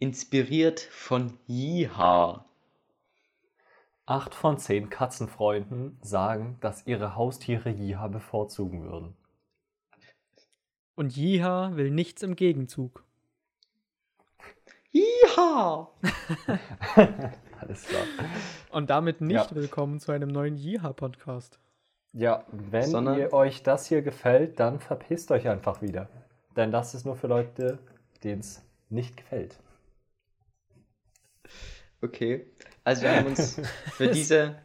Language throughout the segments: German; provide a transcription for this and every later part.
inspiriert von Yeehaw. Acht von zehn Katzenfreunden sagen, dass ihre Haustiere Jiha bevorzugen würden. Und Jiha will nichts im Gegenzug. Yeehaw! Alles klar. Und damit nicht Ja. willkommen zu einem neuen Jiha-Podcast. Ja, wenn Sondern- ihr euch das hier gefällt, dann verpisst euch einfach wieder. Denn das ist nur für Leute, denen es nicht gefällt. Okay. Also wir haben uns für diese,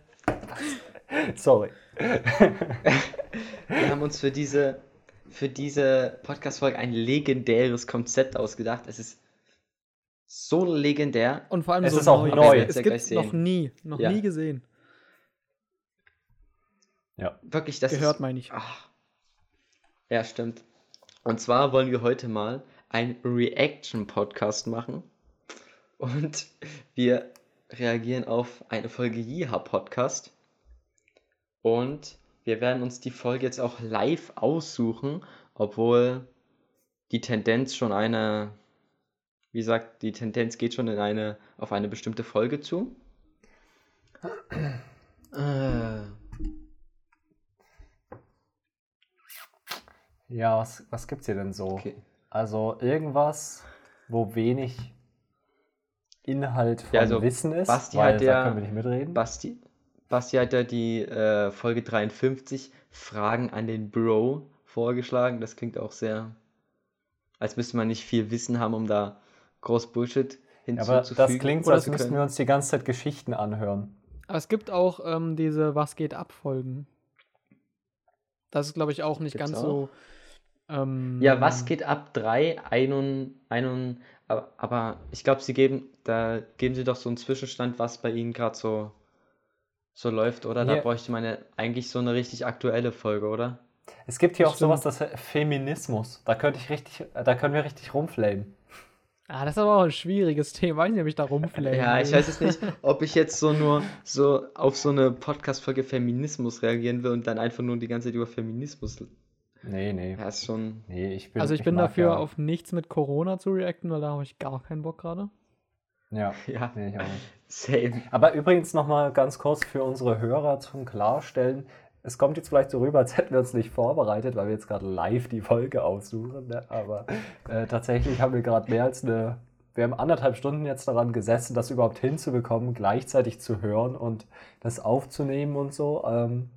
Sorry. wir haben uns für diese, für diese Podcast-Folge ein legendäres Konzept ausgedacht. Es ist so legendär. Und vor allem Es so ist auch neu. neu. Es Ja, gibt noch nie, noch Ja. nie gesehen. Ja. Wirklich, das Gehört, ist. meine ich. Ach. Ja, stimmt. Und zwar wollen wir heute mal einen Reaction-Podcast machen. Und wir reagieren auf eine Folge Jiha Podcast. Und wir werden uns die Folge jetzt auch live aussuchen, obwohl die Tendenz schon eine, wie gesagt, die Tendenz geht schon in eine, auf eine bestimmte Folge zu. Äh, Ja, was, was gibt's hier denn so? okay. Also irgendwas, wo wenig Inhalt von Ja, also Wissen ist, Basti weil hat da ja- können wir nicht mitreden. Basti, Basti hat ja die äh, Folge 53 Fragen an den Bro vorgeschlagen. Das klingt auch sehr, als müsste man nicht viel Wissen haben, um da groß Bullshit Ja, aber hinzuzufügen. das klingt so, oder als müssten wir uns die ganze Zeit Geschichten anhören. Aber es gibt auch ähm, diese Was geht ab Folgen. Das ist, glaube ich, auch nicht Gibt's ganz auch? so. Ähm, Ja, was geht ab 3, 1, 1, aber, aber ich glaube, sie geben, da geben sie doch so einen Zwischenstand, was bei ihnen gerade so, so läuft, oder? Da bräuchte man ja eigentlich so eine richtig aktuelle Folge, oder? Es gibt hier Das auch sowas, das Feminismus. Da könnte ich richtig, da können wir richtig rumflamen. Ah, das ist aber auch ein schwieriges Thema. Weiß nicht, ob ich da rumflamme. Ja, ich weiß jetzt nicht, ob ich jetzt so nur so auf so eine Podcast-Folge Feminismus reagieren will und dann einfach nur die ganze Zeit über Feminismus. Nee, nee. Ja, ist schon. Nee, ich bin, Also ich bin mag dafür ja, auf nichts mit Corona zu reacten, weil da habe ich gar keinen Bock gerade. Ja, Ja, nee, ich auch nicht. same. Aber übrigens nochmal ganz kurz für unsere Hörer zum Klarstellen. Es kommt jetzt vielleicht so rüber, als hätten wir uns nicht vorbereitet, weil wir jetzt gerade live die Folge aussuchen. Ne? Aber äh, tatsächlich haben wir gerade mehr als eine. Wir haben anderthalb Stunden jetzt daran gesessen, das überhaupt hinzubekommen, gleichzeitig zu hören und das aufzunehmen und so. Ähm,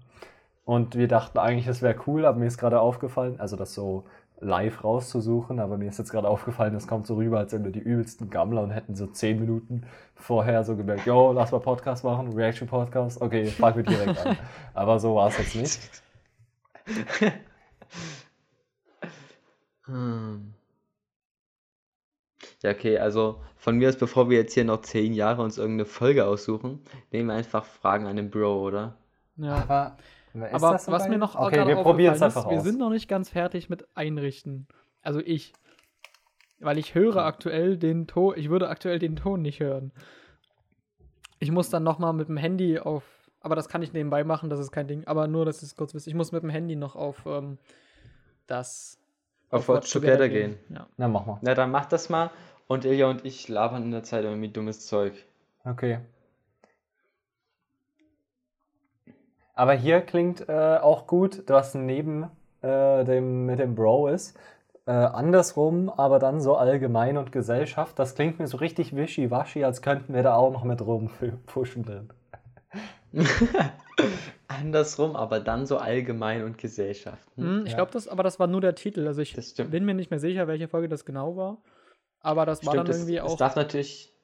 und wir dachten eigentlich, es wäre cool, aber mir ist gerade aufgefallen, also das so live rauszusuchen, aber mir ist jetzt gerade aufgefallen, das kommt so rüber, als wären wir die übelsten Gammler und hätten so zehn Minuten vorher so gemerkt, yo, lass mal Podcast machen, Reaction-Podcast, okay, fangen wir direkt an. Aber so war es jetzt nicht. Hm. Ja, okay, also von mir aus, bevor wir jetzt hier noch zehn Jahre uns irgendeine Folge aussuchen, nehmen wir einfach Fragen an den Bro, oder? Ja. Aber, ist Aber was mir noch Okay, wir probieren es aufgefallen ist, einfach wir sind noch nicht ganz fertig mit Einrichten. Also ich. Weil ich höre aktuell den Ton, ich würde aktuell den Ton nicht hören. Ich muss dann nochmal mit dem Handy auf, aber das kann ich nebenbei machen, das ist kein Ding. Aber nur, dass ihr es kurz wisst, ich muss mit dem Handy noch auf ähm, das Auf Watch Together gehen. Ja. Na, mach mal. Na, dann mach das mal und Ilja und ich labern in der Zeit irgendwie dummes Zeug. Okay. Aber hier klingt äh, auch gut, was neben äh, dem mit dem Bro ist. Äh, andersrum, aber dann so allgemein und Gesellschaft. Das klingt mir so richtig wischiwaschi, als könnten wir da auch noch mit rumpushen drin. Andersrum, aber dann so allgemein und Gesellschaft. Hm? Hm, ich Ja. glaube, das, aber das war nur der Titel. Also ich Das bin mir nicht mehr sicher, welche Folge das genau war. Aber das war Stimmt, dann es, irgendwie es auch. darf natürlich.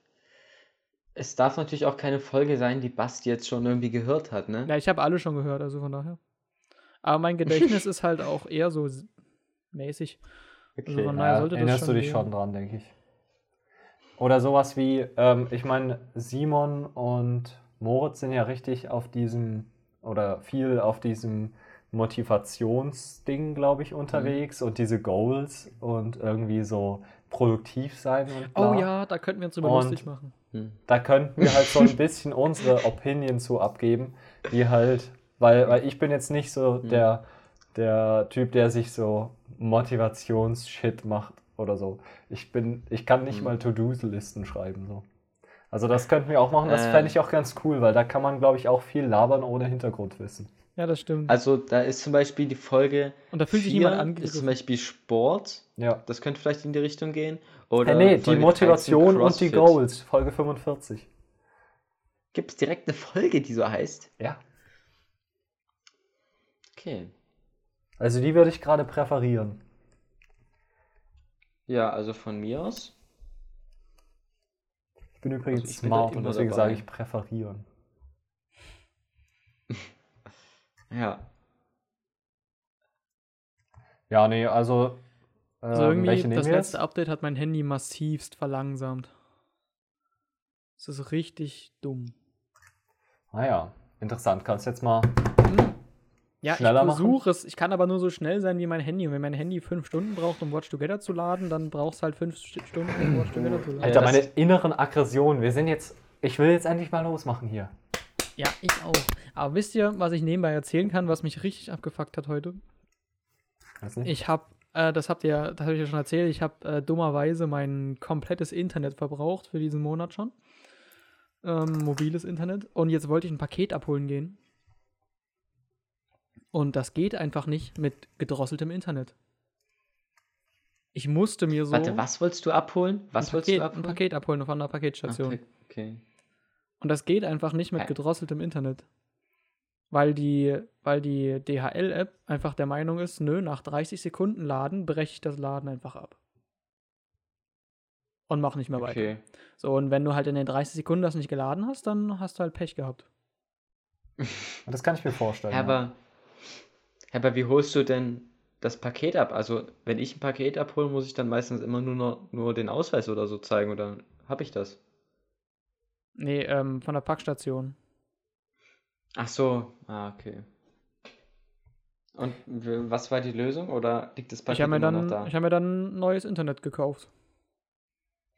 Es darf natürlich auch keine Folge sein, die Basti jetzt schon irgendwie gehört hat, ne? Ja, ich habe alle schon gehört, also von daher. Aber mein Gedächtnis ist halt auch eher so mäßig. Also daher sollte das erinnerst du dich gehen. schon dran, denke ich. Oder sowas wie, ähm, ich meine, Simon und Moritz sind ja richtig auf diesem, oder viel auf diesem Motivationsding, glaube ich, unterwegs und diese Goals und irgendwie so produktiv sein und Oh bla. ja, da könnten wir uns drüber Und- lustig machen. Hm. Da könnten wir halt so ein bisschen unsere Opinion zu abgeben, die halt, weil, weil ich bin jetzt nicht so Hm. der, der Typ, der sich so Motivationsshit macht oder so. Ich bin, ich kann nicht Hm. mal To-Do-Listen schreiben. So. Also das könnten wir auch machen, das Äh. fände ich auch ganz cool, weil da kann man, glaube ich, auch viel labern ohne Hintergrundwissen. Ja, das stimmt. Also da ist zum Beispiel die Folge Und da fühlt sich 4 niemand ist zum. Beispiel Sport. Ja. Das könnte vielleicht in die Richtung gehen. Oder nee, die Folge Motivation 13 und die. Goals, Folge 45. Gibt es direkt eine Folge, die so heißt? Ja. Okay. Also die würde ich gerade präferieren. Ja, also von mir aus. Ich bin übrigens Also ich bin smart und immer deswegen dabei. sage ich präferieren. Ja. Ja, nee, also. Also irgendwie, welche nehmen das letzte jetzt? Update hat mein Handy massivst verlangsamt. Das ist richtig dumm. Ah ja, interessant. Kannst du jetzt mal. Hm? Ja, Schneller ich machen? versuche es. Ich kann aber nur so schnell sein wie mein Handy. Und wenn mein Handy fünf Stunden braucht, um Watch Together zu laden, dann braucht es halt fünf St- Stunden, um Watch Together zu laden. Alter, meine inneren Aggressionen. Wir sind jetzt. Ich will jetzt endlich mal losmachen hier. Ja, ich auch. Aber wisst ihr, was ich nebenbei erzählen kann, was mich richtig abgefuckt hat heute? Weiß nicht. Ich habe, äh, das habt ihr, das habe ich ja schon erzählt, ich habe äh, dummerweise mein komplettes Internet verbraucht für diesen Monat schon. Ähm, mobiles Internet. Und jetzt wollte ich ein Paket abholen gehen. Und das geht einfach nicht mit gedrosseltem Internet. Ich musste mir so Warte, was wolltest du abholen? Was ein, wolltest Paket, du ein abholen? Paket abholen von der Paketstation. Okay. okay. Und das geht einfach nicht mit Hä? gedrosseltem Internet. Weil die, weil die DHL-App einfach der Meinung ist, nö, nach 30 Sekunden Laden breche ich das Laden einfach ab. Und mach nicht mehr weiter. Okay. So, und wenn du halt in den 30 Sekunden das nicht geladen hast, dann hast du halt Pech gehabt. Das kann ich mir vorstellen. ja. Aber, aber wie holst du denn das Paket ab? Also, wenn ich ein Paket abhole, muss ich dann meistens immer nur, noch, nur den Ausweis oder so zeigen oder habe ich das? Nee, ähm, von der Packstation. Ach so, ah, okay. Und was war die Lösung oder liegt das Ich Paket habe mir, immer dann- noch da? ich hab mir dann neues Internet gekauft.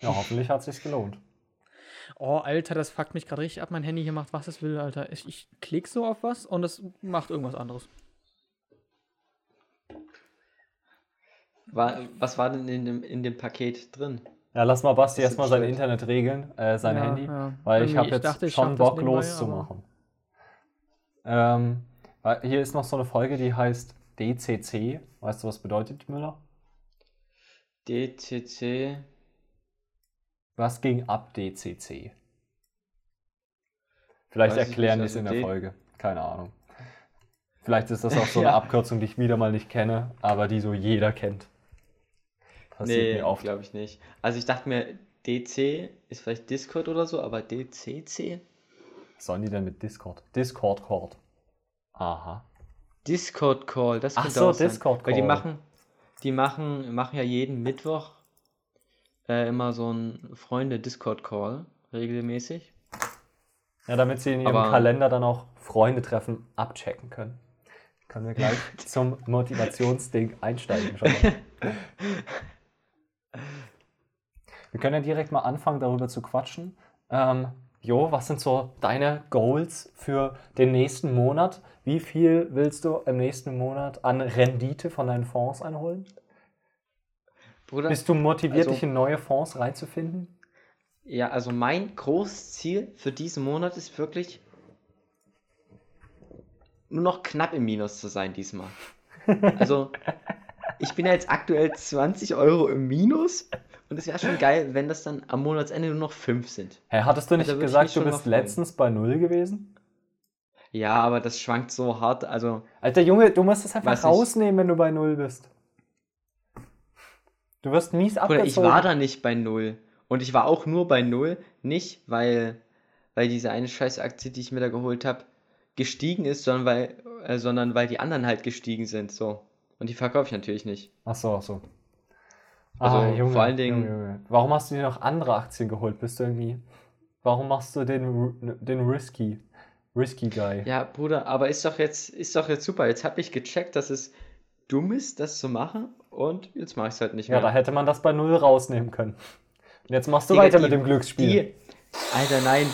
Ja, hoffentlich hat es sich gelohnt. Oh, Alter, das fuckt mich gerade richtig ab. Mein Handy hier macht, was es will, Alter. Ich, ich klick so auf was und es macht irgendwas anderes. War, was war denn in dem, in dem Paket drin? Ja, lass mal Basti erstmal sein. Internet regeln, äh, sein Ja, Handy, ja. weil ich Irgendwie, habe ich jetzt dachte, ich schon Bock nebenbei, loszumachen. Ähm, hier ist noch so eine Folge, die heißt DCC. Weißt du, was bedeutet, Müller? DCC. Was ging ab DCC? Vielleicht Weiß erklären die nicht, es in also der D- Folge. Keine Ahnung. Vielleicht ist das auch so eine Ja. Abkürzung, die ich wieder mal nicht kenne, aber die so jeder kennt. Passiert Nee, mir oft. glaube ich nicht. Also ich dachte mir, DC ist vielleicht Discord oder so, aber DCC? Was sollen die denn mit Discord? Discord Cord. Aha. Discord Call, das Ach könnte so, auch sein. Discord Weil die Call. machen, die machen, machen ja jeden Mittwoch äh, immer so einen Freunde Discord Call regelmäßig. Ja, damit sie in ihrem Aber- Kalender dann auch Freunde treffen, abchecken können. Können wir gleich zum Motivationsding einsteigen schon. Wir können ja direkt mal anfangen, darüber zu quatschen. Ähm, jo, was sind so deine Goals für den nächsten Monat? Wie viel willst du im nächsten Monat an Rendite von deinen Fonds einholen? Bruder, Bist du motiviert, also- dich in neue Fonds reinzufinden? ja, also mein großes Ziel für diesen Monat ist wirklich nur noch knapp im Minus zu sein diesmal. Also, ich bin ja jetzt aktuell 20 Euro im Minus und es wäre schon geil, wenn das dann am Monatsende nur noch 5 sind. Hä, hattest du nicht da würd ich gesagt, du bist letztens bei Null gewesen? Ja, aber das schwankt so hart, also Alter Junge, du musst es einfach Weiß ich. rausnehmen, wenn du bei Null bist. Du wirst mies Oder abgezogen. ich war da nicht bei null. Und ich war auch nur bei null, nicht weil, weil diese eine scheiß Aktie, die ich mir da geholt habe, gestiegen ist, sondern weil, äh, sondern weil die anderen halt gestiegen sind. So. Und die verkaufe ich natürlich nicht. Ach so, ach so. Also, vor allen Dingen- Junge, Junge. Warum hast du dir noch andere Aktien geholt? Bist du irgendwie. Warum machst du den, den Risky? Risky Guy. Ja, Bruder, aber ist doch jetzt, ist doch jetzt super. Jetzt habe ich gecheckt, dass es dumm ist, das zu machen. Und jetzt mache ich es halt nicht Ja, mehr. da hätte man das bei Null rausnehmen können. Und jetzt machst du Digga, weiter die- mit dem Glücksspiel. Die, Alter, nein.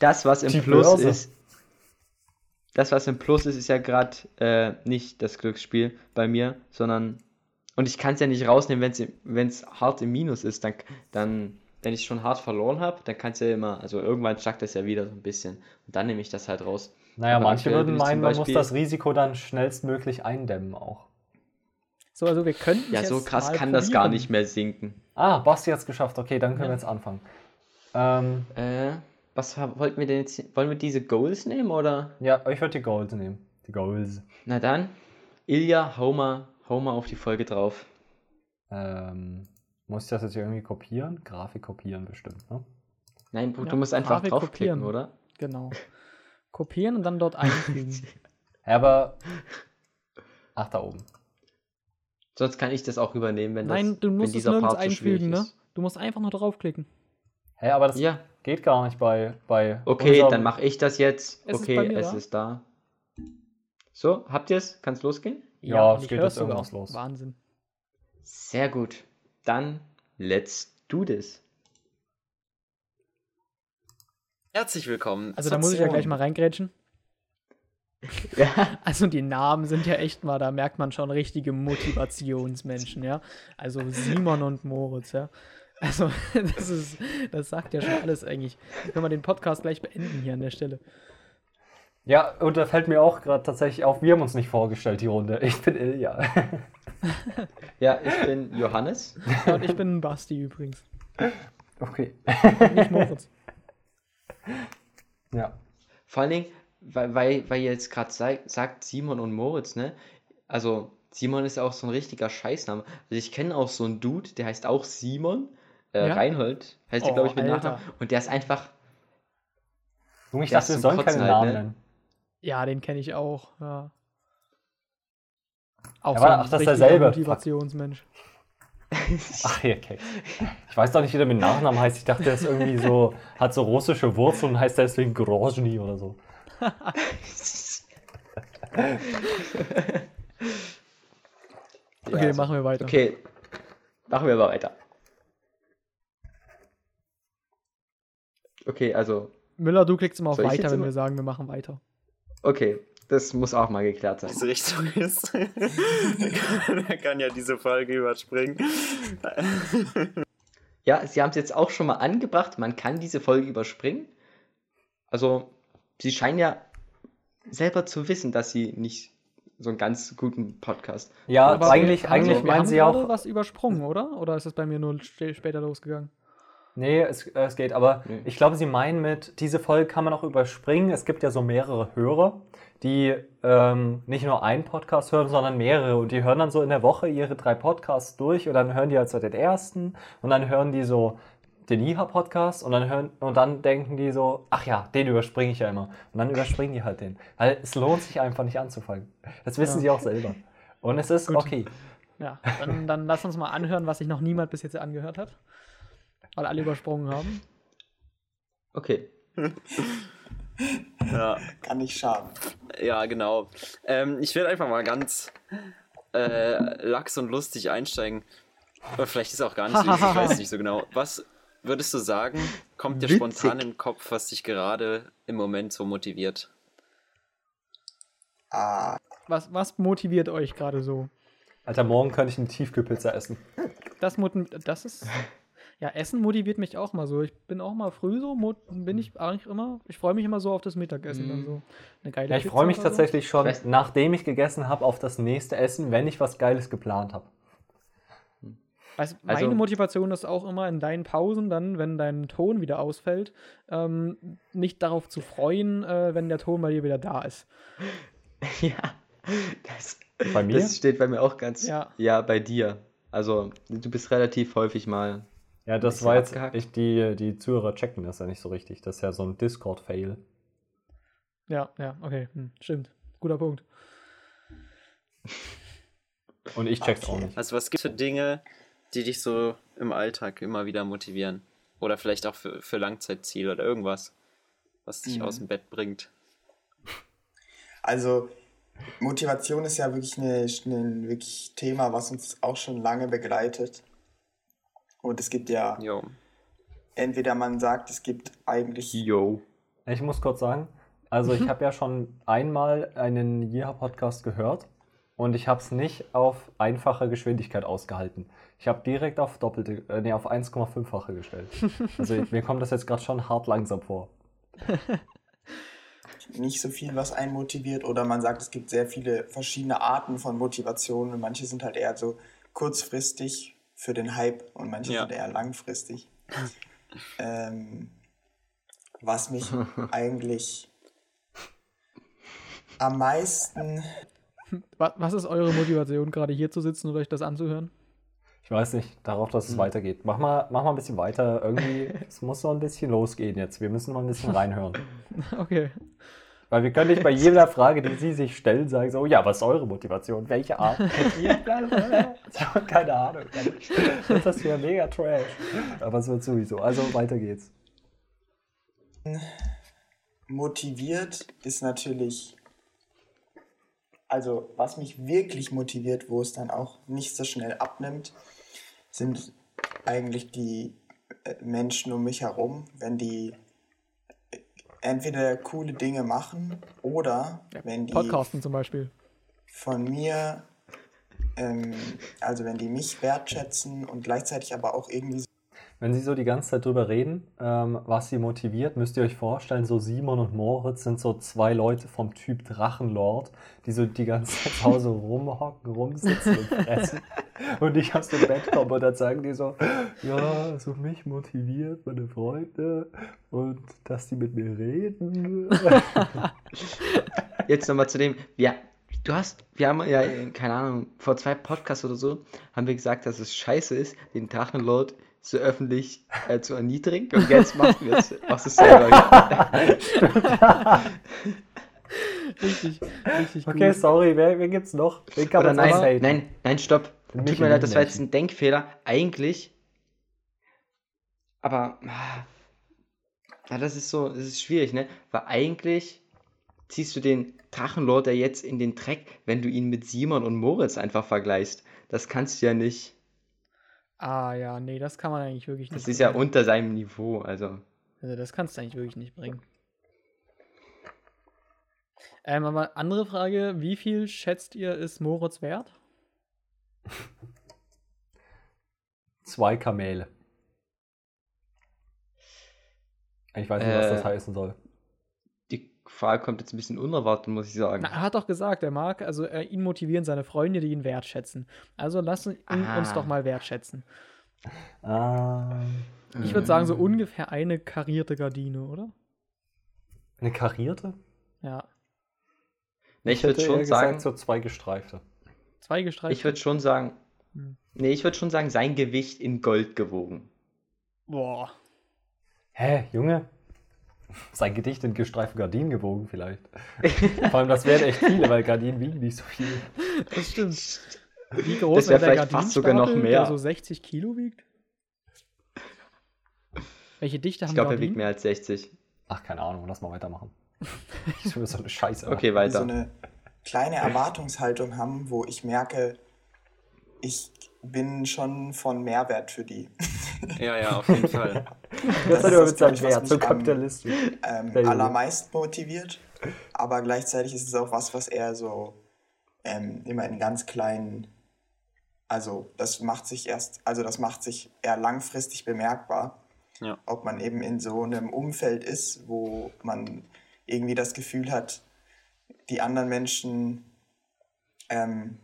Das, was im Die Plus Börse. ist. Das, was im Plus ist, ist ja gerade äh, nicht das Glücksspiel bei mir, sondern Und ich kann es ja nicht rausnehmen, wenn es hart im Minus ist. Dann, dann wenn ich schon hart verloren habe, dann kann es ja immer, also irgendwann stackt das ja wieder so ein bisschen. Und dann nehme ich das halt raus. Naja, Aber manche würden meinen, man muss das Risiko dann schnellstmöglich eindämmen auch. So, also wir könnten. Ja, so krass kann probieren. das gar nicht mehr sinken. Ah, Basti hat es geschafft. Okay, dann können ja. wir jetzt anfangen. Ähm, äh, was wollten wir denn jetzt? Wollen wir diese Goals nehmen oder? Ja, ich würde die Goals nehmen. Die Goals. Na dann, Ilja, hau mal, hau mal auf die Folge drauf. Ähm, muss ich das jetzt irgendwie kopieren? Grafik kopieren bestimmt, ne? Nein, du ja, musst einfach Grafik draufklicken, kopieren. oder? Genau. Kopieren und dann dort einfügen. ja, aber. Ach, da oben. Sonst kann ich das auch übernehmen, wenn Nein, das, du musst es nirgends Part einfügen, ne? Du musst einfach nur draufklicken. Hä, aber das ja. geht gar nicht bei. bei okay, unserem... dann mache ich das jetzt. Es okay, ist es da? ist da. So, habt ihr es? Kann es losgehen? Ja, es geht jetzt irgendwas los. Wahnsinn. Sehr gut. Dann let's do this. Herzlich willkommen. Also da muss ich ja gleich mal reingrätschen. Ja. Also die Namen sind ja echt mal, da merkt man schon richtige Motivationsmenschen, ja. Also Simon und Moritz, ja. Also das ist, das sagt ja schon alles eigentlich. Können wir den Podcast gleich beenden hier an der Stelle. Ja, und da fällt mir auch gerade tatsächlich auf, wir haben uns nicht vorgestellt, die Runde. Ich bin Ilja. ja, ich bin Johannes. und ich bin Basti übrigens. Okay. Nicht Moritz. Ja. Vor allen Dingen, weil, weil, weil ihr jetzt gerade sagt, Simon und Moritz, ne? Also, Simon ist ja auch so ein richtiger Scheißname. Also, ich kenne auch so einen Dude, der heißt auch Simon. Äh, ja? Reinhold heißt oh, der, glaube ich, mit Nachnamen. Und der ist einfach. Junge, ich dachte, wir sollen keinen halt, Namen ne? nennen. Ja, den kenne ich auch, ja. Auch ja, so ein ach, das ist derselbe. Motivationsmensch. Ach, okay. Ich weiß doch nicht, wie der mit Nachnamen heißt. Ich dachte, der ist irgendwie so, hat so russische Wurzeln und heißt deswegen Grozny oder so okay, ja, machen wir weiter. Okay, machen wir aber weiter. Okay, also. Müller, du klickst immer auf weiter, wenn wir sagen, wir machen weiter. Okay, das muss auch mal geklärt sein. Diese Richtung ist. er kann ja diese Folge überspringen. ja, sie haben es jetzt auch schon mal angebracht. Man kann diese Folge überspringen. Also, sie scheinen ja selber zu wissen, dass sie nicht so einen ganz guten Podcast. Ja, aber eigentlich, eigentlich also, meinen sie auch. was übersprungen, oder? Oder ist das bei mir nur später losgegangen? Nee, es, es geht, aber nee. ich glaube, sie meinen mit, diese Folge kann man auch überspringen. Es gibt ja so mehrere Hörer, die ähm, nicht nur einen Podcast hören, sondern mehrere. Und die hören dann so in der Woche ihre drei Podcasts durch und dann hören die halt so den ersten und dann hören die so den IHA-Podcast und dann hören und dann denken die so, ach ja, den überspringe ich ja immer. Und dann überspringen die halt den. Weil es lohnt sich einfach nicht anzufangen. Das wissen ja. sie auch selber. Und es ist Gut. okay. Ja, dann, dann lass uns mal anhören, was sich noch niemand bis jetzt angehört hat. Weil alle übersprungen haben. Okay. ja. Kann nicht schaden. Ja, genau. Ähm, ich werde einfach mal ganz äh, lax und lustig einsteigen. Oder vielleicht ist es auch gar nicht so, ich weiß nicht so genau. Was, würdest du sagen, kommt dir Witzig. spontan im Kopf, was dich gerade im Moment so motiviert? Ah. Was, was motiviert euch gerade so? Alter, morgen könnte ich eine Tiefkühlpizza essen. Das, das ist. Ja, Essen motiviert mich auch mal so. Ich bin auch mal früh so, bin ich eigentlich immer, ich freue mich immer so auf das Mittagessen. Mm. Dann so eine geile ja, ich freue mich tatsächlich so. schon, nachdem ich gegessen habe, auf das nächste Essen, wenn ich was Geiles geplant habe. Also, also meine Motivation ist auch immer in deinen Pausen, dann, wenn dein Ton wieder ausfällt, ähm, nicht darauf zu freuen, äh, wenn der Ton bei dir wieder da ist. Ja, das, bei mir? das steht bei mir auch ganz. Ja. ja, bei dir. Also, du bist relativ häufig mal. Ja, das war jetzt. Ich, die, die Zuhörer checken das ja nicht so richtig. Das ist ja so ein Discord-Fail. Ja, ja, okay, hm, stimmt. Guter Punkt. Und ich check's auch nicht. Also, was gibt es für Dinge, die dich so im Alltag immer wieder motivieren? Oder vielleicht auch für, für Langzeitziele oder irgendwas, was dich mhm. aus dem Bett bringt? Also, Motivation ist ja wirklich ein wirklich Thema, was uns auch schon lange begleitet. Und es gibt ja. Jo. Entweder man sagt, es gibt eigentlich. Jo. Ich muss kurz sagen, also ich habe ja schon einmal einen Year-Podcast gehört und ich habe es nicht auf einfache Geschwindigkeit ausgehalten. Ich habe direkt auf doppelte, äh, nee, auf 1,5-fache gestellt. Also mir kommt das jetzt gerade schon hart langsam vor. Nicht so viel, was einen motiviert. Oder man sagt, es gibt sehr viele verschiedene Arten von Motivation und manche sind halt eher so kurzfristig für den Hype und manche Ja. sind eher langfristig. ähm, was mich eigentlich am meisten Wa- Was ist eure Motivation, gerade hier zu sitzen und euch das anzuhören? Ich weiß nicht, darauf, dass es weitergeht. Mach mal, mach mal ein bisschen weiter. Irgendwie, es muss noch ein bisschen losgehen jetzt. Wir müssen mal ein bisschen reinhören. Okay. Weil wir können nicht bei jeder Frage, die Sie sich stellen, sagen so, ja, was ist eure Motivation? Welche Art? Keine Ahnung. Dann ist das hier mega trash. Aber es wird sowieso. Also weiter geht's. motiviert ist natürlich, also was mich wirklich motiviert, wo es dann auch nicht so schnell abnimmt, sind eigentlich die äh, Menschen um mich herum, wenn die entweder coole Dinge machen oder wenn die Podcasten zum Beispiel. von mir, ähm, also wenn die mich wertschätzen und gleichzeitig aber auch irgendwie so Wenn Sie so die ganze Zeit drüber reden, ähm, was Sie motiviert, müsst ihr euch vorstellen, so Simon und Moritz sind so zwei Leute vom Typ Drachenlord, die so die ganze Zeit zu Hause rumhocken, rumsitzen und fressen. Und ich aus dem Bett komme und dann sagen die so, ja, so mich motiviert meine Freunde und dass die mit mir reden. Jetzt nochmal zu dem, ja, du hast, wir haben ja, keine Ahnung, vor zwei Podcasts oder so, haben wir gesagt, dass es scheiße ist, den Drachenlord so öffentlich äh, zu erniedrigen und jetzt machen wir es aus es selber. Richtig, richtig Okay, gut. sorry, wer, wer gibt's noch? Wen kann Oder man nein, nein, nein, stopp. Mich Tut mir leid, das war jetzt ein Denkfehler. Eigentlich, aber, ah, ja, das ist so, das ist schwierig, ne? Weil eigentlich ziehst du den Drachenlord ja jetzt in den Dreck, wenn du ihn mit Simon und Moritz einfach vergleichst. Das kannst du ja nicht. Ah ja, nee, das kann man eigentlich wirklich nicht Das ist ja bringen. unter seinem Niveau. Also, Also das kannst du eigentlich wirklich nicht bringen. Ähm, aber andere Frage, wie viel schätzt ihr, ist Moritz wert? Zwei Kamele. Ich weiß nicht, was das Äh, heißen soll. die Frage kommt jetzt ein bisschen unerwartet, muss ich sagen. Na, er hat doch gesagt, er mag, also äh, ihn motivieren seine Freunde, die ihn wertschätzen. Also lassen ihn uns Ah. doch mal wertschätzen. Ah, Ich würde sagen, so Mm. ungefähr eine karierte Gardine, oder? eine karierte? Ja. Ne, ich würde hätte schon eher sagen, gesagt, so zwei gestreifte. Zwei gestreift. ich würde schon sagen, Hm. nee, ich würde schon sagen, sein Gewicht in Gold gewogen. Boah. Hä, Junge? Sein Gedicht in gestreiften Gardinen gewogen vielleicht. Vor allem, das wären echt viele, weil Gardinen wiegen nicht so viel. Das stimmt. Wie groß Das wär wäre der vielleicht fast sogar noch mehr. der so 60 Kilo wiegt? Welche Dichte haben Ich glaube, er wiegt Gardinen? mehr als 60. Ach, keine Ahnung, lass mal weitermachen. Ich will so eine Scheiße. Okay, so weiter. eine kleine Erwartungshaltung haben, wo ich merke, ich bin schon von Mehrwert für die. Ja, ja, auf jeden Fall. Das das hat ist er das, mit seinem glaub ich, was so mich am- kapitalistisch. ähm, allermeist motiviert. Aber gleichzeitig ist es auch was, was er so ähm, immer in ganz kleinen, also das macht sich erst, also das macht sich eher langfristig bemerkbar. Ja. Ob man eben in so einem Umfeld ist, wo man irgendwie das Gefühl hat, die anderen Menschen ähm,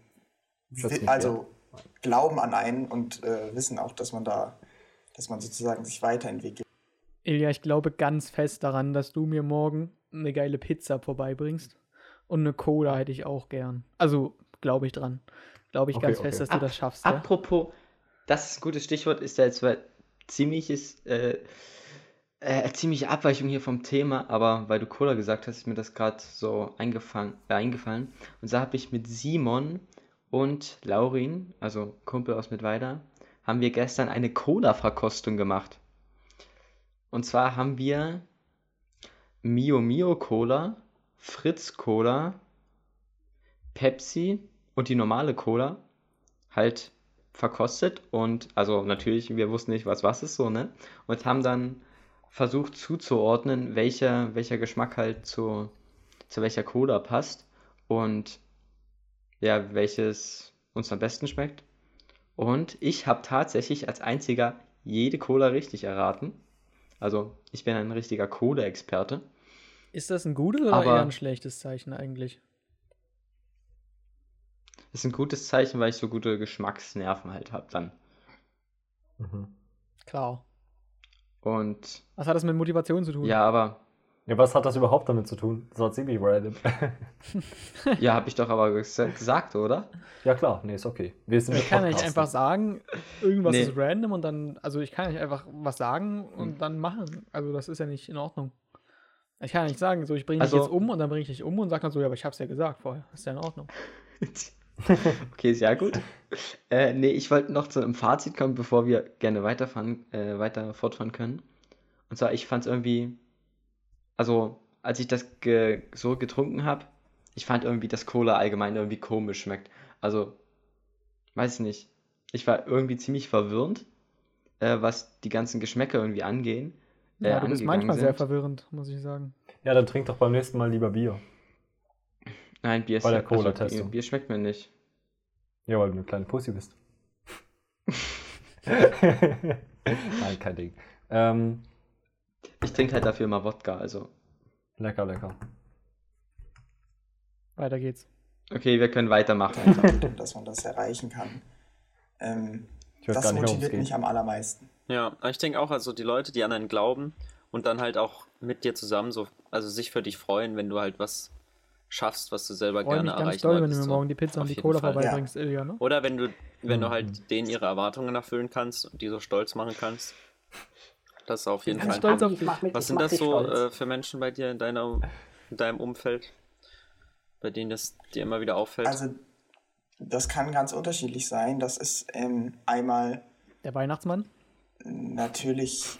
also glauben an einen und äh, wissen auch, dass man da, dass man sozusagen sich weiterentwickelt. Ilja, ich glaube ganz fest daran, dass du mir morgen eine geile Pizza vorbeibringst. Und eine Cola hätte ich auch gern. Also, glaube ich dran. Glaube ich Okay, ganz okay. fest, dass du Ap- das schaffst. Ja? Apropos, das ist ein gutes Stichwort, ist ja jetzt zwar ziemliches, äh, äh, ziemliche Abweichung hier vom Thema, aber weil du Cola gesagt hast, ist mir das gerade so eingefallen, äh, eingefallen. Und so habe ich mit Simon und Laurin, also Kumpel aus Mittweida, haben wir gestern eine Cola-Verkostung gemacht. Und zwar haben wir Mio Mio Cola, Fritz Cola, Pepsi und die normale Cola halt verkostet und also natürlich, wir wussten nicht, was was ist so, ne? Und haben dann versucht zuzuordnen, welcher, welcher Geschmack halt zu, zu welcher Cola passt. Und ja, welches uns am besten schmeckt. Und ich habe tatsächlich als einziger jede Cola richtig erraten. Also, ich bin ein richtiger Cola-Experte. Ist das ein gutes oder Aber- eher ein schlechtes Zeichen eigentlich? Ist ein gutes Zeichen, weil ich so gute Geschmacksnerven halt habe dann. Mhm. Klar. Und Was hat das mit Motivation zu tun? ja, aber Ja, was hat das überhaupt damit zu tun? Das war ziemlich random. ja, habe ich doch aber ges gesagt, oder? ja, klar, nee, ist okay. Wir sind Ich mit kann ja nicht einfach sagen, irgendwas Nee. ist random und dann, also ich kann nicht einfach was sagen und dann machen. Also das ist ja nicht in Ordnung. Ich kann ja nicht sagen, so ich bringe dich Also- jetzt um und dann bringe ich dich um und sag dann so, ja, aber ich hab's ja gesagt vorher. Ist ja in Ordnung. Okay, sehr gut. Äh, nee, ich wollte noch zu einem Fazit kommen, bevor wir gerne weiterfahren, äh, weiter fortfahren können. Und zwar, ich fand es irgendwie, also als ich das ge so getrunken habe, ich fand irgendwie, dass Cola allgemein irgendwie komisch schmeckt. Also, weiß nicht. Ich war irgendwie ziemlich verwirrend, äh, was die ganzen Geschmäcker irgendwie angehen. äh, Ja, du bist manchmal sehr sind. verwirrend, muss ich sagen. Ja, dann trink doch beim nächsten Mal lieber Bier. Nein, Bier, ist- Bei der also, Cola-Testung. Bier, Bier schmeckt mir nicht. Ja, weil du eine kleine Pussy bist. Nein, kein Ding. Ähm, Ich trinke halt dafür immer Wodka, also. lecker, lecker. Weiter geht's. Okay, wir können weitermachen einfach. dass man das erreichen kann. Ähm, das motiviert mich am allermeisten. Ja, ich denke auch, also die Leute, die an einen glauben und dann halt auch mit dir zusammen so, also sich für dich freuen, wenn du halt was schaffst, was du selber Freue gerne mich ganz doll, wenn du mir morgen die Pizza und die Cola Fall. vorbeibringst, Ilja, ne? Oder wenn du, wenn du Mhm. halt denen ihre Erwartungen erfüllen kannst und die so stolz machen kannst. Das ist auf jeden bin Fall. stolz auf dich. Was sind das so äh, für Menschen bei dir in, deiner, in deinem Umfeld, bei denen das dir immer wieder auffällt? Also, das kann ganz unterschiedlich sein. Das ist ähm, einmal Der Weihnachtsmann? natürlich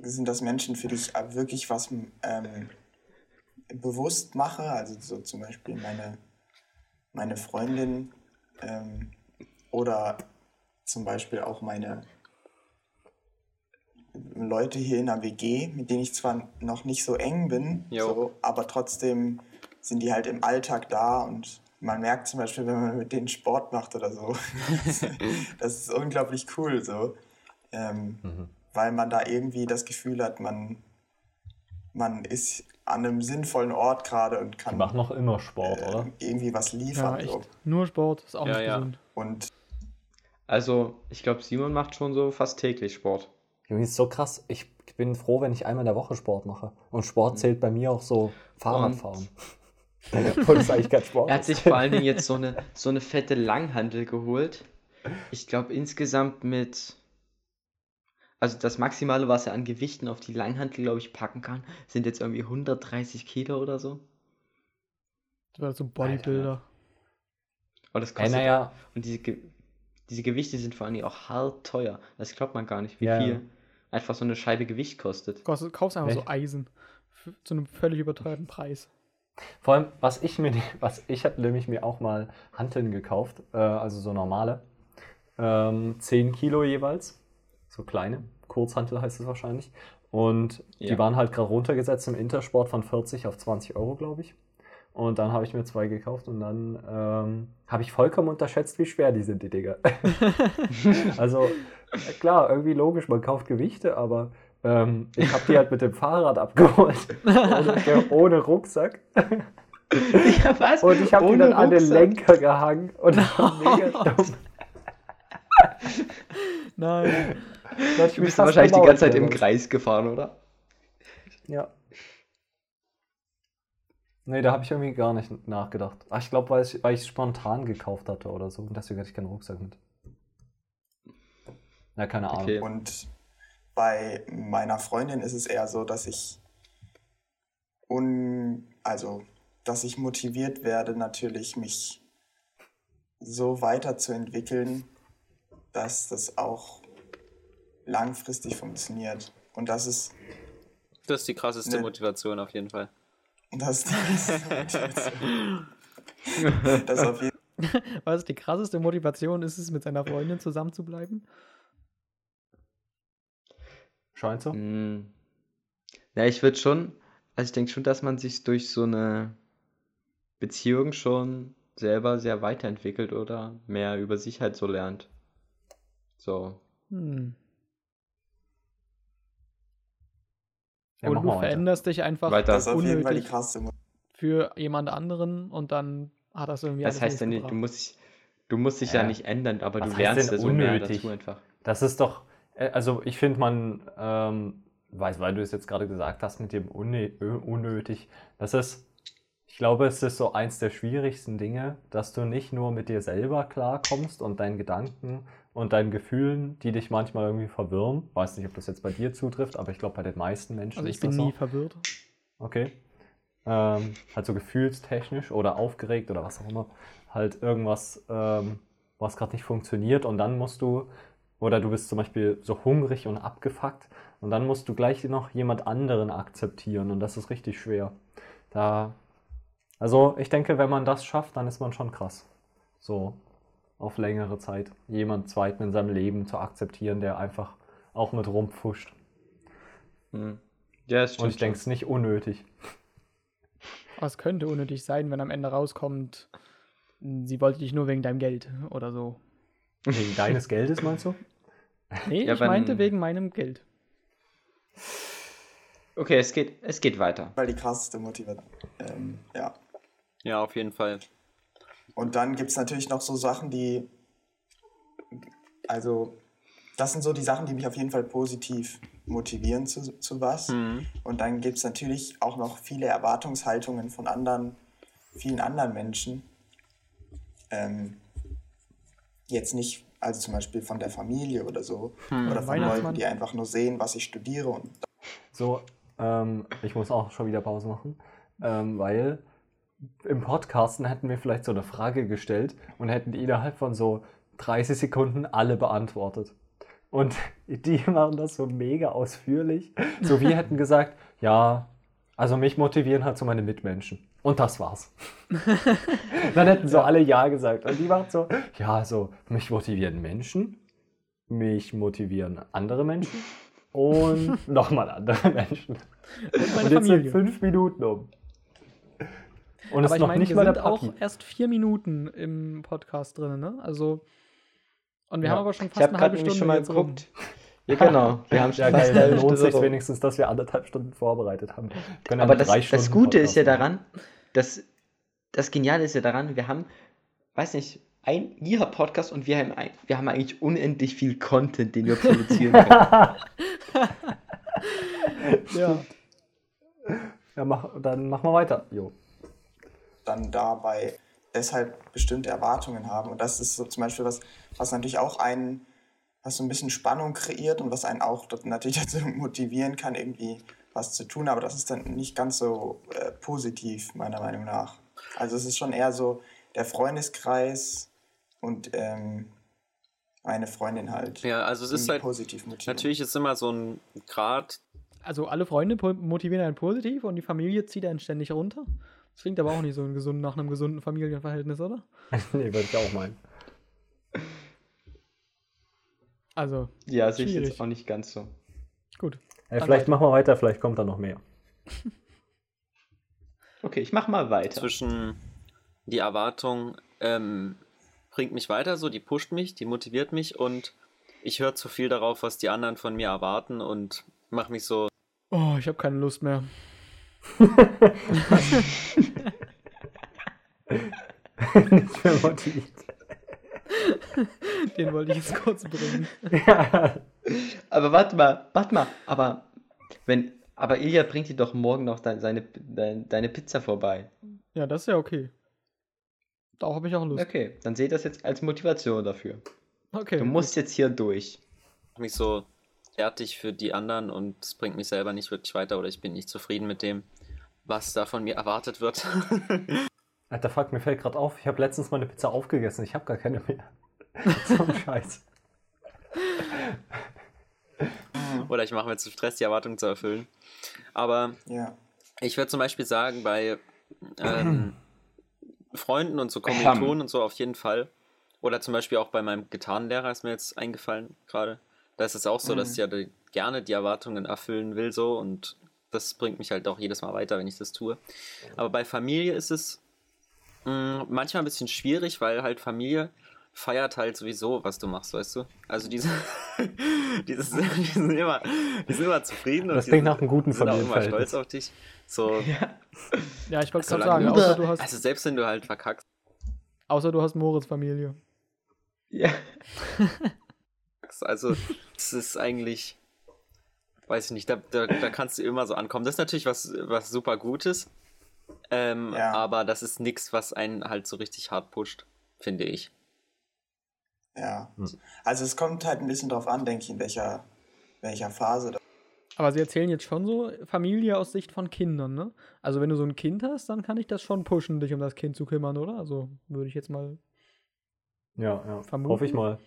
sind das Menschen, für die ich wirklich was ähm, bewusst mache. Also so zum Beispiel meine, meine Freundin ähm, oder zum Beispiel auch meine Leute hier in der WG, mit denen ich zwar noch nicht so eng bin, so, aber trotzdem sind die halt im Alltag da und man merkt zum Beispiel, wenn man mit denen Sport macht oder so, das ist unglaublich cool so, ähm, Mhm. weil man da irgendwie das Gefühl hat, man, man ist an einem sinnvollen Ort gerade und Die kann machen noch immer Sport, oder? äh, irgendwie was Ja, liefern. echt. so. Nur Sport, ist auch Ja, nicht ja. gesund. Und Also, ich glaube, Simon macht schon so fast täglich Sport. Junge, ist so krass. Ich bin froh, wenn ich einmal in der Woche Sport mache. Und Sport zählt bei mir auch so Fahrradfahren. Obwohl das eigentlich kein Sport Er hat sich vor allen Dingen jetzt so eine, so eine fette Langhantel geholt. Ich glaube, insgesamt mit. Also, das Maximale, was er an Gewichten auf die Langhantel, glaube ich, packen kann, sind jetzt irgendwie 130 Kilo oder so. Das war so ein Bodybuilder. Aber das kostet. naja, Und diese, Ge diese Gewichte sind vor allen Dingen auch hart teuer. Das glaubt man gar nicht, wie Ja. viel einfach so eine Scheibe Gewicht kostet. Kaufst, kaufst einfach so Echt? Eisen. Für, zu einem völlig überteuerten Preis. vor allem, was ich mir, was ich habe nämlich mir auch mal Hanteln gekauft, äh, also so normale. Ähm, 10 Kilo jeweils. So kleine. Kurzhantel heißt es wahrscheinlich. Und die Ja. waren halt gerade runtergesetzt im Intersport von 40 auf 20 Euro, glaube ich. Und dann habe ich mir zwei gekauft und dann ähm, habe ich vollkommen unterschätzt, wie schwer die sind, die Dinger. also klar, irgendwie logisch, man kauft Gewichte, aber ähm, ich habe die halt mit dem Fahrrad abgeholt, ohne, ohne Rucksack. ja, was? Und ich habe die dann an den? Lenker gehangen und das war mega dumm. Nein. Du bist wahrscheinlich die ganze Zeit im. Kreis gefahren, oder? Ja. Nee, da habe ich irgendwie gar nicht nachgedacht. Ach, ich glaube, weil ich weil ich es spontan gekauft hatte oder so. Und deswegen hatte ich keinen Rucksack mit. Ja, keine Ahnung. Okay. Und bei meiner Freundin ist es eher so, dass ich un, also dass ich motiviert werde, natürlich mich so weiterzuentwickeln, dass das auch langfristig funktioniert. Und das ist Das ist die krasseste Ne. Motivation auf jeden Fall. das, das, das auf jeden Was die krasseste Motivation ist es, mit seiner Freundin zusammen zu bleiben? Scheint so. Mm. Ja, ich würde schon, also ich denke schon, dass man sich durch so eine Beziehung schon selber sehr weiterentwickelt oder mehr über sich halt so lernt. So. Hm. Ja, und du veränderst dich einfach Weiter. Das ist auf jeden Fall die unnötig krasse für jemand anderen und dann hat das irgendwie Das alles heißt ja nicht, du musst, dich- du musst dich ja Ja. nicht ändern, aber Was du lernst denn ja so mehr unnötig? dazu einfach. Das ist doch, äh, also ich finde, man, ähm, weiß, weil du es jetzt gerade gesagt hast mit dem unnö ö- unnötig, das ist, ich glaube, es ist so eins der schwierigsten Dinge, dass du nicht nur mit dir selber klarkommst und deinen Gedanken und deinen Gefühlen, die dich manchmal irgendwie verwirren. Weiß nicht, ob das jetzt bei dir zutrifft, aber ich glaube, bei den meisten Menschen Also ich ist bin das nie so. verwirrt. Okay. Ähm, halt so gefühlstechnisch oder aufgeregt oder was auch immer. Halt irgendwas, ähm, was gerade nicht funktioniert und dann musst du, oder du bist zum Beispiel so hungrig und abgefuckt und dann musst du gleich noch jemand anderen akzeptieren und das ist richtig schwer. Da, also ich denke, wenn man das schafft, dann ist man schon krass. So auf längere Zeit. Jemand zweiten in seinem Leben zu akzeptieren, der einfach auch mit rumpfuscht. Hm. Ja, Und ich denke, es ist nicht unnötig. Aber es könnte unnötig sein, wenn am Ende rauskommt, sie wollte dich nur wegen deinem Geld oder so. Wegen deines Geldes, meinst du? Nee, Ja, ich wenn- meinte wegen meinem Geld. Okay, es geht, es geht weiter. weil die krasseste Motivation. Ähm, ja. Ja, auf jeden Fall. Und dann gibt es natürlich noch so Sachen, die. Also, das sind so die Sachen, die mich auf jeden Fall positiv motivieren zu, zu was. Mhm. Und dann gibt es natürlich auch noch viele Erwartungshaltungen von anderen, vielen anderen Menschen. Ähm, jetzt nicht, also zum Beispiel von der Familie oder so. Oder von. Leuten, die einfach nur sehen, was ich studiere. Und So, ähm, ich muss auch schon wieder Pause machen, ähm, weil im Podcasten hätten wir vielleicht so eine Frage gestellt und hätten die innerhalb von so 30 Sekunden alle beantwortet. Und die machen das so mega ausführlich. So, wir hätten gesagt, ja, also mich motivieren halt so meine Mitmenschen. Und das war's. Dann hätten so alle Ja gesagt. Und die machen so, ja, so, mich motivieren Menschen, mich motivieren andere Menschen und nochmal andere Menschen. Und meine Und jetzt sind Familie. fünf Minuten um. Und es Aber ist ich noch meine, nicht wir mal sind auch erst vier Minuten im Podcast drin, ne? Also. Und wir Ja. haben aber schon Ich fast habe eine halbe Stunde schon mal jetzt rum. geguckt. Ja, genau. Wir haben schon Ja, fast geil, eine dann halbe lohnt sich wenigstens, dass wir anderthalb Stunden vorbereitet haben. Aber das, das Gute ist ja Podcast daran, dass das Geniale ist ja daran, wir haben, weiß nicht, ein Year-Podcast und wir haben, ein, wir haben eigentlich unendlich viel Content, den wir produzieren können. Ja. Ja, mach, dann machen wir weiter. Jo. Dann dabei deshalb bestimmte Erwartungen haben. Und das ist so zum Beispiel was, was natürlich auch einen, was so ein bisschen Spannung kreiert und was einen auch natürlich dazu motivieren kann, irgendwie was zu tun. Aber das ist dann nicht ganz so äh, positiv, meiner Meinung nach. Also es ist schon eher so der Freundeskreis und ähm, eine Freundin halt. Ja, also es ist halt, positiv motivieren. natürlich ist immer so ein Grad, Also alle Freunde motivieren einen positiv und die Familie zieht einen ständig runter. Das klingt aber auch nicht so ein gesund, nach einem gesunden Familienverhältnis, oder? nee, würde ich auch meinen. Also, Ja, sehe ich jetzt auch nicht ganz so. gut. Äh, vielleicht weiter. machen wir weiter, vielleicht kommt da noch mehr. Okay, ich mach mal weiter. zwischen die Erwartung ähm, bringt mich weiter, so die pusht mich, die motiviert mich und ich höre zu viel darauf, was die anderen von mir erwarten und mache mich so, Oh, ich habe keine Lust mehr. Nicht mehr motiviert. Den wollte ich jetzt kurz bringen. ja. Aber warte mal, warte mal, aber wenn, aber Ilja bringt dir doch morgen noch dein, seine, dein, deine Pizza vorbei. Ja, das ist ja okay. Darauf habe ich auch Lust. Okay, dann seht das jetzt als Motivation dafür. Okay. Du musst jetzt hier durch. mach mich so fertig für die anderen und es bringt mich selber nicht wirklich weiter oder ich bin nicht zufrieden mit dem, was da von mir erwartet wird. Alter, fuck, mir fällt gerade auf, ich habe letztens meine Pizza aufgegessen. Ich habe gar keine mehr. so ein Scheiß. oder ich mache mir zu Stress, die Erwartungen zu erfüllen. Aber Ja. Ich würde zum Beispiel sagen, bei ähm, Freunden und so Kommilitonen und so auf jeden Fall. Oder zum Beispiel auch bei meinem Gitarrenlehrer ist mir jetzt eingefallen gerade. Da ist es auch so, dass ich ja die, gerne die Erwartungen erfüllen will so und das bringt mich halt auch jedes Mal weiter, wenn ich das tue. Aber bei Familie ist es mh, manchmal ein bisschen schwierig, weil halt Familie feiert halt sowieso, was du machst, weißt du? Also diese, dieses, die, sind immer, die sind immer zufrieden Das die klingt sind, nach einem guten sind auch immer Familienverhältnis. stolz auf dich. So, Ja, ich wollte gerade sagen, du- außer du, hast, also selbst wenn du halt verkackst, außer du hast Moritz Familie. Ja. also es ist eigentlich, weiß ich nicht, da, da, da kannst du immer so ankommen. Das ist natürlich was, was super Gutes, ähm, Ja. aber das ist nichts, was einen halt so richtig hart pusht, finde ich. Ja. Hm. Also es kommt halt ein bisschen drauf an, denke ich, in welcher, welcher Phase. das- Aber sie erzählen jetzt schon so Familie aus Sicht von Kindern, ne? Also wenn du so ein Kind hast, dann kann ich das schon pushen, dich um das Kind zu kümmern, oder? Also würde ich jetzt mal. Ja, ja. Vermuten. Hoffe ich mal.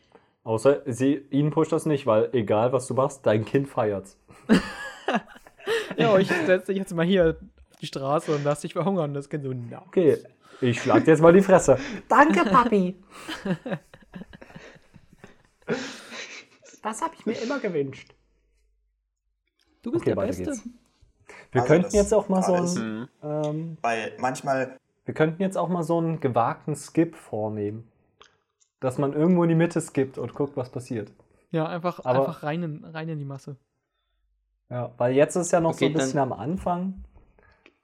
Außer sie, ihnen pusht das nicht, weil egal was du machst, dein Kind feiert's. Ja, ich setze dich jetzt mal hier auf die Straße und lass dich verhungern. Das Kind so, na. Okay, ich schlag dir jetzt mal die Fresse. Danke, Papi. Das habe ich mir immer gewünscht. Du bist Okay, der Beste. geht's. Wir Also könnten jetzt auch mal so einen, Mhm. ähm, Weil manchmal, wir könnten jetzt auch mal so einen gewagten Skip vornehmen. Dass man irgendwo in die Mitte skippt und guckt, was passiert. Ja, einfach, Aber- einfach rein, in, rein in die Masse. Ja, weil jetzt ist ja noch so Okay, ein bisschen am Anfang.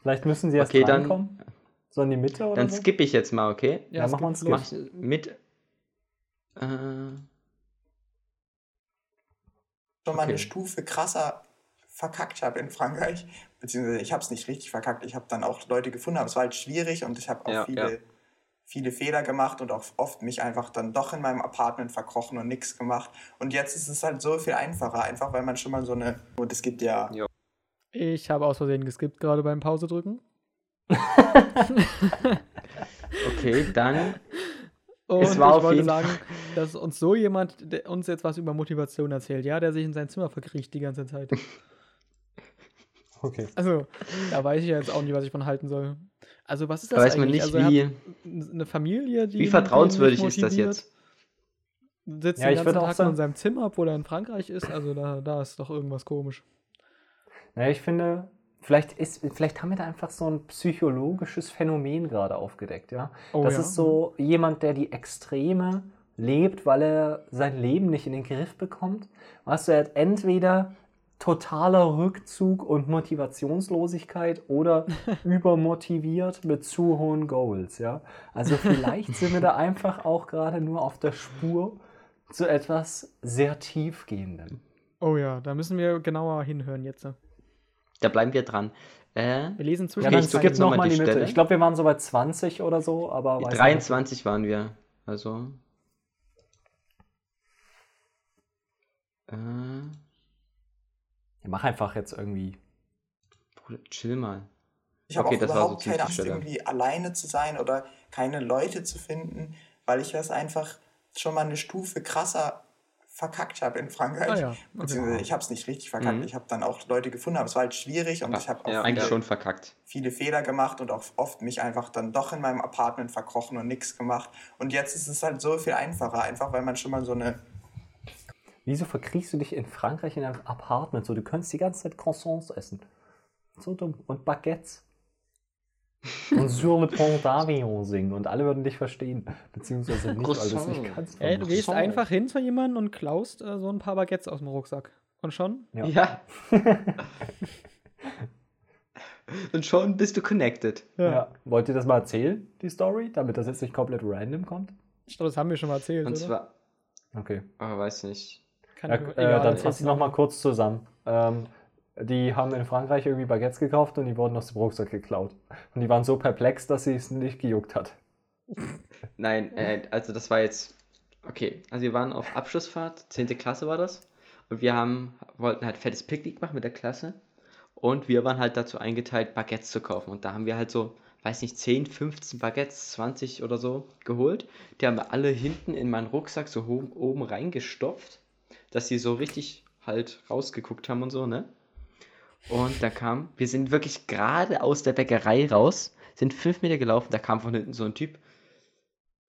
Vielleicht müssen sie erst Okay, dann- reinkommen. So in die Mitte oder Dann so. skippe ich jetzt mal, okay? Ja, es mach mal gibt einen los. Mach mit. Äh, schon mal Okay. eine Stufe krasser verkackt habe in Frankreich. Beziehungsweise ich habe es nicht richtig verkackt. Ich habe dann auch Leute gefunden, aber es war halt schwierig und ich habe auch Ja, viele, ja. Viele Fehler gemacht und auch oft mich einfach dann doch in meinem Apartment verkrochen und nichts gemacht. Und jetzt ist es halt so viel einfacher, einfach weil man schon mal so eine. Und es gibt ja. Ja. Ich habe aus Versehen geskippt gerade beim Pause drücken. okay, dann. Und Es war ich auf wollte jeden sagen, dass uns so jemand der uns jetzt was über Motivation erzählt, ja, der sich in sein Zimmer verkriecht die ganze Zeit. Okay. Also, da weiß ich ja jetzt auch nicht, was ich von halten soll. Also, was ist das Da weiß man eigentlich? nicht, also, wie, eine Familie, die. wie vertrauenswürdig ist das jetzt. Sitzt Ja, den ich ganzen Tag sagen- in seinem Zimmer, obwohl er in Frankreich ist. Also, da, da ist doch irgendwas komisch. Naja, ich finde, vielleicht, ist, vielleicht haben wir da einfach so ein psychologisches Phänomen gerade aufgedeckt, ja. Oh, das ja. ist so jemand, der die Extreme lebt, weil er sein Leben nicht in den Griff bekommt. Weißt du, er hat entweder totaler Rückzug und Motivationslosigkeit oder übermotiviert mit zu hohen Goals, ja. Also vielleicht sind wir da einfach auch gerade nur auf der Spur zu etwas sehr tiefgehendem. Oh ja, da müssen wir genauer hinhören jetzt. Da bleiben wir dran. Äh, Wir lesen zwischen Ja, Okay, ich noch mal die die Mitte. Stelle. Ich glaube, wir waren so bei 20 oder so, aber weiß ich 23 waren wir. Also. Äh, nicht. Ja, mach einfach jetzt irgendwie. Bruder, chill mal. Ich habe Okay, auch das war so überhaupt ziemlich keine Angst, irgendwie alleine zu sein oder keine Leute zu finden, weil ich das einfach schon mal eine Stufe krasser verkackt habe in Frankreich. Ah ja, okay. Beziehungsweise ich habe es nicht richtig verkackt. Mhm. Ich habe dann auch Leute gefunden, aber es war halt schwierig und Aber ich habe auch ja, Eigentlich viele, schon verkackt. viele Fehler gemacht und auch oft mich einfach dann doch in meinem Apartment verkrochen und nichts gemacht. Und jetzt ist es halt so viel einfacher, einfach weil man schon mal so eine Wieso verkriechst du dich in Frankreich in einem Apartment? So, du könntest die ganze Zeit Croissants essen. So dumm. Und Baguettes. Und Sur le Pont d'Avion singen. Und alle würden dich verstehen. Beziehungsweise nicht, weil du es nicht Croissant. kannst. Ey, du gehst Croissant. einfach hin zu jemandem und klaust äh, so ein paar Baguettes aus dem Rucksack. Und schon? Ja. Ja. Und schon bist du connected. Ja. Wollt ihr das mal erzählen, die Story? Damit das jetzt nicht komplett random kommt? Ich glaube, das haben wir schon mal erzählt, Und oder? zwar, Okay. oh, weiß nicht. Kann Ja, ich- äh, egal, dann fasse ich nochmal kurz zusammen. Ähm, die haben in Frankreich irgendwie Baguettes gekauft und die wurden aus dem Rucksack geklaut. Und die waren so perplex, dass sie es nicht gejuckt hat. Nein, äh, also das war jetzt. Okay, also wir waren auf Abschlussfahrt, 10. Klasse war das. Und wir haben, wollten halt fettes Picknick machen mit der Klasse. Und wir waren halt dazu eingeteilt, Baguettes zu kaufen. Und da haben wir halt so, weiß nicht, 10, 15 Baguettes, 20 oder so geholt. Die haben wir alle hinten in meinen Rucksack so oben, oben reingestopft, dass sie so richtig halt rausgeguckt haben und so, ne? Und da kam, wir sind wirklich gerade aus der Bäckerei raus, sind fünf Meter gelaufen, da kam von hinten so ein Typ.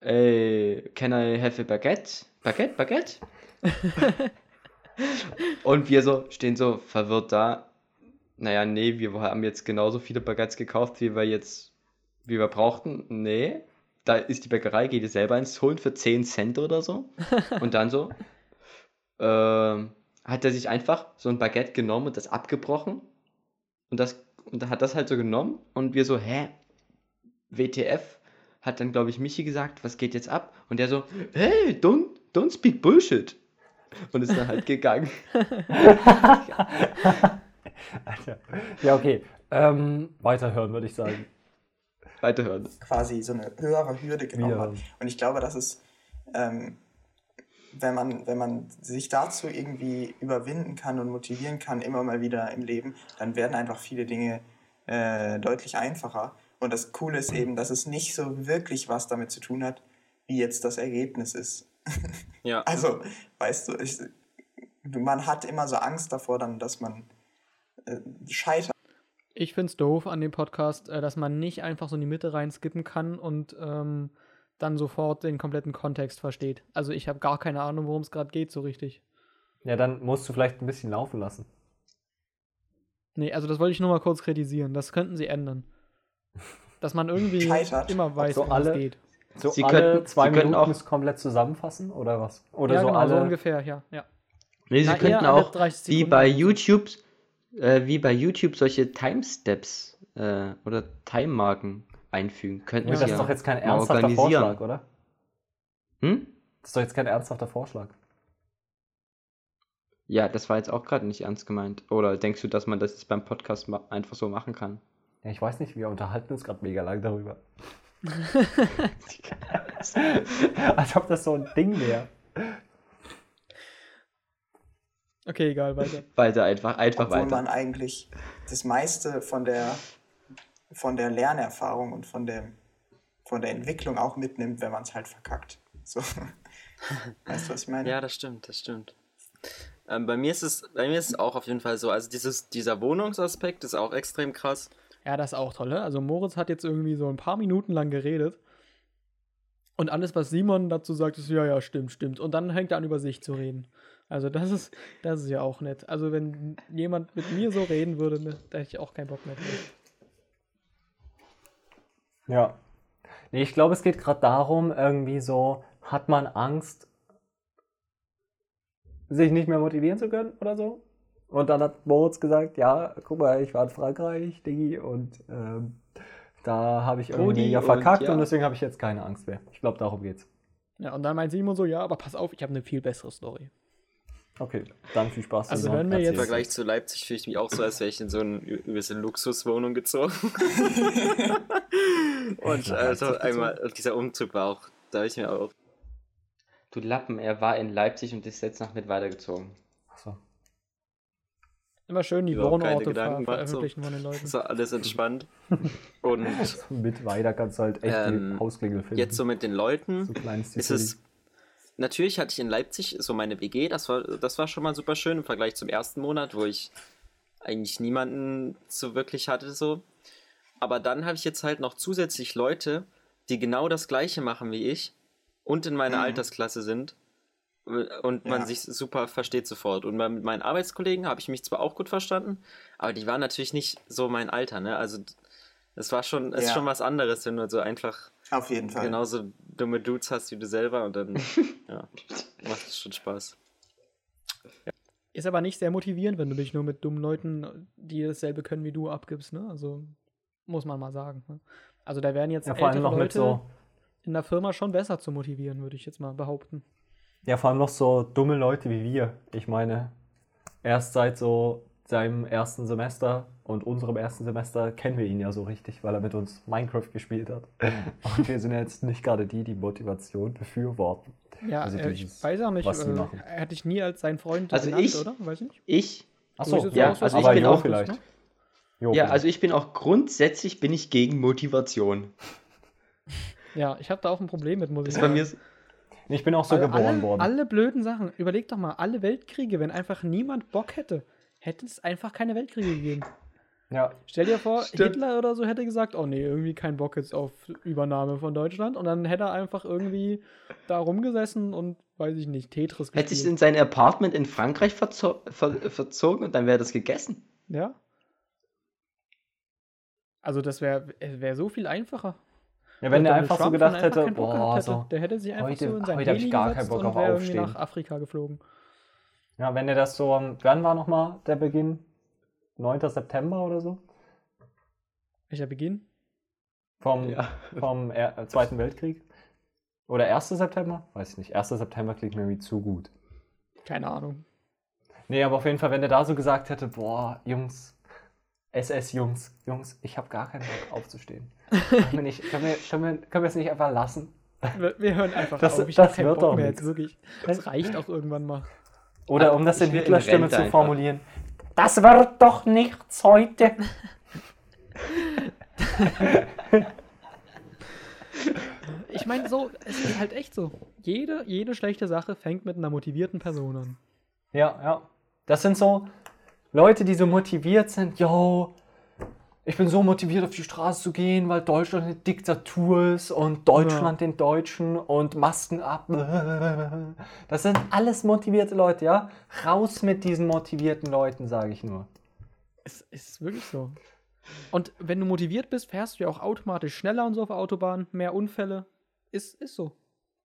Ey, can I have a baguette? Baguette, baguette? und wir so stehen so verwirrt da. Naja, nee, wir haben jetzt genauso viele Baguettes gekauft, wie wir jetzt, wie wir brauchten. Nee. da ist die Bäckerei, geht ihr selber eins holen für 10 Cent oder so. Und dann so, ähm, hat er sich einfach so ein Baguette genommen und das abgebrochen. Und das und hat das halt so genommen und wir so, hä? WTF? Hat dann, glaube ich, Michi gesagt, was geht jetzt ab? Und der so, hey, don't, don't speak bullshit. Und ist dann halt gegangen. Alter. Ja, okay. Ähm, weiterhören, würde ich sagen. Weiterhören. quasi so eine höhere Hürde genommen Wiederhören. hat. Und ich glaube, dass es, ähm, wenn, man, wenn man sich dazu irgendwie überwinden kann und motivieren kann, immer mal wieder im Leben, dann werden einfach viele Dinge äh, deutlich einfacher. Und das Coole ist eben, dass es nicht so wirklich was damit zu tun hat, wie jetzt das Ergebnis ist. Ja. Also, weißt du, ich, man hat immer so Angst davor, dann, dass man äh, scheitert. Ich finde es doof an dem Podcast, äh, dass man nicht einfach so in die Mitte rein skippen kann und ähm, dann sofort den kompletten Kontext versteht. Also ich habe gar keine Ahnung, worum es gerade geht, so richtig. Ja, dann musst du vielleicht ein bisschen laufen lassen. Nee, also das wollte ich nur mal kurz kritisieren. Das könnten sie ändern. Dass man irgendwie Scheitert. immer weiß, so worum es geht. So Sie alle könnten- zwei Sie Minuten auch- es komplett zusammenfassen oder was? Oder ja, so genau, alle. so ungefähr, ja. ja. Nee, sie Na, könnten auch 30 wie bei. YouTube, äh, wie bei YouTube solche Timesteps äh, oder Time-Marken einfügen. Könnten Ja, das ja ist doch jetzt kein ernsthafter organisieren. Vorschlag, oder? Hm? Das ist doch jetzt kein ernsthafter Vorschlag. Ja, das war jetzt auch gerade nicht ernst gemeint. Oder denkst du, dass man das jetzt beim Podcast ma- einfach so machen kann? Ja, ich weiß nicht, wir unterhalten uns gerade mega lang darüber. Als ob das so ein Ding wäre. Okay, egal, weiter. Weiter, einfach, einfach obwohl weiter. man eigentlich das meiste von der, von der Lernerfahrung und von, dem, von der Entwicklung auch mitnimmt, wenn man es halt verkackt. So. Weißt du, was ich meine? Ja, das stimmt, das stimmt. Ähm, bei mir ist es, bei mir ist es auch auf jeden Fall so. Also dieses, dieser Wohnungsaspekt ist auch extrem krass. Ja, das ist auch toll, ne? Also Moritz hat jetzt irgendwie so ein paar Minuten lang geredet. Und alles, was Simon dazu sagt, ist, ja, ja, stimmt, stimmt. Und dann hängt er an, über sich zu reden. Also das ist, das ist ja auch nett. Also wenn jemand mit mir so reden würde, ne, da hätte ich auch keinen Bock mehr drauf. Ja. Nee, ich glaube, es geht gerade darum, irgendwie so, hat man Angst, sich nicht mehr motivieren zu können oder so? Und dann hat Moritz gesagt, ja, guck mal, ich war in Frankreich, Diggi, und ähm, da habe ich irgendwie mega und verkackt und, ja. deswegen habe ich jetzt keine Angst mehr. Ich glaube, darum geht's. Ja, und dann meint Simon so, ja, aber pass auf, ich habe eine viel bessere Story. Okay, dann viel Spaß. Also hören wir Erzähl. Im jetzt- Vergleich zu Leipzig fühle ich mich auch so, als wäre ich in so eine übelste Luxuswohnung gezogen. Und also einmal, und dieser Umzug war auch, da habe ich mir auch. Du Lappen, er war in Leipzig und ist jetzt noch mit weitergezogen. Achso. Immer schön die Wohnorte ver so. veröffentlichen von den Leuten. War alles entspannt. Und Mit weiter kannst du halt echt Ähm, die Hausklingel finden. jetzt so mit den Leuten so klein ist es. Natürlich hatte ich in Leipzig so meine WG, das war, das war schon mal super schön im Vergleich zum ersten Monat, wo ich eigentlich niemanden so wirklich hatte. So. Aber dann habe ich jetzt halt noch zusätzlich Leute, die genau das gleiche machen wie ich und in meiner Mhm. Altersklasse sind. Und man Ja. sich super versteht sofort. Und mit meinen Arbeitskollegen habe ich mich zwar auch gut verstanden, aber die waren natürlich nicht so mein Alter, ne? Also es war schon, es ist Ja. schon was anderes, wenn du so einfach Auf jeden Fall. genauso dumme Dudes hast wie du selber und dann ja, macht es schon Spaß. Ist aber nicht sehr motivierend, wenn du dich nur mit dummen Leuten, die dasselbe können wie du, abgibst, ne? Also muss man mal sagen. Ne? Also da wären jetzt ja, vor allem ältere noch mit Leute so, in der Firma schon besser zu motivieren, würde ich jetzt mal behaupten. ja, vor allem noch so dumme Leute wie wir. Ich meine, erst seit so seinem ersten Semester und unserem ersten Semester kennen wir ihn ja so richtig, weil er mit uns Minecraft gespielt hat. Und wir sind ja jetzt nicht gerade die, die Motivation befürworten. Ja, Also äh, dieses, ich weiß auch nicht, was äh, machen. hätte ich nie als sein Freund Also genannt, ich- oder? Weiß ich nicht. Ich, Achso, ja, als also ich bin auch vielleicht. ne? Jo, ja, vielleicht. also ich bin auch grundsätzlich bin ich gegen Motivation. Ja, ich habe da auch ein Problem mit bei mir so- ich bin auch so alle, geboren alle, worden. Alle blöden Sachen. Überleg doch mal, alle Weltkriege, wenn einfach niemand Bock hätte, hätte es einfach keine Weltkriege gegeben. Ja, Stell dir vor, Stimmt. Hitler oder so hätte gesagt, oh nee, irgendwie kein Bock jetzt auf Übernahme von Deutschland. Und dann hätte er einfach irgendwie da rumgesessen und, weiß ich nicht, Tetris hätte sich gespielt. in sein Apartment in Frankreich verzo ver verzogen und dann wäre das gegessen. Ja. Also das wäre wär so viel einfacher. Ja, wenn er einfach so Trump, gedacht er einfach hätte, boah, hätte, so, der hätte sich einfach heute- so in sein heute ich gar keinen Bock und auf wäre irgendwie Aufstehen. nach Afrika geflogen. ja, wenn er das so, am- wann war nochmal der Beginn? 9. September oder so? Welcher Beginn? Vom, Ja. vom er äh, Zweiten Weltkrieg? Oder 1. September? Weiß ich nicht. 1. September klingt mir wie zu gut. Keine Ahnung. Nee, aber auf jeden Fall, wenn er da so gesagt hätte, boah, Jungs, SS-Jungs, Jungs, ich habe gar keinen Bock aufzustehen. Können wir, nicht, können, wir, können, wir, können wir es nicht einfach lassen? Wir, wir hören einfach Das- auf. Ich das wird doch mehr jetzt wirklich. Das reicht auch irgendwann mal. Oder um das in Hitlerstimme zu einfach. formulieren, das wird doch nichts heute. Ich meine, so, es ist halt echt so. Jede, jede schlechte Sache fängt mit einer motivierten Person an. Ja, ja. Das sind so Leute, die so motiviert sind, yo, ich bin so motiviert auf die Straße zu gehen, weil Deutschland eine Diktatur ist und Deutschland den Deutschen und Masken ab. Das sind alles motivierte Leute, ja? Raus mit diesen motivierten Leuten, sage ich nur. Es, es ist wirklich so. Und wenn du motiviert bist, fährst du ja auch automatisch schneller und so auf der Autobahn, mehr Unfälle. Ist, ist so.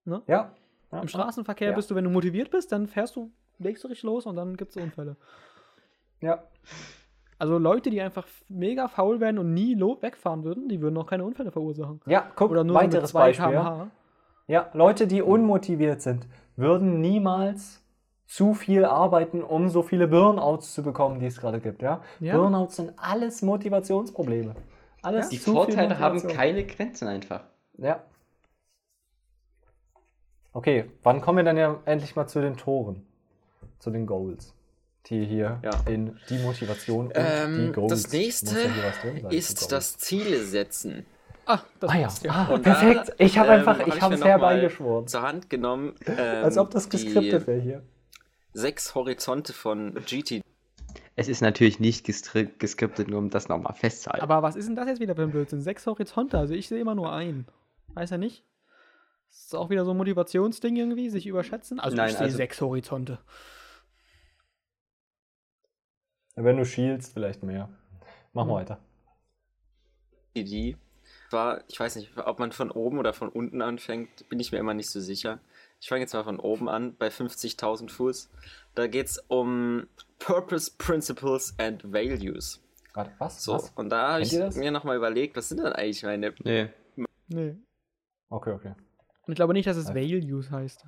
Ne? Ja. ja. Im Straßenverkehr Ja. bist du, wenn du motiviert bist, dann fährst du, legst du richtig los und dann gibt es Unfälle. Ja. Also Leute, die einfach mega faul wären und nie wegfahren würden, die würden auch keine Unfälle verursachen. Ja, guck, Oder nur so mit weiteres 2 Beispiel. km/h. Ja, Leute, die unmotiviert sind, würden niemals zu viel arbeiten, um so viele Burnouts zu bekommen, die es gerade gibt. Ja? Ja. Burnouts sind alles Motivationsprobleme. Alles Die zu viel Vorteile haben keine Grenzen einfach. Ja. Okay, wann kommen wir dann ja endlich mal zu den Toren? Zu den Goals, die hier Ja. in die Motivation und die Ähm, Goals. das nächste sein, ist das Ziele setzen. Ah, das Ah ja, ah, perfekt. da, ich habe ähm, einfach, hab ich habe es herbeigeschworen. Zur Hand genommen. Ähm, Als ob das geskriptet die wäre hier. Sechs Horizonte von GT. Es ist natürlich nicht geskriptet, nur um das nochmal festzuhalten. Aber was ist denn das jetzt wieder für ein Blödsinn? Sechs Horizonte, also ich sehe immer nur einen. Weiß er nicht? Ist das auch wieder so ein Motivationsding irgendwie, sich überschätzen? Also Nein, ich sehe also- sechs Horizonte. Wenn du schielst, vielleicht mehr. Mach mal Mhm. weiter. Die war, ich weiß nicht, ob man von oben oder von unten anfängt, bin ich mir immer nicht so sicher. Ich fange jetzt mal von oben an, bei 50.000 Fuß. Da geht es um Purpose, Principles and Values. Warte, was? So, was? und da habe ich mir nochmal überlegt, was sind denn eigentlich meine nee. Nee. Okay, okay. Und ich glaube nicht, dass es Ja. Values heißt.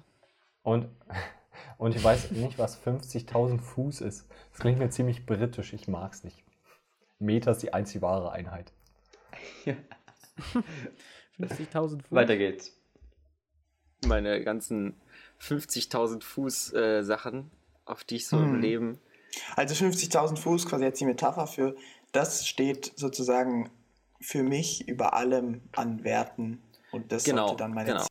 Und, und ich weiß nicht, was 50.000 Fuß ist. Das klingt mir ziemlich britisch. Ich mag's nicht. Meter ist die einzig wahre Einheit. 50.000 Fuß. Weiter geht's. meine ganzen 50.000 Fuß äh, Sachen, auf die ich so im Hm. Leben. Also 50.000 Fuß, quasi jetzt die Metapher für, das steht sozusagen für mich über allem an Werten. Und das Genau, sollte dann meine genau.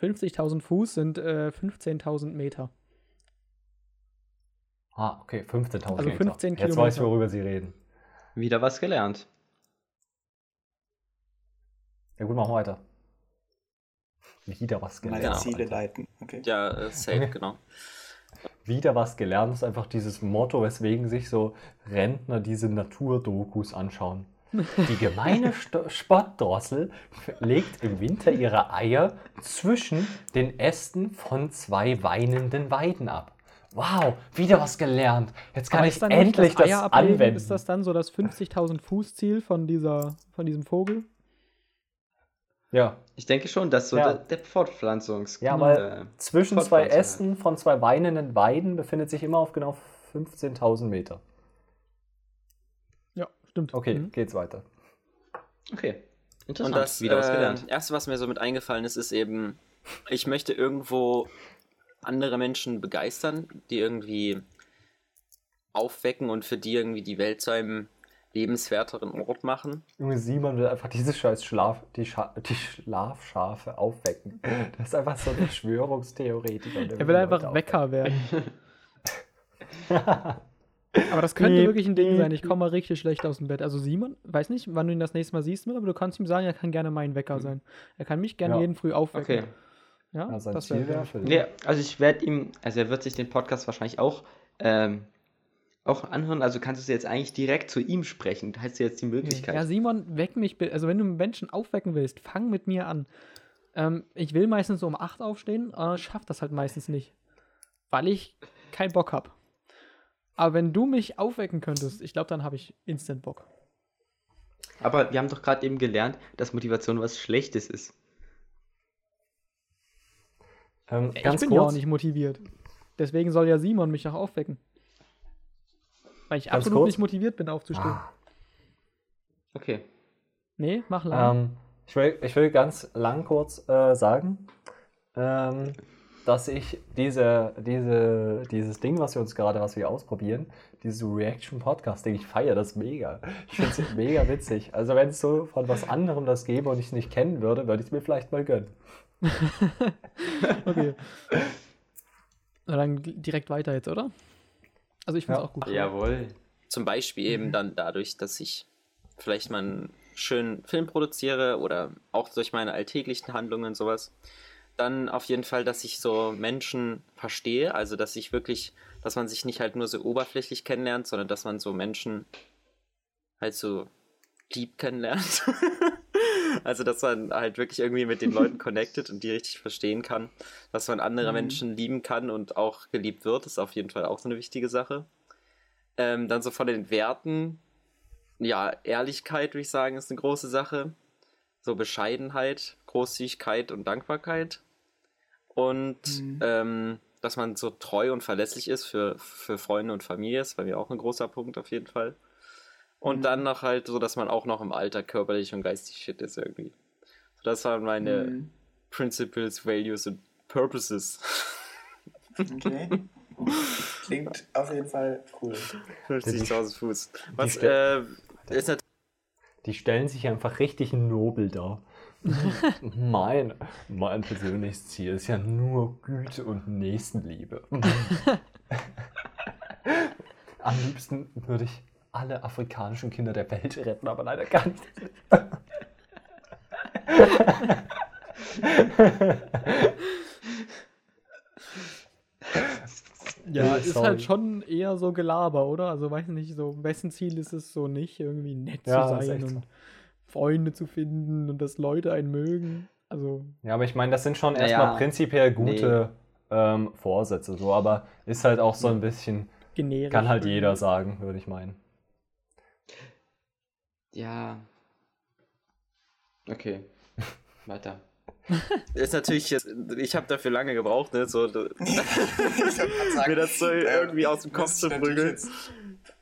50.000 Fuß sind äh, 15.000 Meter. Ah, okay, 15.000 Also Meter. 15 Jetzt weiß ich, worüber Sie reden. Wieder was gelernt. Ja gut, machen wir weiter. Wieder was meine gelernt. Ziele Alter. leiten. Okay. Ja, äh, safe, Okay. genau. Wieder was gelernt ist einfach dieses Motto, weswegen sich so Rentner diese Naturdokus anschauen. Die gemeine Sto Spottdrossel legt im Winter ihre Eier zwischen den Ästen von zwei weinenden Weiden ab. Wow, wieder was gelernt. Jetzt kann Aber ich endlich das, Eier ablegen, anwenden. Ist das dann so das 50.000 Fuß Ziel von, dieser, von diesem Vogel? ja, Ich denke schon, dass so Ja. der, der Fortpflanzungs... Ja, äh, weil zwischen zwei Ästen von zwei weinenden Weiden befindet sich immer auf genau 15.000 Meter. Stimmt. Okay, Mhm. geht's weiter. Okay. Und Interessant. das Wieder was äh, gelernt. erste, was mir so mit eingefallen ist, ist eben, ich möchte irgendwo andere Menschen begeistern, die irgendwie aufwecken und für die irgendwie die Welt zu einem lebenswerteren Ort machen. Junge, Simon will einfach diese scheiß Schlaf, die, Scha die Schlafschafe aufwecken. Das ist einfach so ein Verschwörungstheoretiker. Er will einfach Wecker werden. Aber das könnte Piep, wirklich ein Ding piep, sein. Ich komme mal richtig schlecht aus dem Bett. Also Simon, weiß nicht, wann du ihn das nächste Mal siehst, aber du kannst ihm sagen, er kann gerne mein Wecker sein. Er kann mich gerne Ja. jeden früh aufwecken. Okay. Ja, sein das Ziel wäre. Nee, also ich werde ihm, also er wird sich den Podcast wahrscheinlich auch ähm, auch anhören? Also kannst du jetzt eigentlich direkt zu ihm sprechen. Da hast du jetzt die Möglichkeit. Ja, Simon, weck mich. bi- Also, wenn du Menschen aufwecken willst, fang mit mir an. Ähm, ich will meistens so um 8 aufstehen, aber schaff das halt meistens nicht. Weil ich keinen Bock habe. Aber wenn du mich aufwecken könntest, ich glaube, dann habe ich instant Bock. Aber wir haben doch gerade eben gelernt, dass Motivation was Schlechtes ist. Ähm, Ich ganz bin ja auch kurz, nicht motiviert. Deswegen soll ja Simon mich auch aufwecken. Weil ich Ganz absolut kurz? nicht motiviert bin, aufzustehen. Ah. Okay. Nee, mach lang. Ähm, ich, will, ich will ganz lang kurz äh, sagen, ähm, dass ich diese, diese, dieses Ding, was wir uns gerade, was wir ausprobieren, dieses Reaction-Podcast-Ding, ich feiere das mega. Ich finde es mega witzig. Also wenn es so von was anderem das gäbe und ich es nicht kennen würde, würde ich es mir vielleicht mal gönnen. Okay. Na dann direkt weiter jetzt, oder? Also ich finde es Ja. auch gut. Jawohl. Zum Beispiel eben dann dadurch, dass ich vielleicht mal einen schönen Film produziere oder auch durch meine alltäglichen Handlungen sowas. Dann auf jeden Fall, dass ich so Menschen verstehe, also dass ich wirklich, dass man sich nicht halt nur so oberflächlich kennenlernt, sondern dass man so Menschen halt so lieb kennenlernt. also dass man halt wirklich irgendwie mit den Leuten connected und die richtig verstehen kann, dass man andere Mhm. Menschen lieben kann und auch geliebt wird, ist auf jeden Fall auch so eine wichtige Sache. Ähm, dann so von den Werten, ja, Ehrlichkeit, würde ich sagen, ist eine große Sache. So Bescheidenheit, Großzügigkeit und Dankbarkeit. Und Mhm. ähm, dass man so treu und verlässlich ist für, für Freunde und Familie, ist bei mir auch ein großer Punkt auf jeden Fall. Und Mhm. dann noch halt so, dass man auch noch im Alter körperlich und geistig fit ist irgendwie. So, das waren meine Mhm. Principles, Values und Purposes. Okay. Klingt auf jeden Fall cool. 50.000 Fuß. Was äh, ist natürlich Die stellen sich einfach richtig nobel dar. mein, mein persönliches Ziel ist ja nur Güte und Nächstenliebe. Am liebsten würde ich alle afrikanischen Kinder der Welt retten, aber leider gar nicht. Ja, Äh, ist sorry. halt schon eher so Gelaber, oder? Also weiß nicht, so wessen Ziel ist es so nicht, irgendwie nett Ja, zu sein und so. Freunde zu finden und dass Leute einen mögen. Also, Ja, aber ich meine, das sind schon Naja, erstmal prinzipiell gute ähm, Vorsätze, so, aber ist halt auch so ein bisschen, generisch. kann halt jeder sagen, würde ich meinen. Ja. Okay. Weiter. ist natürlich jetzt, ich habe dafür lange gebraucht, ne, so, mir das so äh, irgendwie aus dem Kopf zu prügeln.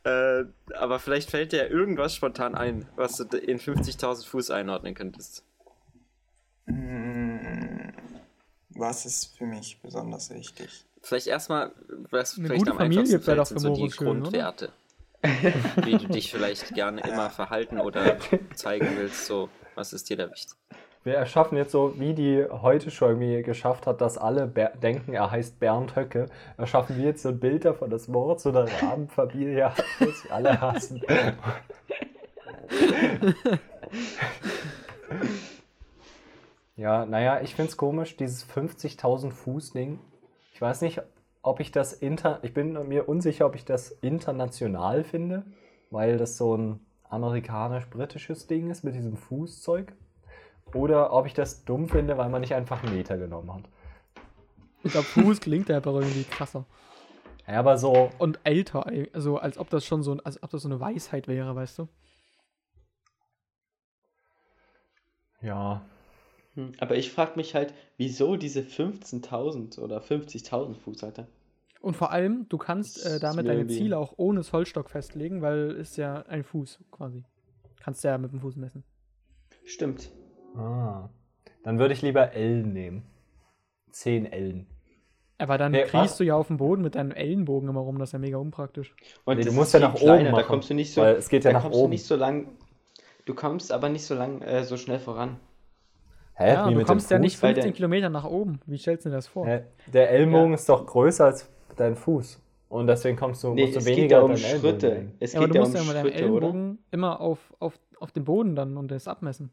Äh, aber vielleicht fällt dir irgendwas spontan ein, was du in 50.000 Fuß einordnen könntest. Mm, Was ist für mich besonders wichtig? Vielleicht erstmal, was Eine vielleicht gute am Familie einfachsten fällt, sind so die schön, oder? Grundwerte. wie du dich vielleicht gerne immer verhalten oder zeigen willst, so, was ist dir da wichtig? Wir erschaffen jetzt so, wie die heute schon irgendwie geschafft hat, dass alle Ber denken, er heißt Bernd Höcke, erschaffen wir jetzt so ein Bild davon, dass Moritz so eine Rahmenfamilie hat, die sich alle hassen. ja, naja, ich finde es komisch, dieses 50.000 Fuß Ding. Ich weiß nicht, ob ich das inter... Ich bin mir unsicher, ob ich das international finde, weil das so ein amerikanisch-britisches Ding ist mit diesem Fußzeug. Oder ob ich das dumm finde, weil man nicht einfach einen Meter genommen hat. Ich glaube, Fuß klingt einfach irgendwie krasser. Ja, aber so, Und älter, also als ob das schon so, ein- als ob das so eine Weisheit wäre, weißt du? ja. Hm, Aber ich frage mich halt, wieso diese 15.000 oder 50.000 Fuß, Alter? Und vor allem, du kannst äh, ist damit deine Ziele auch ohne Zollstock festlegen, weil es ja ein Fuß quasi. Kannst ja mit dem Fuß messen. Stimmt. Ah. Dann würde ich lieber Ellen nehmen. 10 Ellen. Aber dann Nee, kriegst was? du ja auf dem Boden mit deinem Ellenbogen immer rum, das ist ja mega unpraktisch. Und Nee, du musst ja nach oben kleiner, machen, Da kommst du nicht so, weil es geht ja nach oben. du nicht so lang. Du kommst aber nicht so lang, äh, so schnell voran. Hä? Ja, Wie du mit kommst dem ja nicht Fuß? weil 15 der- Kilometer nach oben. Wie stellst du dir das vor? Hä? Der Ellenbogen Ja. ist doch größer als dein Fuß. Und deswegen kommst du, Nee, musst du es geht weniger um Schritte. Es ja, aber geht du musst ja mit deinem oder? Ellenbogen immer auf, auf, auf den Boden dann und das abmessen.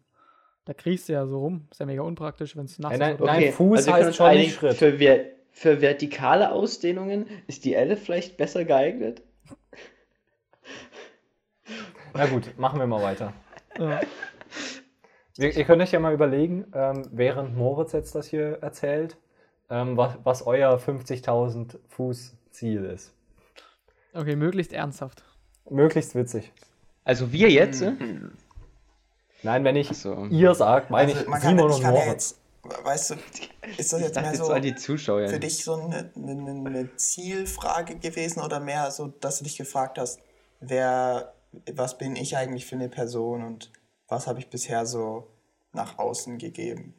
Da kriegst du ja so rum. Ist ja mega unpraktisch, wenn es nass Ey, nein, ist. Oder nein. Fuß also heißt schon nicht einigen, Schritt. Für, ver für vertikale Ausdehnungen ist die Elle vielleicht besser geeignet. Na gut, machen wir mal weiter. Ja. Ihr, ihr könnt euch ja mal überlegen, ähm, während Moritz jetzt das hier erzählt, ähm, was, was euer 50.000 Fuß Ziel ist. Okay, möglichst ernsthaft. Möglichst witzig. Also wir jetzt? äh? Nein, wenn ich so. ihr sagt, meine Also ich man kann, Simon ich und kann ja Moritz. jetzt, weißt du, ist das jetzt mehr so für dich so eine, eine, eine Zielfrage gewesen oder mehr so, dass du dich gefragt hast, wer, was bin ich eigentlich für eine Person und was habe ich bisher so nach außen gegeben?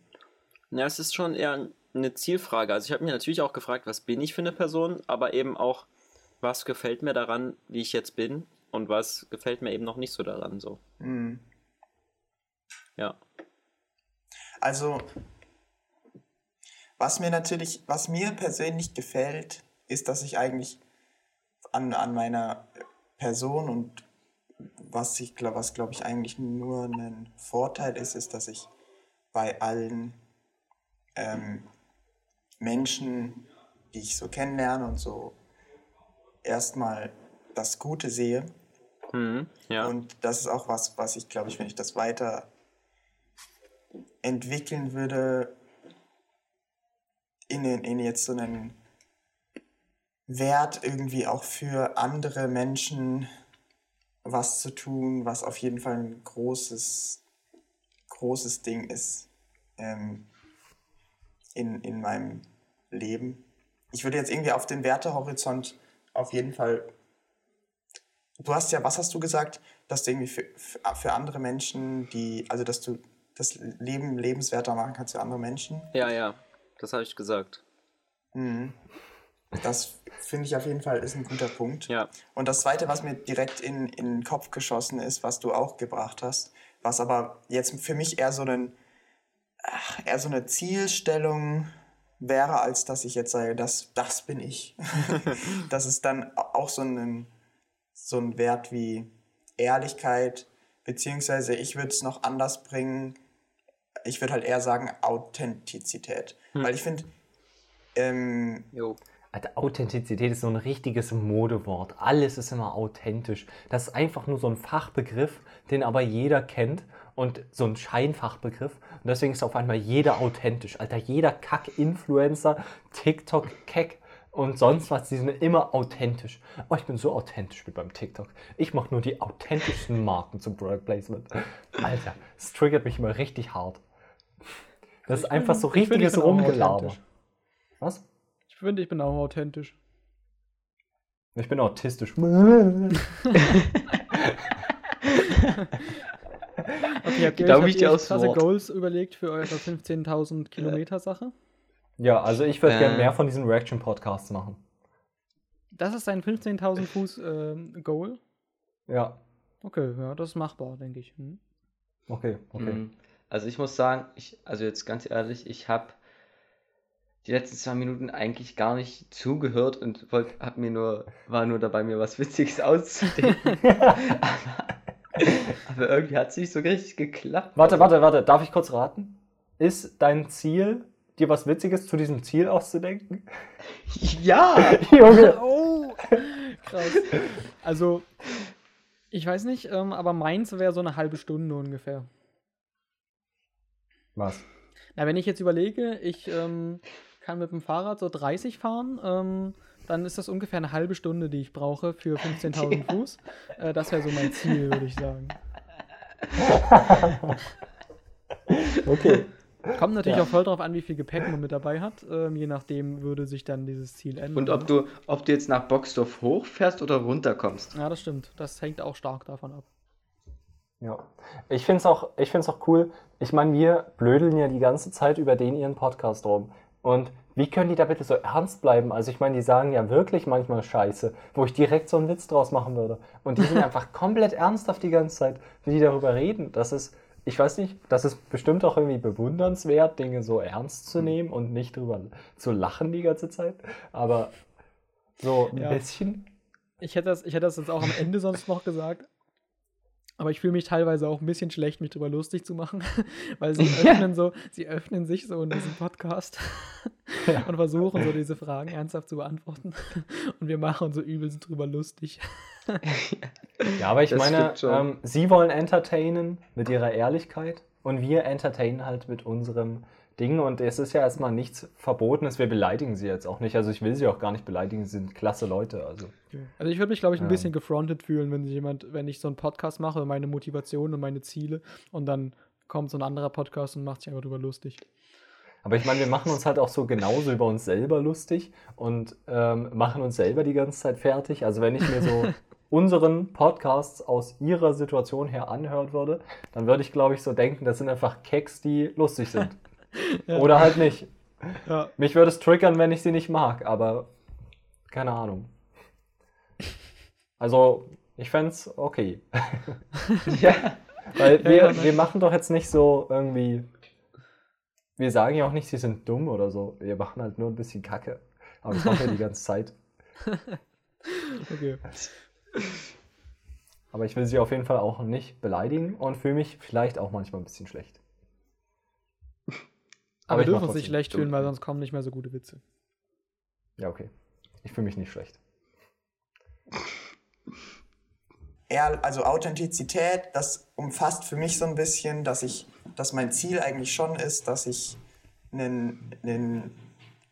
Ja, es ist schon eher eine Zielfrage. Also ich habe mir natürlich auch gefragt, was bin ich für eine Person, aber eben auch, was gefällt mir daran, wie ich jetzt bin und was gefällt mir eben noch nicht so daran so. Hm. Ja. Also, was mir natürlich, was mir persönlich gefällt, ist, dass ich eigentlich an, an meiner Person und was ich glaube, was glaube ich eigentlich nur ein Vorteil ist, ist, dass ich bei allen ähm, Menschen, die ich so kennenlerne und so erstmal das Gute sehe. Mhm. Ja. Und das ist auch was, was ich glaube ich, wenn ich das weiter entwickeln würde, in, in jetzt so einen Wert irgendwie auch für andere Menschen was zu tun, was auf jeden Fall ein großes, großes Ding ist ähm, in, in meinem Leben. Ich würde jetzt irgendwie auf den Wertehorizont auf jeden Fall. Du hast ja, was hast du gesagt, dass du irgendwie für, für andere Menschen, die, also dass du das Leben lebenswerter machen kannst für andere Menschen. ja, ja. Das habe ich gesagt. Mhm. Das finde ich auf jeden Fall ist ein guter Punkt. Ja. Und das Zweite, was mir direkt in, in den Kopf geschossen ist, was du auch gebracht hast, was aber jetzt für mich eher so, einen, ach, eher so eine Zielstellung wäre, als dass ich jetzt sage, das, das bin ich. das ist dann auch so ein, so ein Wert wie Ehrlichkeit, beziehungsweise ich würde es noch anders bringen. Ich würde halt eher sagen Authentizität. Weil ich finde, ähm, Jo. Alter, Authentizität ist so ein richtiges Modewort. Alles ist immer authentisch. Das ist einfach nur so ein Fachbegriff, den aber jeder kennt und so ein Scheinfachbegriff. Und deswegen ist auf einmal jeder authentisch. Alter, jeder Kack-Influencer, TikTok-Keck und sonst was, die sind immer authentisch. Oh, ich bin so authentisch mit beim TikTok. Ich mache nur die authentischsten Marken zum Product Placement. Alter, das triggert mich immer richtig hart. Das ist einfach so finde, ich richtiges bin auch Rumgelaber. Was? Ich finde, ich bin auch authentisch. Ich bin autistisch. Okay, habt ihr euch, ich habt dir ihr euch aufs krasse Wort. Goals überlegt für eure 15.000 Kilometer Sache? Ja, also ich würde Äh. gerne mehr von diesen Reaction-Podcasts machen. Das ist dein 15.000 Fuß ähm, Goal? Ja, Okay, ja, das ist machbar, denke ich. Hm? okay, okay. Mhm. Also ich muss sagen, ich, also jetzt ganz ehrlich, ich habe die letzten zwei Minuten eigentlich gar nicht zugehört und wollt, hab mir nur, war nur dabei, mir was Witziges auszudenken. aber, aber irgendwie hat es nicht so richtig geklappt. Warte, warte, warte, darf ich kurz raten? Ist dein Ziel, dir was Witziges zu diesem Ziel auszudenken? Ja! Junge! Oh, krass. Also, ich weiß nicht, ähm, aber meins wäre so eine halbe Stunde ungefähr. Was? Na, wenn ich jetzt überlege, ich ähm, kann mit dem Fahrrad so 30 fahren, ähm, dann ist das ungefähr eine halbe Stunde, die ich brauche für 15.000 Fuß. Äh, das wäre so mein Ziel, würde ich sagen. Okay. Kommt natürlich Ja. auch voll drauf an, wie viel Gepäck man mit dabei hat. Ähm, je nachdem würde sich dann dieses Ziel ändern. Und ob du, ob du jetzt nach Boxdorf hochfährst oder runterkommst. Ja, das stimmt. Das hängt auch stark davon ab. Ja. Ich finde es auch, ich find's auch cool. Ich meine, wir blödeln ja die ganze Zeit über den ihren Podcast rum. Und wie können die da bitte so ernst bleiben? Also ich meine, die sagen ja wirklich manchmal Scheiße, wo ich direkt so einen Witz draus machen würde. Und die sind einfach komplett ernsthaft die ganze Zeit, wie die darüber reden. Das ist, ich weiß nicht, das ist bestimmt auch irgendwie bewundernswert, Dinge so ernst zu nehmen und nicht drüber zu lachen die ganze Zeit. Aber so ein Ja. bisschen. Ich hätte, das, ich hätte das jetzt auch am Ende sonst noch gesagt. Aber ich fühle mich teilweise auch ein bisschen schlecht, mich drüber lustig zu machen, weil sie öffnen so, sie öffnen sich so in diesem Podcast Ja. und versuchen so diese Fragen ernsthaft zu beantworten. Und wir machen uns so übelst drüber lustig. Ja, aber ich Das meine, ähm, sie wollen entertainen mit ihrer Ehrlichkeit und wir entertainen halt mit unserem Ding und es ist ja erstmal nichts Verbotenes, wir beleidigen sie jetzt auch nicht. Also ich will sie auch gar nicht beleidigen, sie sind klasse Leute. Also Also ich würde mich, glaube ich, ein Ja. bisschen gefrontet fühlen, wenn jemand, wenn ich so einen Podcast mache, meine Motivation und meine Ziele und dann kommt so ein anderer Podcast und macht sich einfach drüber lustig. Aber ich meine, wir machen uns halt auch so genauso über uns selber lustig und ähm, machen uns selber die ganze Zeit fertig. Also wenn ich mir so unseren Podcasts aus ihrer Situation her anhören würde, dann würde ich, glaube ich, so denken, das sind einfach Keks, die lustig sind. Ja. Oder halt nicht. Ja. Mich würde es triggern, wenn ich sie nicht mag, aber keine Ahnung. Also, ich fände es okay. ja. Weil Ja, wir, wir machen doch jetzt nicht so irgendwie. Wir sagen ja auch nicht, sie sind dumm oder so. Wir machen halt nur ein bisschen Kacke. Aber das machen wir die ganze Zeit. Okay. Aber ich will sie auf jeden Fall auch nicht beleidigen und fühle mich vielleicht auch manchmal ein bisschen schlecht. Aber, wir dürfen uns nicht schlecht fühlen, weil sonst kommen nicht mehr so gute Witze. Ja, okay. Ich fühle mich nicht schlecht. eher, also Authentizität, das umfasst für mich so ein bisschen, dass ich, dass mein Ziel eigentlich schon ist, dass ich einen, einen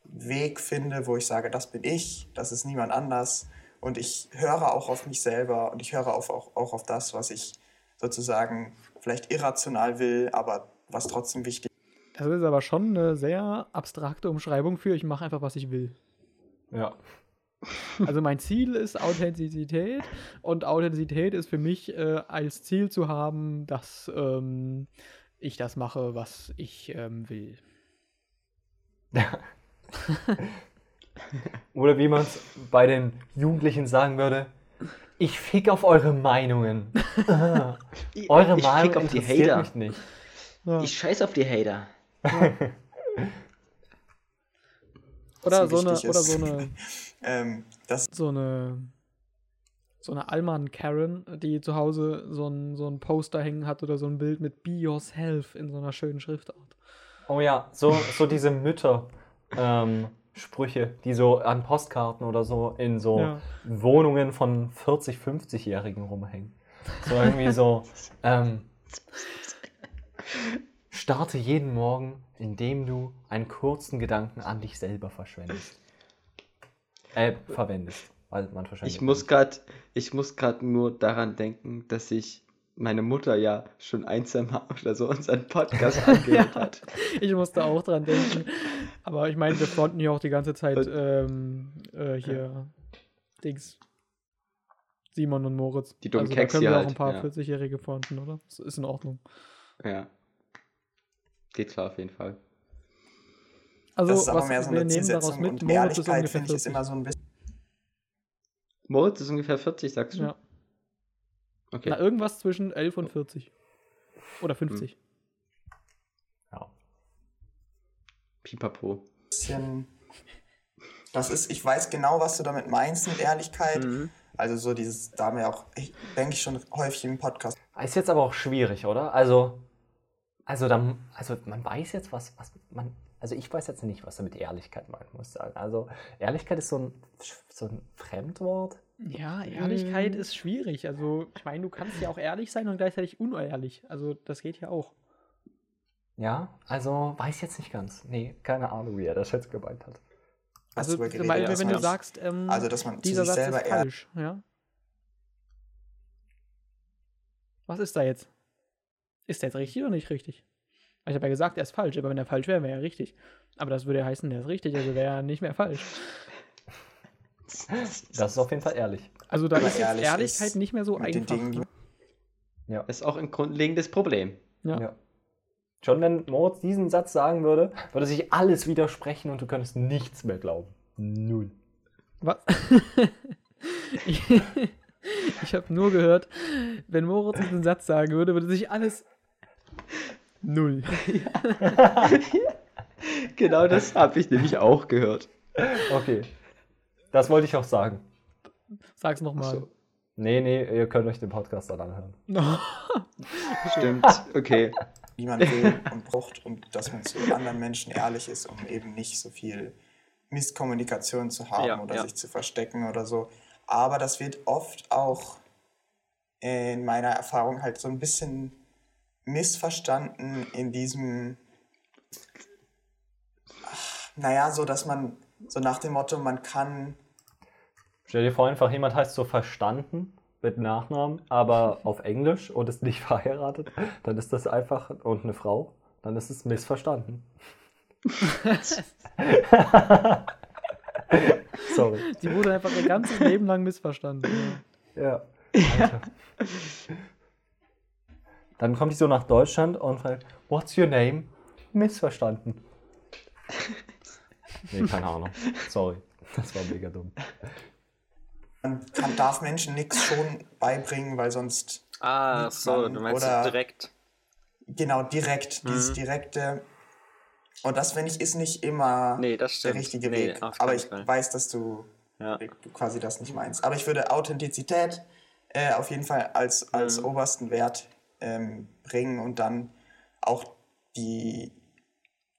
Weg finde, wo ich sage, das bin ich, das ist niemand anders und ich höre auch auf mich selber und ich höre auf, auch, auch auf das, was ich sozusagen vielleicht irrational will, aber was trotzdem wichtig Das ist aber schon eine sehr abstrakte Umschreibung für, ich mache einfach, was ich will. Ja. Also mein Ziel ist Authentizität und Authentizität ist für mich äh, als Ziel zu haben, dass ähm, ich das mache, was ich ähm, will. Oder wie man es bei den Jugendlichen sagen würde, ich fick auf eure Meinungen. Eure ich Meinung fick auf die interessiert Hater. mich nicht. Ja. Ich scheiß auf die Hater. Oder so eine, oder so eine, ähm, so eine, so eine Allmann Karen, die zu Hause so ein, so ein Poster hängen hat oder so ein Bild mit Be Yourself in so einer schönen Schriftart. Oh ja, so, so diese Mütter. Ähm, Sprüche, die so an Postkarten oder so in so Ja. Wohnungen von 40, 50-Jährigen rumhängen. So irgendwie so, ähm, starte jeden Morgen, indem du einen kurzen Gedanken an dich selber verschwendest. Äh, verwendest. Weil man verschwendet. Ich muss gerade, ich muss gerade nur daran denken, dass sich meine Mutter ja schon ein, zwei Mal oder so unseren Podcast angehört hat. Ich musste auch dran denken. Aber ich meine, wir fronten hier auch die ganze Zeit Und- ähm, äh, hier Dings. Simon und Moritz. Die dummen also, Keks da können wir auch halt, ein paar ja. 40-Jährige fronten, oder? Das ist in Ordnung. Ja. Geht klar auf jeden Fall. Also, das ist aber was mehr so wir eine nehmen daraus Zielsetzung mit, und Moritz ist Ehrlichkeit ungefähr finde ich ist 40. immer so ein bisschen Moritz ist ungefähr 40, sagst du? Ja. Okay. Na, irgendwas zwischen 11 und 40. Oder 50. Ja. Pipapo. bisschen. Das ist, ich weiß genau, was du damit meinst mit Ehrlichkeit. Mhm. Also so dieses, da haben wir auch, ich, denke ich schon häufig im Podcast. Ist jetzt aber auch schwierig, oder? Also, also, dann, also man weiß jetzt, was, was man. Also ich weiß jetzt nicht, was er mit Ehrlichkeit meint, muss ich sagen. Also Ehrlichkeit ist so ein, so ein Fremdwort. Ja, Ehrlichkeit Mm. ist schwierig. Also, ich meine, du kannst ja auch ehrlich sein und gleichzeitig unehrlich. Also, das geht ja auch. Ja, also weiß jetzt nicht ganz. Nee, keine Ahnung, wie er das jetzt gemeint hat. Also, zum geredet, dass wenn du sagst, ähm, also dass man zu dieser sich Satz selber ist ehrlich falsch, ja. Was ist da jetzt? Ist der jetzt richtig oder nicht richtig? Ich habe ja gesagt, er ist falsch, aber wenn er falsch wäre, wäre er richtig. Aber das würde ja heißen, der ist richtig, also wäre er nicht mehr falsch. Das ist auf jeden Fall ehrlich. Also da Aber ist jetzt ehrlich Ehrlichkeit ist nicht mehr so einfach. Ne? Ja. Ist auch ein grundlegendes Problem. Ja. ja. Schon wenn Moritz diesen Satz sagen würde, würde sich alles widersprechen und du könntest nichts mehr glauben. Null. Was? ich ich habe nur gehört, wenn Moritz diesen Satz sagen würde, würde sich alles null. Genau das habe ich nämlich auch gehört. Okay. Das wollte ich auch sagen. Sag's nochmal. So, Nee, nee, ihr könnt euch den Podcast dann anhören. stimmt. Okay. wie man will und braucht und dass man zu anderen Menschen ehrlich ist, um eben nicht so viel Misskommunikation zu haben Ja, oder ja. sich zu verstecken oder so. aber das wird oft auch in meiner Erfahrung halt so ein bisschen missverstanden in diesem, ach, naja, so dass man, so nach dem Motto, man kann, Stell dir vor, einfach jemand heißt so verstanden mit Nachnamen, aber auf Englisch und ist nicht verheiratet, dann ist das einfach, und eine Frau, dann ist es missverstanden. Sorry. Die wurde einfach ihr ganzes Leben lang missverstanden. Ja. Ja. Dann kommt die so nach Deutschland und fragt, What's your name? Missverstanden. Nee, keine Ahnung. Sorry. Das war mega dumm. man kann, darf Menschen nichts schon beibringen, weil sonst, Ah, so, man du meinst oder- direkt. genau, direkt, dieses Mhm. direkte, und das, finde ich, ist nicht immer Nee, das der richtige Nee, Weg. Aber ich Fall. weiß, dass du, Ja. du quasi das nicht meinst. Aber ich würde Authentizität äh, auf jeden Fall als, als Mhm. obersten Wert ähm, bringen und dann auch die,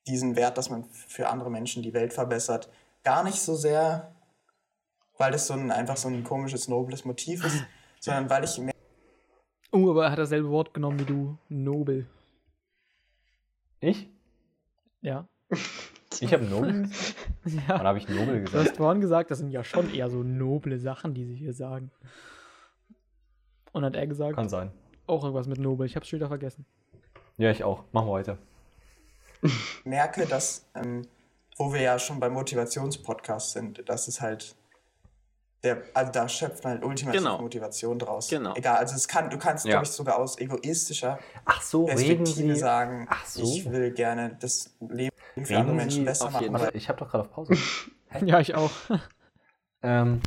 diesen Wert, dass man für andere Menschen die Welt verbessert, gar nicht so sehr, weil das so ein, einfach so ein komisches, nobles Motiv ist, sondern weil ich mehr Oh, aber er hat dasselbe Wort genommen wie du. Nobel. Ich? Ja. Ich habe Nobel gesagt? Ja. Wann habe ich Nobel Du gesagt? hast vorhin gesagt, das sind ja schon eher so noble Sachen, die sie hier sagen. Und hat er gesagt, Kann sein. Auch irgendwas mit Nobel. Ich hab's schon wieder vergessen. Ja, ich auch. Machen wir weiter. merke, dass, ähm, wo wir ja schon beim Motivationspodcast sind, dass es halt, der, also da schöpft man halt ultimativ Genau. Motivation draus. Genau. Egal, also es kann, du kannst, Ja. glaube ich, sogar aus egoistischer Ach so, reden Perspektive Sie. sagen, Ach so. ich will gerne das Leben für Reden andere Menschen Sie besser machen. ich habe doch gerade auf Pause. Ja, ich auch. Ähm,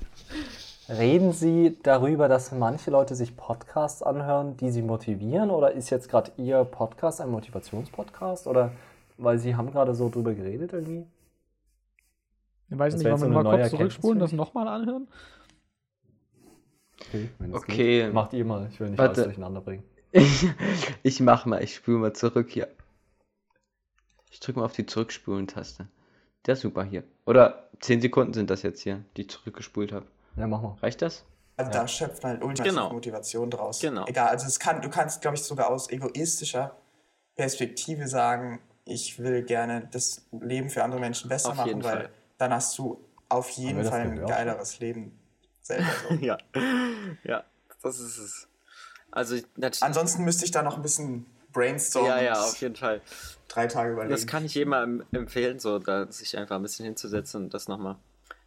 reden Sie darüber, dass manche Leute sich Podcasts anhören, die sie motivieren? Oder ist jetzt gerade Ihr Podcast ein Motivationspodcast? Oder weil Sie haben gerade so drüber geredet irgendwie? Ich weiß Das nicht, wollen wir so mal kurz zurückspulen, das nochmal anhören? Okay, wenn es Okay. Geht. Macht ihr mal. Ich will nicht Warte. alles durcheinander bringen. Ich, ich mach mal, ich spule mal zurück hier. Ich drücke mal auf die Zurückspulen-Taste. Der ist super hier. Oder 10 Sekunden sind das jetzt hier, die ich zurückgespult habe. Ja, mach mal. Reicht das? Also da schöpft man halt ultimativ Genau. Motivation draus. Genau. Egal, also es kann, du kannst, glaube ich, sogar aus egoistischer Perspektive sagen, ich will gerne das Leben für andere Menschen besser Auf machen, weil Fall. dann hast du auf jeden Fall ein geileres Leben selber. So. ja. Ja, das ist es. Also, natürlich. Ansonsten müsste ich da noch ein bisschen brainstormen Ja, ja, auf jeden Fall. drei Tage überlegen. Das kann ich jedem empfehlen, so da sich einfach ein bisschen hinzusetzen und das nochmal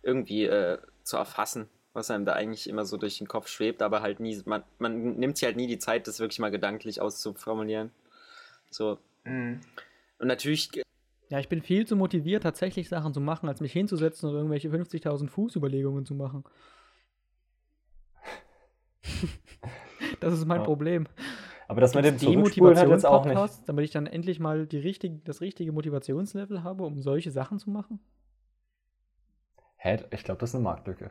irgendwie äh, zu erfassen, was einem da eigentlich immer so durch den Kopf schwebt, aber halt nie, man, man nimmt sich halt nie die Zeit, das wirklich mal gedanklich auszuformulieren. So. Mhm. Und natürlich, Ja, ich bin viel zu motiviert, tatsächlich Sachen zu machen, als mich hinzusetzen und irgendwelche 50.000 Fuß-Überlegungen zu machen. das ist mein Ja. Problem. Aber das mit dem Zurückspulen hat jetzt auch nicht. Damit ich dann endlich mal die richtig, das richtige Motivationslevel habe, um solche Sachen zu machen? Hä? Ich glaube, das ist eine Marktlücke.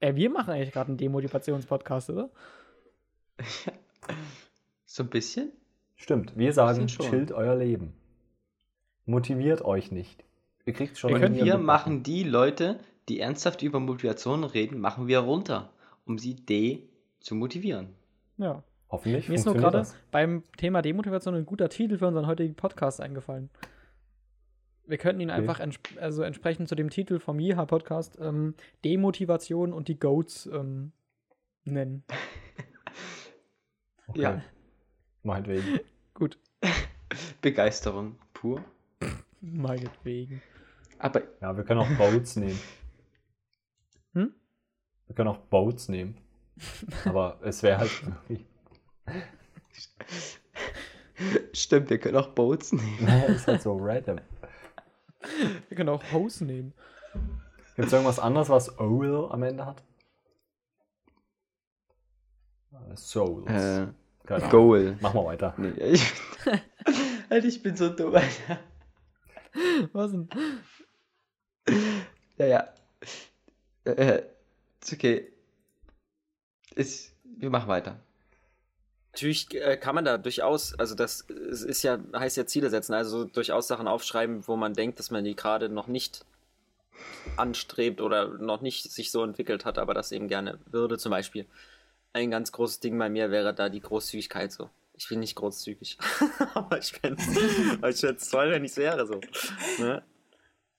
Äh, wir machen eigentlich gerade einen Demotivations-Podcast, oder? So ein bisschen? Stimmt. Wir sagen, schon. chillt euer Leben. Motiviert euch nicht. Ihr kriegt schon Wir Und können irgendwie wir machen die Leute, die ernsthaft über Motivation reden, machen wir runter, um sie de zu motivieren. Ja. Hoffentlich Mir ist nur gerade beim Thema Demotivation ein guter Titel für unseren heutigen Podcast eingefallen. Wir könnten ihn Okay. einfach entsp also entsprechend zu dem Titel vom Jiha-Podcast ähm, Demotivation und die Goats ähm, nennen. Okay. Ja. Meinetwegen. Gut, Begeisterung pur. meinetwegen. Aber Ja, wir können auch Boats nehmen. Hm? Wir können auch Boats nehmen. Aber es wäre halt irgendwie. stimmt, wir können auch Boats nehmen. Naja, ist halt so random. Wir können auch Host nehmen. Gibt es irgendwas anderes, was Owl am Ende hat? Äh, Souls. Äh, Keine. Goal. Mach mal weiter. Nee, ich, Alter, ich bin so dumm, Alter. Was denn? Ja, ja. Äh, ist okay. Ist, wir machen weiter. Natürlich äh, kann man da durchaus, also das ist ja, heißt ja Ziele setzen, also durchaus Sachen aufschreiben, wo man denkt, dass man die gerade noch nicht anstrebt oder noch nicht sich so entwickelt hat, aber das eben gerne würde. Zum Beispiel ein ganz großes Ding bei mir wäre da die Großzügigkeit so. Ich bin nicht großzügig, aber ich fände es toll, wenn ich es wäre so. Ne?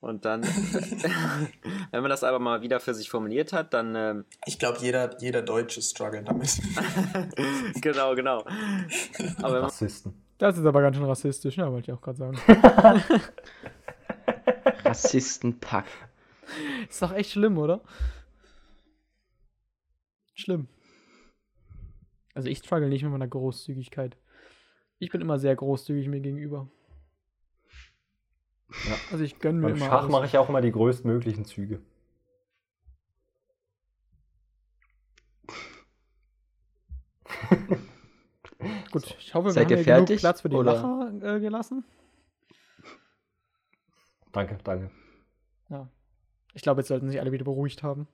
Und dann, wenn man das aber mal wieder für sich formuliert hat, dann. Ähm, ich glaube, jeder, jeder Deutsche struggelt damit. genau, genau. Aber Rassisten. Das ist aber ganz schön rassistisch, ja, wollte ich auch gerade sagen. Rassistenpack. Ist doch echt schlimm, oder? Schlimm. Also ich struggle nicht mit meiner Großzügigkeit. Ich bin immer sehr großzügig mir gegenüber. Ja. Also ich gönne mir Beim immer. Schach alles. mache ich auch immer die größtmöglichen Züge. Gut, ich hoffe, wir Seid haben ihr hier fertig, genug Platz für die oder? Lacher äh, gelassen. Danke, danke. Ja. Ich glaube, jetzt sollten sich alle wieder beruhigt haben.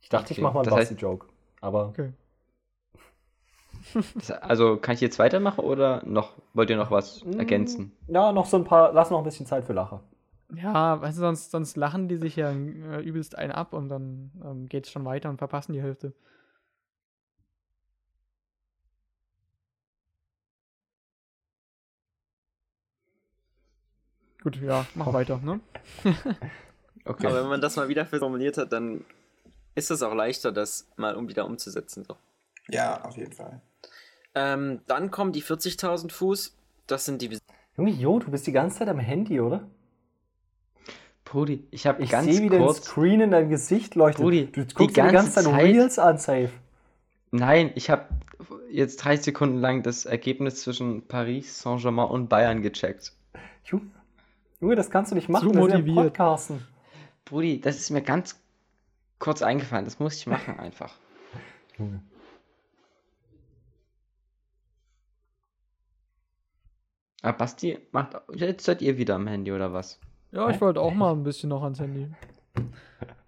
Ich dachte, ich Okay, mache mal einen Basti-Joke. Aber Okay. Das- Also kann ich jetzt weitermachen oder noch wollt ihr noch was ergänzen? ja, noch so ein paar, lass noch ein bisschen Zeit für Lacher. Ja, weißt du, sonst, sonst lachen die sich ja äh, übelst einen ab und dann ähm, geht's schon weiter und verpassen die Hälfte. Gut, ja, mach weiter, ne? Okay. Aber wenn man das mal wieder formuliert hat, dann ist es auch leichter, das mal um wieder umzusetzen. So. Ja, auf jeden Fall. Ähm, dann kommen die 40.000 Fuß. Das sind die. Junge, Jo, du bist die ganze Zeit am Handy, oder? Brudi, ich habe Ich ganz sehe, wie dein kurz. Screen in deinem Gesicht leuchtet. Brudi, du die guckst die ganze ganze Zeit Reels an, safe. Nein, ich habe jetzt 30 Sekunden lang das Ergebnis zwischen Paris Saint-Germain und Bayern gecheckt. Junge, Junge, das kannst du nicht machen. Zu wir sind am motiviert. Podcasten. Brudi, das ist mir ganz kurz eingefallen. Das muss ich machen einfach. Junge. Aber Ah, Basti macht. Jetzt seid ihr wieder am Handy oder was? Ja, ich wollte auch mal ein bisschen noch ans Handy.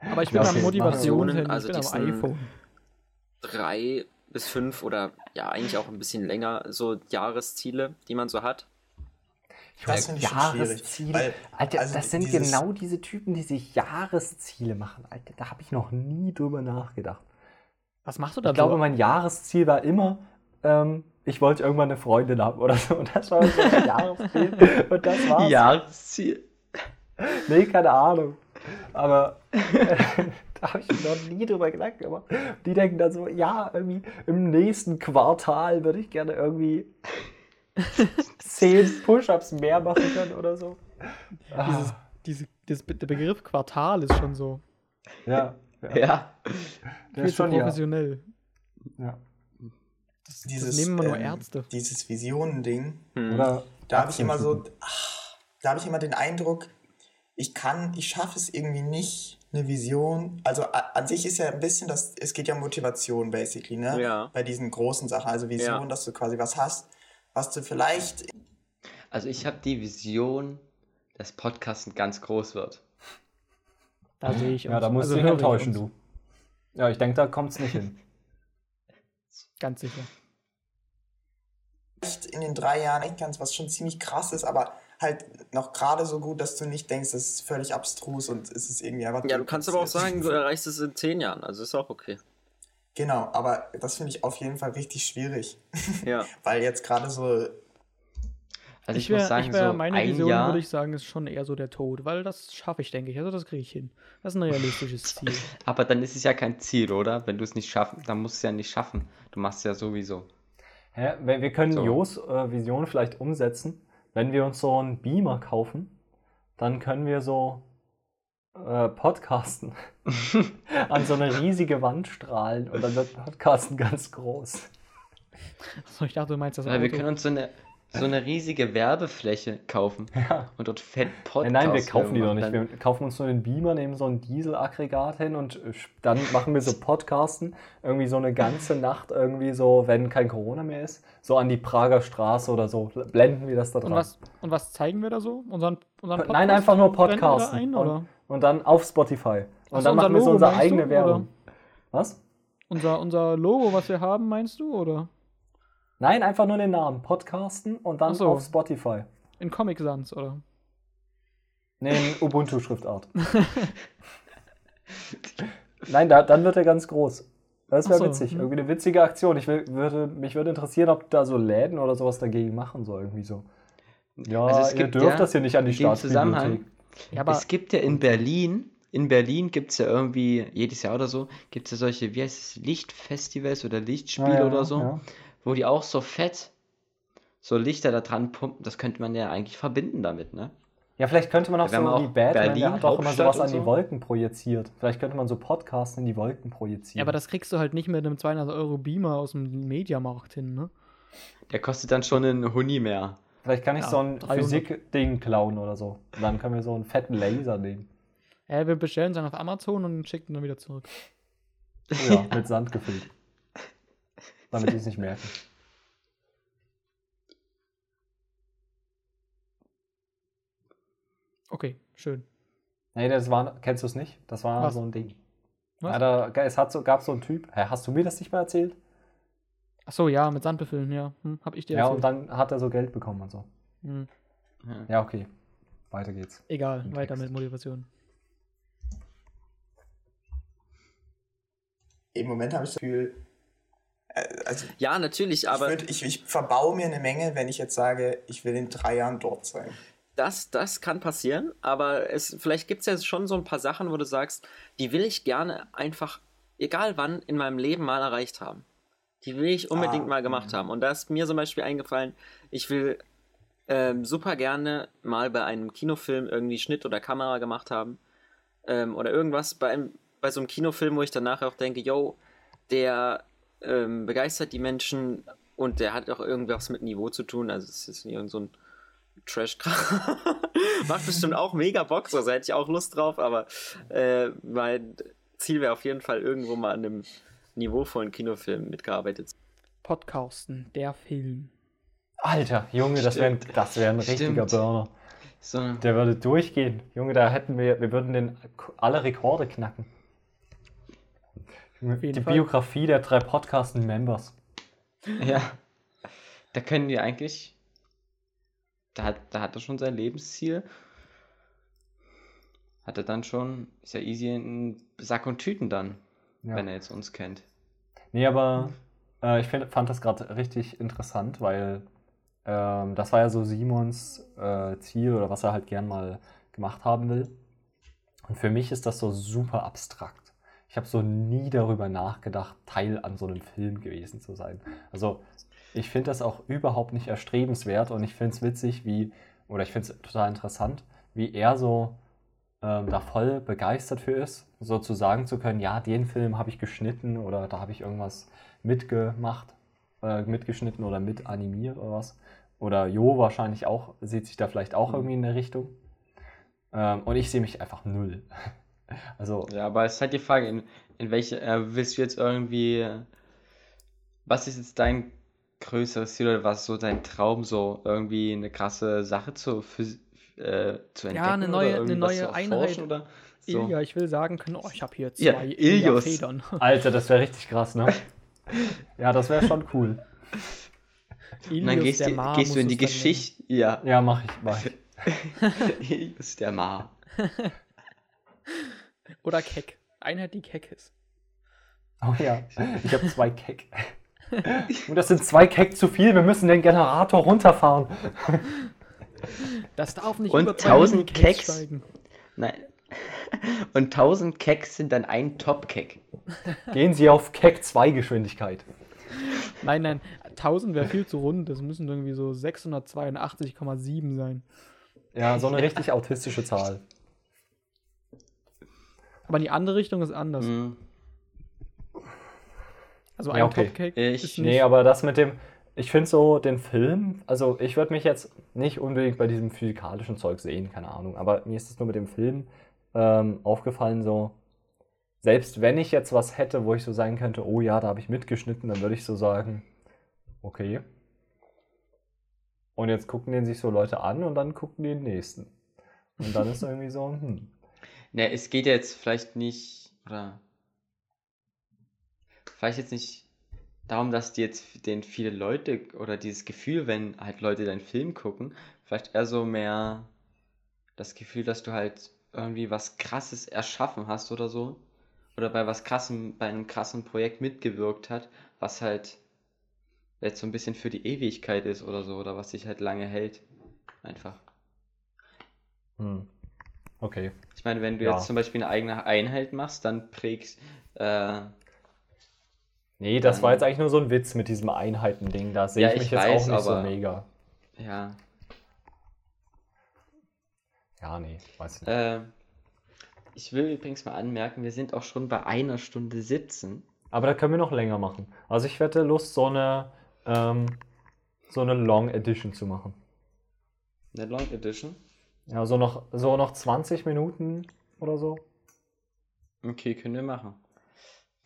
Aber ich bin Ja, am Motivationshandy, ich also bin am diesen- iPhone. drei bis fünf oder ja, eigentlich auch ein bisschen länger so Jahresziele, die man so hat. Das finde ich schon schwierig. Jahresziele. Weil, Alter, also das sind dieses- genau diese Typen, die sich Jahresziele machen. Alter, da habe ich noch nie drüber nachgedacht. Was machst du da Ich glaube, mein Jahresziel war immer, ähm, ich wollte irgendwann eine Freundin haben oder so. Und das war so mein Jahresziel. Und das war's. Jahresziel. Nee, keine Ahnung. Aber da habe ich mir noch nie drüber Gedanken gemacht. Die denken dann so, ja, irgendwie im nächsten Quartal würde ich gerne irgendwie zehn Push-Ups mehr machen können oder so. Dieses, diese, dieses, der Begriff Quartal ist schon so. ja, ja, Ja. der ist schon ja. professionell. ja. Dieses, das nehmen immer nur ähm, Ärzte. Dieses Visionending, Hm. Oder da habe ich immer so, ach, da habe ich immer den Eindruck, ich kann, ich schaffe es irgendwie nicht, eine Vision. Also a- an sich ist ja ein bisschen das, es geht ja um Motivation basically, ne? Ja. Bei diesen großen Sachen. Also Vision, Ja. dass du quasi was hast, was du vielleicht Also ich habe die Vision, dass Podcasten ganz groß wird. Da sehe ich Ja, uns. da musst Also du enttäuschen, du. Ja, ich denke, da kommt es nicht hin. Ganz sicher. In den drei Jahren echt kannst, was schon ziemlich krass ist, aber halt noch gerade so gut, dass du nicht denkst, das ist völlig abstrus und es ist irgendwie einfach. Ja, du kannst aber auch sagen, du erreichst es in zehn Jahren, also ist auch okay. Genau, aber das finde ich auf jeden Fall richtig schwierig, Ja. weil jetzt gerade so Also ich, ich wäre, muss sagen, ich wär, so meine ein Vision, Jahr. würde ich sagen, ist schon eher so der Tod, weil das schaffe ich, denke ich. Also das kriege ich hin. Das ist ein realistisches Ziel. Aber dann ist es ja kein Ziel, oder? Wenn du es nicht schaffen, dann musst du es ja nicht schaffen. Du machst es ja sowieso. Hä? Wir, wir können So. Jos äh, Vision vielleicht umsetzen. Wenn wir uns so einen Beamer kaufen, dann können wir so äh, podcasten. An so eine riesige Wand strahlen und dann wird Podcasten ganz groß. So, ich dachte, du meinst das Weil wir können uns so eine, so eine riesige Werbefläche kaufen Ja. und dort fett Podcast Nein, nein, wir kaufen die doch nicht. Wir kaufen uns nur den Beamer, nehmen so ein Dieselaggregat hin und äh, dann machen wir so Podcasten. Irgendwie so eine ganze Nacht, irgendwie so, wenn kein Corona mehr ist, so an die Prager Straße oder so. Blenden wir das da dran. und, was, und was zeigen wir da so? Unseren, unseren Nein, einfach nur Podcasten. Ein, und, oder? und dann auf Spotify. Und Ach so, dann machen wir so unsere eigene du, Werbung. Was? Unser, unser Logo, was wir haben, meinst du? Oder? Nein, einfach nur den Namen. Podcasten und dann so. auf Spotify. In Comic Sans, oder? Nee, in Ubuntu-Schriftart. Nein, da, dann wird er ganz groß. Das wäre so, witzig. Irgendwie eine witzige Aktion. Ich will, würde, mich würde interessieren, ob da so Läden oder sowas dagegen machen soll. Irgendwie so. Ja, Also es ihr dürft ja das hier nicht an die in dem Zusammenhang- Staatsbibliothek. Ja, aber es gibt ja in Berlin, in Berlin gibt es ja irgendwie jedes Jahr oder so, gibt es ja solche, wie heißt es, Lichtfestivals oder Lichtspiele Ja, ja, oder so, ja. Wo die auch so fett so Lichter da dran pumpen. Das könnte man ja eigentlich verbinden damit, ne? Ja, vielleicht könnte man auch so man wie auch Batman, Berlin, der hat auch immer sowas und an die so. Wolken projiziert. Vielleicht könnte man so Podcasts in die Wolken projizieren. Ja, aber das kriegst du halt nicht mit einem 200 Euro Beamer aus dem Mediamarkt hin, ne? Der kostet dann schon einen Huni mehr. Vielleicht kann ich Ja, so ein 300. Physik-Ding klauen oder so. Und dann können wir so einen fetten Laser nehmen. Ja, wir bestellen es dann auf Amazon und schicken dann wieder zurück. Ja, mit Sand gefüllt. Damit die es nicht merken. Okay, schön. Nee, das war, kennst du es nicht? Das war Was? so ein Ding. Was? Ja, da, es hat so, gab so einen Typ. Hä, hast du mir das nicht mal erzählt? Ach so, ja, mit Sand befüllen, ja. Hm, hab ich dir Ja, und erzählt. dann hat er so Geld bekommen und so. Hm, Ja, okay. Weiter geht's. egal, Im weiter Text. mit Motivation. Im Moment habe ich das Gefühl, also Ja, natürlich, ich, aber würd, ich, ich verbau mir eine Menge, wenn ich jetzt sage, ich will in drei Jahren dort sein. das, das kann passieren. Aber es, vielleicht gibt es ja schon so ein paar Sachen, wo du sagst, die will ich gerne einfach, egal wann, in meinem Leben mal erreicht haben. Die will ich unbedingt Ah, mal gemacht mhm. haben. Und da ist mir zum Beispiel eingefallen, ich will ähm, super gerne mal bei einem Kinofilm irgendwie Schnitt oder Kamera gemacht haben. Ähm, oder irgendwas bei, einem, bei so einem Kinofilm, wo ich danach auch denke, yo, der ähm, begeistert die Menschen und der hat auch irgendwas mit Niveau zu tun. Also es ist nicht irgend so ein trash Macht bestimmt auch mega Bock, so da hätte ich auch Lust drauf, aber äh, mein Ziel wäre auf jeden Fall irgendwo mal an einem niveauvollen Kinofilm mitgearbeitet. Podcasten, der Film. Alter, Junge, das wäre das wär ein richtiger Stimmt. Burner. So, Der würde durchgehen. Junge, da hätten wir, wir würden den alle Rekorde knacken. Die Fall. Biografie der drei Podcasten-Members. ja. Da können die eigentlich. Da hat, da hat er schon sein Lebensziel. Hat er dann schon. Ist ja easy in Sack und Tüten dann, Ja. wenn er jetzt uns kennt. Nee, aber äh, ich find, fand das gerade richtig interessant, weil ähm, das war ja so Simons äh, Ziel oder was er halt gern mal gemacht haben will. Und für mich ist das so super abstrakt. Ich habe so nie darüber nachgedacht, Teil an so einem Film gewesen zu sein. Also ich finde das auch überhaupt nicht erstrebenswert und ich finde es witzig, wie, oder ich finde es total interessant, wie er so ähm, da voll begeistert für ist, so zu sagen zu können, ja, den Film habe ich geschnitten oder da habe ich irgendwas mitgemacht, äh, mitgeschnitten oder mit animiert oder was. Oder Jo wahrscheinlich auch, sieht sich da vielleicht auch Mhm. irgendwie in der Richtung. Ähm, und ich sehe mich einfach null. Also, Ja, aber es ist halt die Frage, in, in welche. Äh, willst du jetzt irgendwie. Was ist jetzt dein größeres Ziel oder was ist so dein Traum, so irgendwie eine krasse Sache zu, für, äh, zu entdecken? eine oder neue- eine neue Einheit. Oder so? Ilja, ich will sagen können, oh, ich habe hier Ja, zwei Ilios. Ilja-Federn. Alter, das wäre richtig krass, ne? Ja, das wäre schon cool. Und dann Ilius, gehst, Ma gehst du muss in die Geschichte. Ja, Ja, mach ich, mach ich. Ilius der Ma. Oder Keck. Einheit, die Keck ist. Oh ja, ich habe zwei Keck. Und das sind zwei Keck zu viel, wir müssen den Generator runterfahren. Das darf nicht Und über zwei 1000 Minikecks Keks. steigen. Nein. Und 1000 Keks sind dann ein Top-Kek. Gehen Sie auf Keck 2 Geschwindigkeit. Nein, nein, 1000 wäre viel zu rund. Das müssen irgendwie so 682,7 sein. Ja, so eine richtig autistische Zahl. Aber die andere Richtung ist anders. Mhm. Also Ja, ein okay. Topcake Ich- ist Nee, nicht. aber das mit dem, ich finde so den Film, also ich würde mich jetzt nicht unbedingt bei diesem physikalischen Zeug sehen, keine Ahnung, aber mir ist es nur mit dem Film ähm, aufgefallen, so, selbst wenn ich jetzt was hätte, wo ich so sagen könnte, oh ja, da habe ich mitgeschnitten, dann würde ich so sagen, okay. Und jetzt gucken den sich so Leute an und dann gucken die den nächsten. Und dann ist irgendwie so, hm. Ne, es geht ja jetzt vielleicht nicht, oder vielleicht jetzt nicht darum, dass die jetzt den viele Leute oder dieses Gefühl, wenn halt Leute deinen Film gucken, vielleicht eher so mehr das Gefühl, dass du halt irgendwie was Krasses erschaffen hast oder so. Oder bei was krassem, bei einem krassen Projekt mitgewirkt hat, was halt jetzt so ein bisschen für die Ewigkeit ist oder so, oder was sich halt lange hält. Einfach. Hm. Okay. Ich meine, wenn du Ja. jetzt zum Beispiel eine eigene Einheit machst, dann prägst, äh, Nee, das Dann- war jetzt eigentlich nur so ein Witz mit diesem Einheiten-Ding. Da sehe Ja, ich mich ich jetzt weiß, auch nicht so aber- mega. ja, Ja, nee, weiß nicht. äh, ich will übrigens mal anmerken, wir sind auch schon bei einer Stunde sitzen. Aber da können wir noch länger machen. Also ich hätte Lust, so eine, ähm, so eine Long Edition zu machen. Eine Long Edition. Ja, so noch, so noch 20 Minuten oder so. Okay, können wir machen.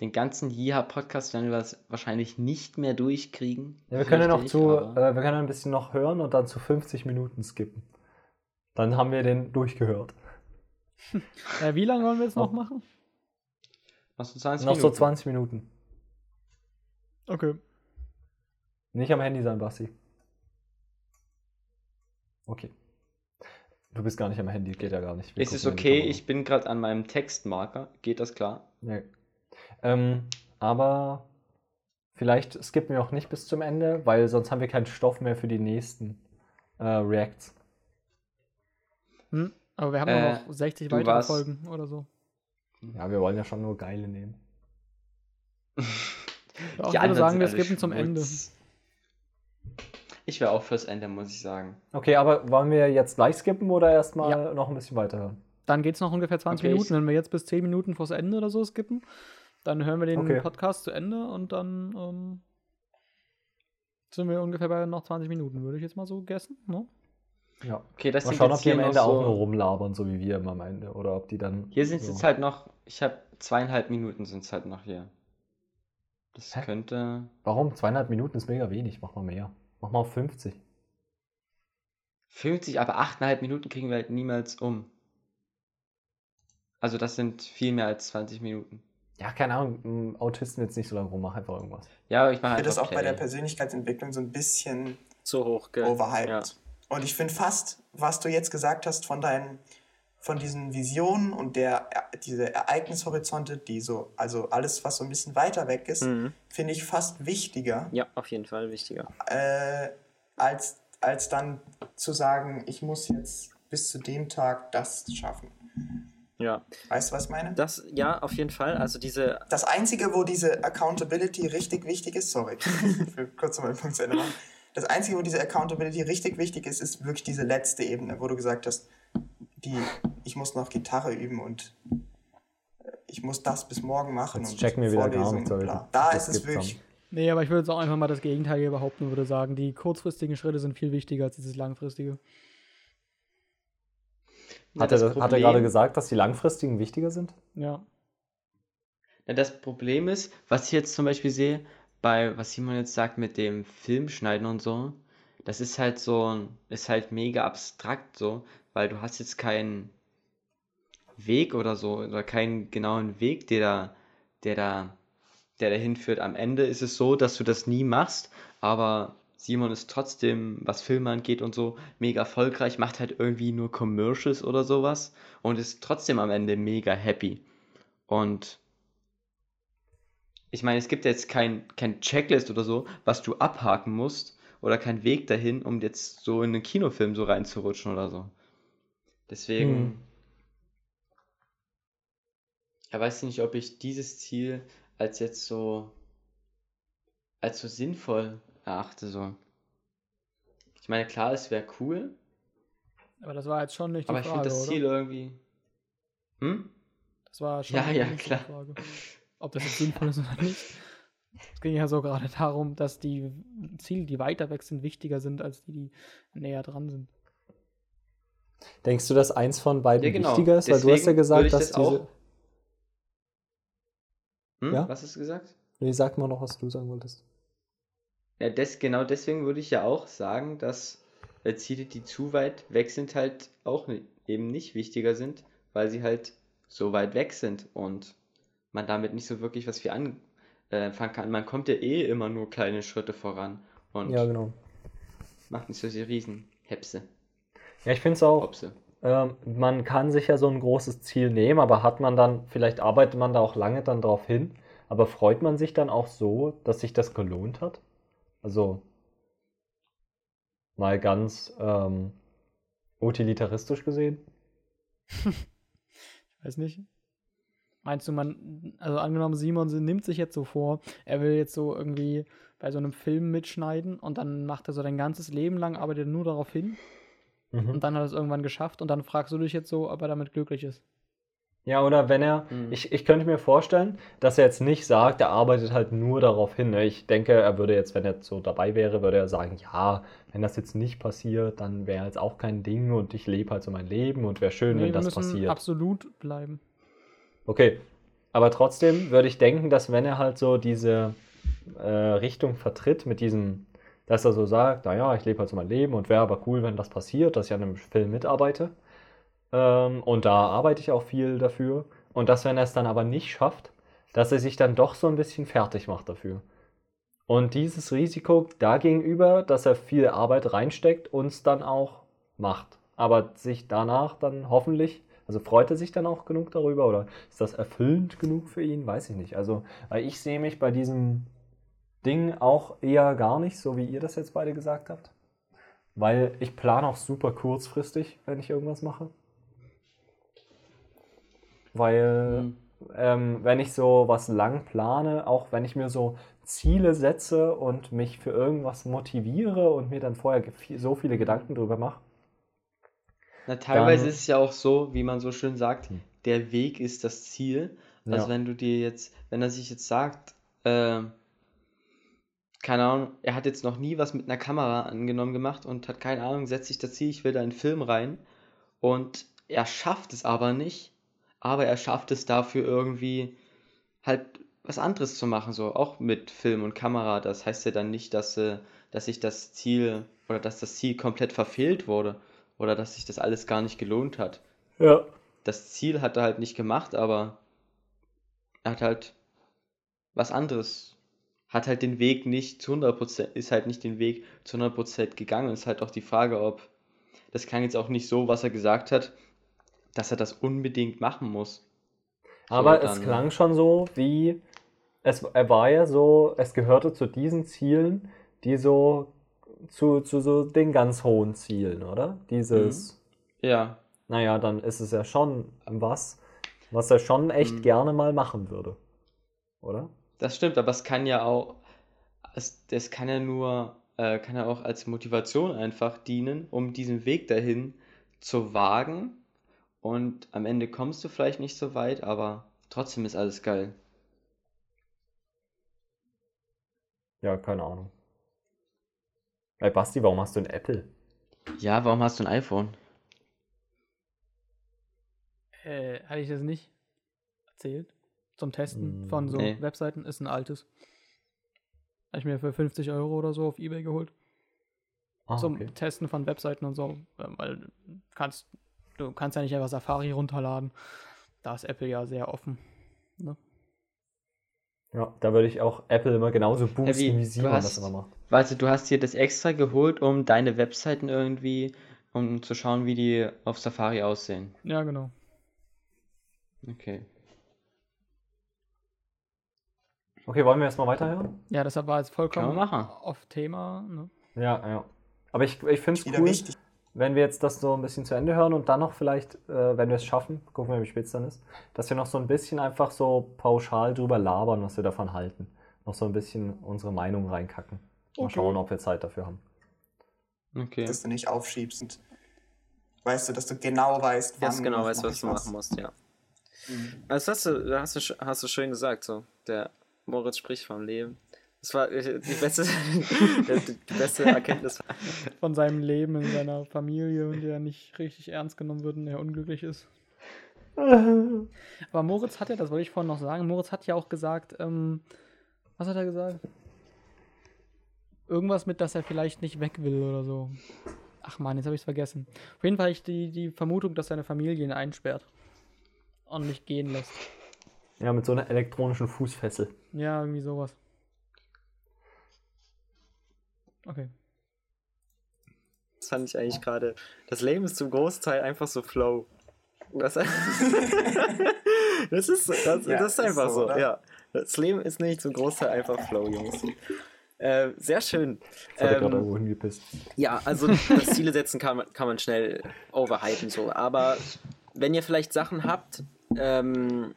Den ganzen Jiha-Podcast werden wir wahrscheinlich nicht mehr durchkriegen. Ja, wir können noch zu, äh, wir können ein bisschen noch hören und dann zu 50 Minuten skippen. Dann haben wir den durchgehört. Äh, wie lange wollen wir jetzt noch machen? Noch so 20 noch so Minuten. 20 Minuten. Okay. Nicht am Handy sein, Basti. Okay. Du bist gar nicht am Handy, geht ja gar nicht. Wir Ist es okay? Ich bin gerade an meinem Textmarker. Geht das klar? Nee. Ähm, aber vielleicht skippen wir auch nicht bis zum Ende, weil sonst haben wir keinen Stoff mehr für die nächsten äh, Reacts. Hm? Aber wir haben Äh, noch 60 du weitere warst- Folgen oder so. Ja, wir wollen ja schon nur geile nehmen. Ich Die würde anderen sagen, wir skippen zum Ende. Ich wäre auch fürs Ende, muss ich sagen. Okay, aber wollen wir jetzt gleich skippen oder erstmal Ja. noch ein bisschen weiterhören? Dann geht es noch ungefähr 20 Okay, Minuten. Wenn wir jetzt bis 10 Minuten vors Ende oder so skippen, dann hören wir den Okay. Podcast zu Ende und dann ähm, sind wir ungefähr bei noch 20 Minuten, würde ich jetzt mal so guessen. Ne? Ja. Okay, das Mal schauen, ob die hier am noch Ende auch so, nur rumlabern, so wie wir immer am Ende. Oder ob die dann. Hier sind es so. jetzt halt noch, ich habe zweieinhalb Minuten sind es halt noch hier. Das Hä? könnte. Warum? Zweieinhalb Minuten ist mega wenig. Mach mal mehr. Mach mal auf 50. 50, aber 8,5 Minuten kriegen wir halt niemals um. Also das sind viel mehr als 20 Minuten. Ja, keine Ahnung. Autisten jetzt nicht so lange rum. Mach einfach irgendwas. Ja, aber ich mache Ich finde das auch bei der. Persönlichkeitsentwicklung so ein bisschen Zu hoch, gell? overhyped. Ja. Und ich finde fast, was du jetzt gesagt hast von deinen, von diesen Visionen und der, diese Ereignishorizonte, die so, also alles, was so ein bisschen weiter weg ist, Mhm. finde ich fast wichtiger, ja, auf jeden Fall wichtiger. äh, als, als dann zu sagen, ich muss jetzt bis zu dem Tag das schaffen. Ja, Weißt du, was ich meine? das, ja, auf jeden Fall. Also diese, Das Einzige, wo diese Accountability richtig wichtig ist, sorry, ich will kurz mal Punkt zu Ende machen. Das Einzige, wo diese Accountability richtig wichtig ist, ist wirklich diese letzte Ebene, wo du gesagt hast, die, ich muss noch Gitarre üben und äh, ich muss das bis morgen machen. Jetzt und checken wir wieder gar Vorlesungen nichts. Da das ist es wirklich, Nee, aber ich würde jetzt auch einfach mal das Gegenteil hier behaupten und würde sagen, die kurzfristigen Schritte sind viel wichtiger als dieses langfristige. Ja, Hat er, das das, hat er Problem- gerade gesagt, dass die langfristigen wichtiger sind? Ja. Ja, das Problem ist, was ich jetzt zum Beispiel sehe, bei was Simon jetzt sagt mit dem Filmschneiden und so, das ist halt so, ist halt mega abstrakt so, weil du hast jetzt keinen Weg oder so, oder keinen genauen Weg, der da, der da, der dahin führt. Am Ende ist es so, dass du das nie machst, aber Simon ist trotzdem, was Filme angeht und so, mega erfolgreich, macht halt irgendwie nur Commercials oder sowas und ist trotzdem am Ende mega happy. Und ich meine, es gibt jetzt kein, kein Checklist oder so, was du abhaken musst oder kein Weg dahin, um jetzt so in einen Kinofilm so reinzurutschen oder so. Deswegen, Hm. ja, weiß ich nicht, ob ich dieses Ziel als jetzt so, als so sinnvoll erachte, so. Ich meine, klar, es wäre cool, Aber das war jetzt schon nicht die aber ich Frage, finde das oder? Ziel irgendwie, hm? Das war schon Ja, ja, klar. Frage. Ob das jetzt sinnvoll ist oder nicht. Es ging ja so gerade darum, dass die Ziele, die weiter weg sind, wichtiger sind als die, die näher dran sind. Denkst du, dass eins von beiden Ja, genau. wichtiger ist? Weil du hast ja Deswegen gesagt, dass das diese. Hm? Ja? Was hast du gesagt? Nee, sag mal noch, was du sagen wolltest. Ja, des, genau deswegen würde ich ja auch sagen, dass äh, Ziele, die zu weit weg sind, halt auch eben nicht wichtiger sind, weil sie halt so weit weg sind und man damit nicht so wirklich was viel anfangen kann. Man kommt ja eh immer nur kleine Schritte voran und Ja, genau. macht nicht so die Riesenhepse. Ja, ich finde es auch. Hopse. ähm, man kann sich ja so ein großes Ziel nehmen, aber hat man dann, vielleicht arbeitet man da auch lange dann drauf hin, aber freut man sich dann auch so, dass sich das gelohnt hat? Also mal ganz ähm, utilitaristisch gesehen. Ich weiß nicht. Meinst du, man, also angenommen, Simon nimmt sich jetzt so vor, er will jetzt so irgendwie bei so einem Film mitschneiden und dann macht er so sein ganzes Leben lang, arbeitet er nur darauf hin Mhm. und dann hat er es irgendwann geschafft und dann fragst du dich jetzt so, ob er damit glücklich ist. Ja, oder wenn er, Mhm. ich, ich könnte mir vorstellen, dass er jetzt nicht sagt, er arbeitet halt nur darauf hin. ne? Ich denke, er würde jetzt, wenn er so dabei wäre, würde er sagen, ja, wenn das jetzt nicht passiert, dann wäre jetzt auch kein Ding und ich lebe halt so mein Leben und wäre schön, Nee, wenn das passiert. absolut bleiben. Okay, aber trotzdem würde ich denken, dass wenn er halt so diese äh, Richtung vertritt mit diesem, dass er so sagt, naja, ich lebe halt so mein Leben und wäre aber cool, wenn das passiert, dass ich an einem Film mitarbeite. Ähm, und da arbeite ich auch viel dafür. Und dass, wenn er es dann aber nicht schafft, dass er sich dann doch so ein bisschen fertig macht dafür. Und dieses Risiko dagegenüber, dass er viel Arbeit reinsteckt, uns dann auch macht. Aber sich danach dann hoffentlich, also freut er sich dann auch genug darüber oder ist das erfüllend genug für ihn? Weiß ich nicht. Also, weil ich sehe mich bei diesem Ding auch eher gar nicht, so wie ihr das jetzt beide gesagt habt. Weil ich plane auch super kurzfristig, wenn ich irgendwas mache. Weil Mhm. ähm, wenn ich so was lang plane, auch wenn ich mir so Ziele setze und mich für irgendwas motiviere und mir dann vorher so viele Gedanken drüber mache. Na, teilweise Dann- ist es ja auch so, wie man so schön sagt, Hm. der Weg ist das Ziel. Also Ja. wenn du dir jetzt, wenn er sich jetzt sagt, ähm, keine Ahnung, er hat jetzt noch nie was mit einer Kamera angenommen gemacht und hat keine Ahnung, setzt sich das Ziel, ich will da einen Film rein und er schafft es aber nicht, aber er schafft es dafür irgendwie halt was anderes zu machen, so auch mit Film und Kamera. Das heißt ja dann nicht, dass, äh, dass sich das Ziel oder dass das Ziel komplett verfehlt wurde oder dass sich das alles gar nicht gelohnt hat. Ja. Das Ziel hat er halt nicht gemacht, aber er hat halt was anderes, hat halt den Weg nicht zu 100%, ist halt nicht den Weg zu 100% gegangen. Ist halt auch die Frage, ob, das klang jetzt auch nicht so, was er gesagt hat, dass er das unbedingt machen muss. So, Aber es dann- klang schon so, wie es er war ja so, es gehörte zu diesen Zielen, die so zu, zu so den ganz hohen Zielen, oder? Dieses, Ja, naja, dann ist es ja schon was, was er schon echt Mhm. gerne mal machen würde. Oder? Das stimmt, aber es kann ja auch, es, das kann ja nur, äh, kann ja auch als Motivation einfach dienen, um diesen Weg dahin zu wagen. Und am Ende kommst du vielleicht nicht so weit, aber trotzdem ist alles geil. Ja, keine Ahnung. Ey, Basti, warum hast du ein Apple? Ja, warum hast du ein iPhone? Äh, hatte ich das nicht erzählt? Zum Testen Mm, von so nee. Webseiten ist ein altes. Habe ich mir für 50 Euro oder so auf Ebay geholt. Ah, zum okay. Testen von Webseiten und so. äh, Weil du kannst, du kannst ja nicht einfach Safari runterladen. Da ist Apple ja sehr offen. Ja, da würde ich auch Apple immer genauso boosten, wie, wie du Simon hast- das immer macht. Warte, du hast dir das extra geholt, um deine Webseiten irgendwie, um zu schauen, wie die auf Safari aussehen. Ja, genau. Okay. Okay, wollen wir erstmal weiterhören? Ja, deshalb war jetzt vollkommen auf Thema. Ne? Ja, ja. Aber ich, ich finde es cool, wichtig. wenn wir jetzt das so ein bisschen zu Ende hören und dann noch vielleicht, äh, wenn wir es schaffen, gucken wir, wie spät es dann ist, dass wir noch so ein bisschen einfach so pauschal drüber labern, was wir davon halten. Noch so ein bisschen unsere Meinung reinkacken. Mal Okay. schauen, ob wir Zeit dafür haben. Okay. dass du nicht aufschiebst. Und weißt du, dass du genau weißt, wann genau noch weißt, mach was du machen musst, ja. Mhm. Also das hast du, hast du, hast du schön gesagt, so. Der Moritz spricht vom Leben. Das war äh, die beste, die beste Erkenntnis. Von seinem Leben in seiner Familie und der nicht richtig ernst genommen wird und er unglücklich ist. Aber Moritz hat ja, das wollte ich vorhin noch sagen, Moritz hat ja auch gesagt, ähm, was hat er gesagt? Irgendwas mit, dass er vielleicht nicht weg will oder so. Ach man, jetzt habe ich es vergessen. Auf jeden Fall habe ich die, die Vermutung, dass seine Familie ihn einsperrt. Und nicht gehen lässt. Ja, mit so einer elektronischen Fußfessel. Ja, irgendwie sowas. Okay. Das fand ich eigentlich gerade. Das Leben ist zum Großteil einfach so Flow. Das, das ist, das, Ja, das ist ist einfach so, so, oder? ja. Das Leben ist nicht zum Großteil einfach Flow, Jungs. Äh, sehr schön. Jetzt hat er gerade Ähm, irgendwo hingepisst. ja, also das Ziele setzen kann man, kann man schnell overhypen so. Aber wenn ihr vielleicht Sachen habt, ähm,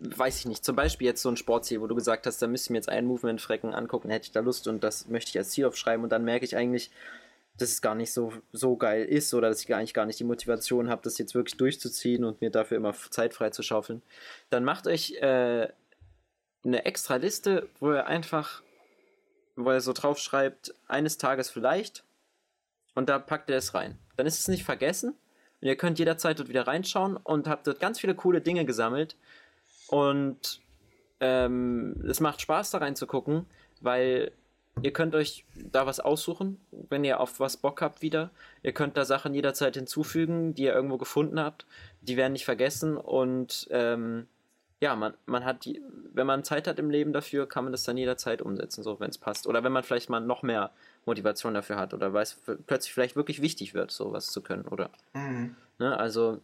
weiß ich nicht, zum Beispiel jetzt so ein Sportziel, wo du gesagt hast, da müsste ich mir jetzt einen Movement-Frecken angucken, hätte ich da Lust und das möchte ich als Ziel aufschreiben und dann merke ich eigentlich, dass es gar nicht so, so geil ist oder dass ich nicht, gar nicht die Motivation habe, das jetzt wirklich durchzuziehen und mir dafür immer Zeit frei zu schaufeln, dann macht euch äh, eine extra Liste, wo ihr einfach, wo ihr so drauf schreibt, eines Tages vielleicht und da packt ihr es rein. Dann ist es nicht vergessen und ihr könnt jederzeit dort wieder reinschauen und habt dort ganz viele coole Dinge gesammelt und ähm, es macht Spaß da reinzugucken, weil ihr könnt euch da was aussuchen, wenn ihr auf was Bock habt wieder. Ihr könnt da Sachen jederzeit hinzufügen, die ihr irgendwo gefunden habt. Die werden nicht vergessen und ähm, ja, man, man hat die, wenn man Zeit hat im Leben dafür, kann man das dann jederzeit umsetzen, so wenn es passt. Oder wenn man vielleicht mal noch mehr Motivation dafür hat oder weiß, plötzlich vielleicht wirklich wichtig wird, sowas zu können, oder? Mhm. Ne, also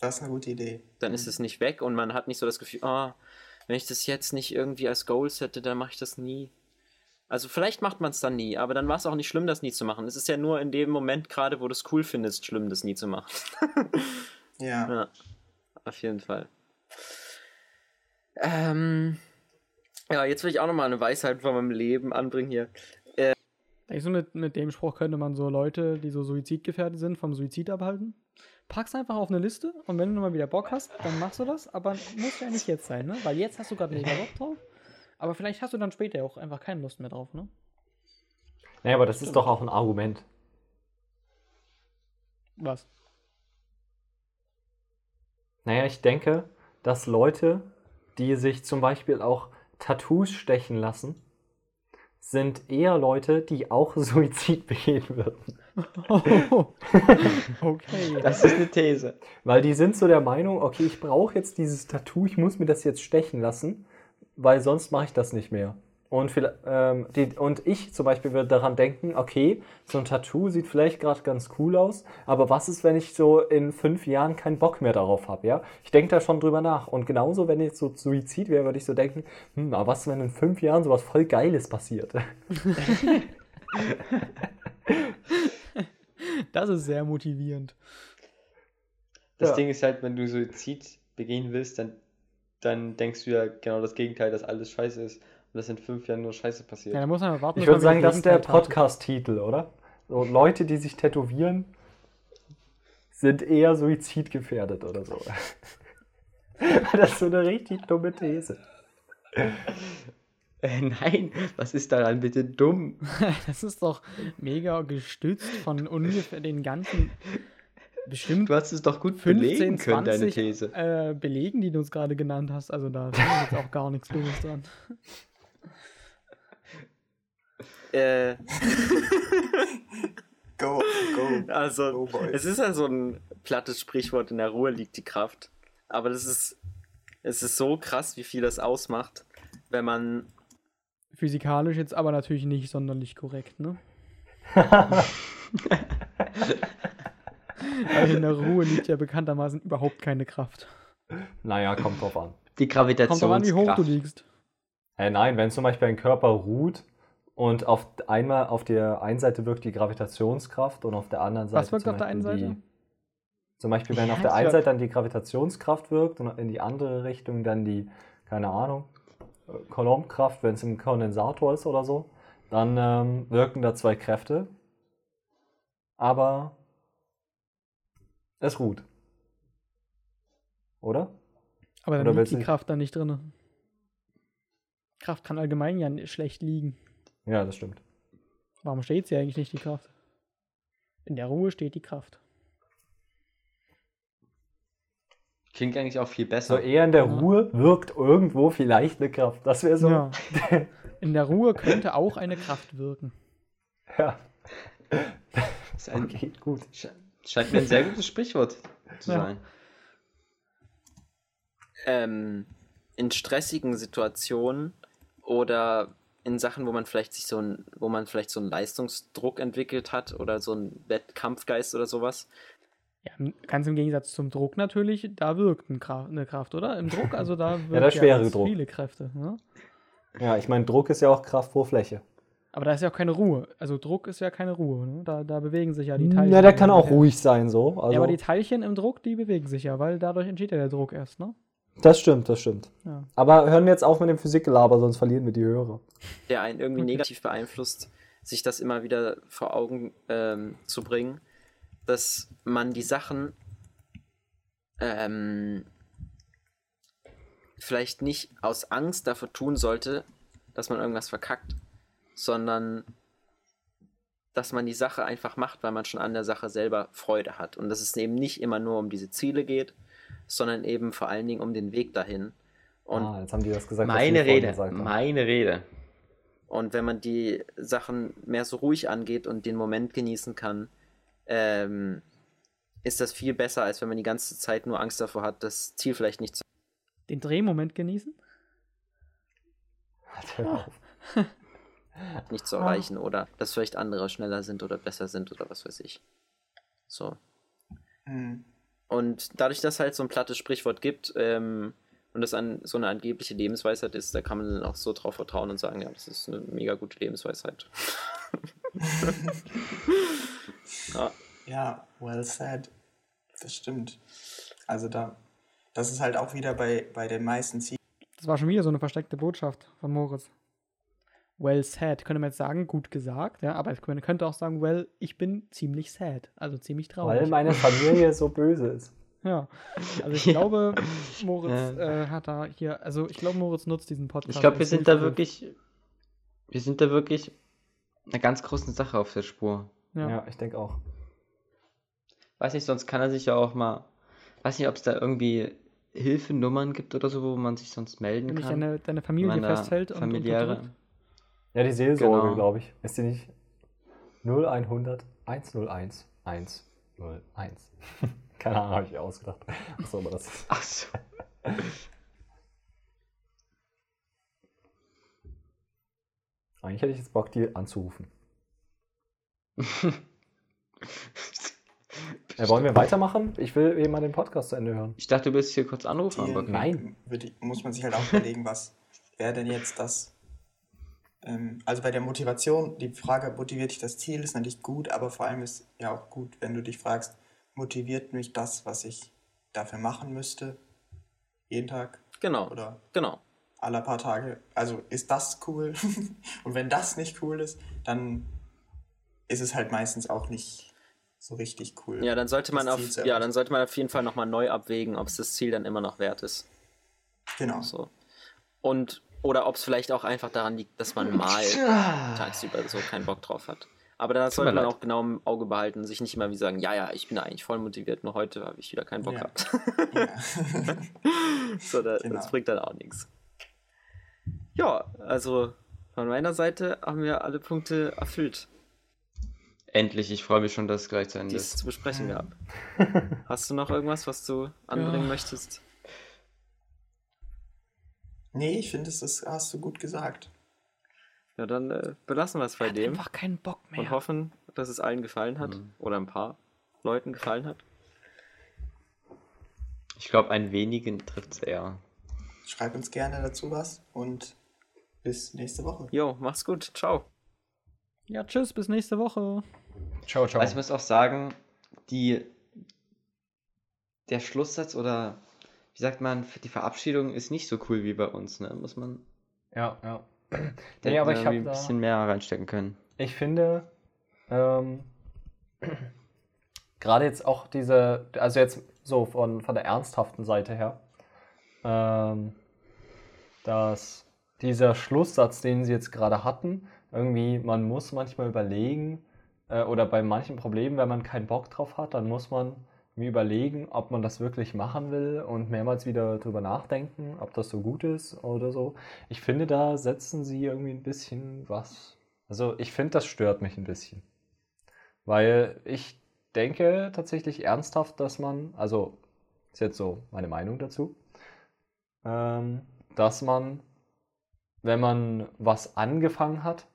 Das ist eine gute Idee. dann ist es nicht weg und man hat nicht so das Gefühl, ah, wenn ich das jetzt nicht irgendwie als Goals hätte, dann mache ich das nie. Also vielleicht macht man es dann nie, aber dann war es auch nicht schlimm, das nie zu machen. Es ist ja nur in dem Moment gerade, wo du es cool findest, schlimm, das nie zu machen. Ja. ja, auf jeden Fall. Ähm, ja, jetzt will ich auch nochmal eine Weisheit von meinem Leben anbringen hier. Ich so mit, mit dem Spruch könnte man so Leute, die so suizidgefährdet sind, vom Suizid abhalten. Pack's einfach auf eine Liste und wenn du mal wieder Bock hast, dann machst du das, aber muss ja nicht jetzt sein, ne? Weil jetzt hast du gerade mega Bock drauf. Aber vielleicht hast du dann später auch einfach keine Lust mehr drauf, ne? Naja, aber das ist doch auch ein Argument. Was? Naja, ich denke, dass Leute, die sich zum Beispiel auch Tattoos stechen lassen, sind eher Leute, die auch Suizid begehen würden. okay. Das ist eine These. Weil die sind so der Meinung, okay, ich brauche jetzt dieses Tattoo, ich muss mir das jetzt stechen lassen, weil sonst mache ich das nicht mehr. Und, viel- ähm, die, und ich zum Beispiel würde daran denken, okay, so ein Tattoo sieht vielleicht gerade ganz cool aus, aber was ist, wenn ich so in fünf Jahren keinen Bock mehr darauf habe, ja? Ich denke da schon drüber nach. Und genauso, wenn jetzt so Suizid wäre, würde ich so denken, hm, aber was, wenn in fünf Jahren sowas voll Geiles passiert? Das ist sehr motivierend. Das Ja. Ding ist halt, wenn du Suizid begehen willst, dann, dann denkst du ja genau das Gegenteil, dass alles scheiße ist und dass in fünf Jahren nur Scheiße passiert. Ja, da muss man warten. Ich würde sagen, das ist der. Podcast-Titel, oder? So, Leute, die sich tätowieren, sind eher suizidgefährdet oder so. das ist so eine richtig dumme These. Äh, nein, was ist daran bitte dumm? Das ist doch mega gestützt von ungefähr den ganzen bestimmt Du hast es doch gut 15, belegen können, 20 deine These. äh, Belegen, die du uns gerade genannt hast. Also da ist jetzt auch gar nichts Dummes dran. Äh, Go, go. also, Go, es ist ja so ein plattes Sprichwort, in der Ruhe liegt die Kraft. Aber das ist, es ist so krass, wie viel das ausmacht, wenn man Physikalisch jetzt aber natürlich nicht sonderlich korrekt, ne? Weil in der Ruhe liegt ja bekanntermaßen überhaupt keine Kraft. Naja, kommt drauf an. Die Kommt drauf an, wie hoch du Gravitationskraft. liegst. Hey, nein, wenn zum Beispiel ein Körper ruht und auf einmal auf der einen Seite wirkt die Gravitationskraft und auf der anderen Seite. Was wirkt zum auf der einen Beispiel Seite? Die, zum Beispiel, wenn Ja, auf der einen Seite dann die Gravitationskraft wirkt und in die andere Richtung dann die, keine Ahnung, äh, Coulombkraft, wenn es im Kondensator ist oder so, dann ähm, wirken da zwei Kräfte. Aber es ruht. Oder? Aber dann Oder liegt die Kraft da nicht drin. Kraft kann allgemein ja schlecht liegen. Ja, das stimmt. Warum steht sie eigentlich nicht, die Kraft? In der Ruhe steht die Kraft. Klingt eigentlich auch viel So besser. eher in der Ja. Ruhe wirkt irgendwo vielleicht eine Kraft. Das wäre so. Ja. In der Ruhe könnte auch eine Kraft wirken. ja. Das ist ein, Okay, gut. sche- scheint mir ein sehr gutes Sprichwort zu Ja. sein. ähm, in stressigen Situationen oder in Sachen, wo man vielleicht sich so ein, wo man vielleicht so einen Leistungsdruck entwickelt hat oder so einen Wettkampfgeist oder sowas. Ja, ganz im Gegensatz zum Druck natürlich, da wirkt ein Kraft, eine Kraft, oder? Im Druck, also da wirkt der schwere ganz Druck. viele Kräfte. Ne? Ja, ich meine, Druck ist ja auch Kraft pro Fläche. Aber da ist ja auch keine Ruhe. Also Druck ist ja keine Ruhe. Ne? Da, da bewegen sich ja die Teilchen. Ja, der kann auch Ja. ruhig sein, so. Also, ja, aber die Teilchen im Druck, die bewegen sich ja, weil dadurch entsteht ja der Druck erst, ne? Das stimmt, das stimmt. Ja. Aber hören wir jetzt auf mit dem Physikgelaber, sonst verlieren wir die Hörer. der einen irgendwie negativ beeinflusst, sich das immer wieder vor Augen ähm, zu bringen, dass man die Sachen ähm, vielleicht nicht aus Angst dafür tun sollte, dass man irgendwas verkackt, sondern dass man die Sache einfach macht, weil man schon an der Sache selber Freude hat. Und dass es eben nicht immer nur um diese Ziele geht, sondern eben vor allen Dingen um den Weg dahin. Und ah, jetzt haben die das gesagt. was Meine Rede, gesagt meine Rede. Und wenn man die Sachen mehr so ruhig angeht und den Moment genießen kann, ähm, ist das viel besser, als wenn man die ganze Zeit nur Angst davor hat, das Ziel vielleicht nicht zu, Den Drehmoment genießen? Hör auf. nicht zu erreichen oder dass vielleicht andere schneller sind oder besser sind oder was weiß ich. So. Hm. Und dadurch, dass halt so ein plattes Sprichwort gibt ähm, und das an, so eine angebliche Lebensweisheit ist, da kann man dann auch so drauf vertrauen und sagen, ja, das ist eine mega gute Lebensweisheit. ja, Ja, well said. Das stimmt. Also da, das ist halt auch wieder bei, bei den meisten Zielen. Das war schon wieder so eine versteckte Botschaft von Moritz. Well said, könnte man jetzt sagen, gut gesagt, ja, aber man könnte auch sagen, well, ich bin ziemlich sad, also ziemlich traurig. Weil meine Familie so böse ist. ja, also ich Ja. glaube, Moritz Ja. äh, hat da hier, also ich glaube, Moritz nutzt diesen Podcast. Ich glaube, wir sind da wirklich, wir sind da wirklich einer ganz großen Sache auf der Spur. Ja. Ja, ich denke auch. Weiß nicht, sonst kann er sich ja auch mal, weiß nicht, ob es da irgendwie Hilfenummern gibt oder so, wo man sich sonst melden Wenn dich kann. deine, deine Familie Wenn festhält und familiäre. unterdrückt. Ja, die Seelsorge, Genau. glaube ich. Ist die nicht 0100 101 101? Keine Ahnung, habe ich ausgedacht. Achso, aber das ist. Ach so. Eigentlich hätte ich jetzt Bock, die anzurufen. Ja, wollen wir weitermachen? Ich will eben mal den Podcast zu Ende hören. Ich dachte, du willst hier kurz anrufen, Zielen aber. Nein. würde muss man sich halt auch überlegen, was wäre denn jetzt das. Ähm, also bei der Motivation, die Frage, motiviert dich das Ziel, ist natürlich gut, aber vor allem ist ja auch gut, wenn du dich fragst, motiviert mich das, was ich dafür machen müsste, jeden Tag genau, oder genau. alle paar Tage. Also ist das cool? Und wenn das nicht cool ist, dann ist es halt meistens auch nicht so richtig cool. Ja, dann sollte man auf, ja, dann sollte man auf jeden Fall nochmal neu abwägen, ob es das Ziel dann immer noch wert ist. Genau. So. Und, oder ob es vielleicht auch einfach daran liegt, dass man mal tagsüber so keinen Bock drauf hat. Aber da sollte man leid. auch genau im Auge behalten, sich nicht immer wie sagen, ja, ja, ich bin eigentlich voll motiviert, nur heute habe ich wieder keinen Bock Ja. gehabt. Ja. so, da, Genau. Das bringt dann auch nichts. Ja, also von meiner Seite haben wir alle Punkte erfüllt, Endlich, ich freue mich schon, dass es gleich zu Ende die es ist. zu besprechen gab. Hast du noch irgendwas, was du anbringen Ja. möchtest? Nee, ich finde, das hast du gut gesagt. Ja, dann äh, belassen wir es bei dem Einfach keinen Bock mehr. und hoffen, dass es allen gefallen hat Mhm. oder ein paar Leuten gefallen hat. Ich glaube, ein wenigen trifft es eher. Schreib uns gerne dazu was und bis nächste Woche. Jo, mach's gut. Ciao. Ja, tschüss, bis nächste Woche. Ciao, ciao. Also ich muss auch sagen, die, der Schlusssatz oder wie sagt man, die Verabschiedung ist nicht so cool wie bei uns, ne? Muss man ja, ja. Nee, aber ich habe ein bisschen mehr reinstecken können. Ich finde, ähm, gerade jetzt auch diese, also jetzt so von, von der ernsthaften Seite her, ähm, dass dieser Schlusssatz, den sie jetzt gerade hatten, irgendwie, man muss manchmal überlegen, äh, oder bei manchen Problemen, wenn man keinen Bock drauf hat, dann muss man mir überlegen, ob man das wirklich machen will und mehrmals wieder drüber nachdenken, ob das so gut ist oder so. Ich finde, da setzen sie irgendwie ein bisschen was. Also ich finde, das stört mich ein bisschen. Weil ich denke tatsächlich ernsthaft, dass man, also ist jetzt so meine Meinung dazu, ähm, dass man wenn man was angefangen hat,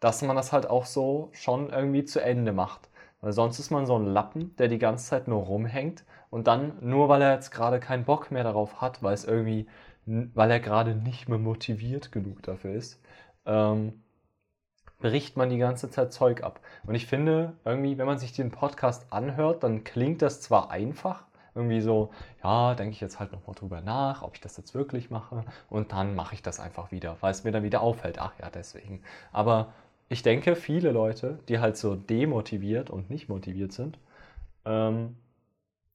dass man das halt auch so schon irgendwie zu Ende macht. Weil sonst ist man so ein Lappen, der die ganze Zeit nur rumhängt und dann, nur weil er jetzt gerade keinen Bock mehr darauf hat, weil es irgendwie, weil er gerade nicht mehr motiviert genug dafür ist, ähm, bricht man die ganze Zeit Zeug ab. Und ich finde, irgendwie, wenn man sich den Podcast anhört, dann klingt das zwar einfach, irgendwie so, ja, denke ich jetzt halt nochmal drüber nach, ob ich das jetzt wirklich mache und dann mache ich das einfach wieder, weil es mir dann wieder auffällt, ach ja, deswegen. Aber ich denke, viele Leute, die halt so demotiviert und nicht motiviert sind, ähm,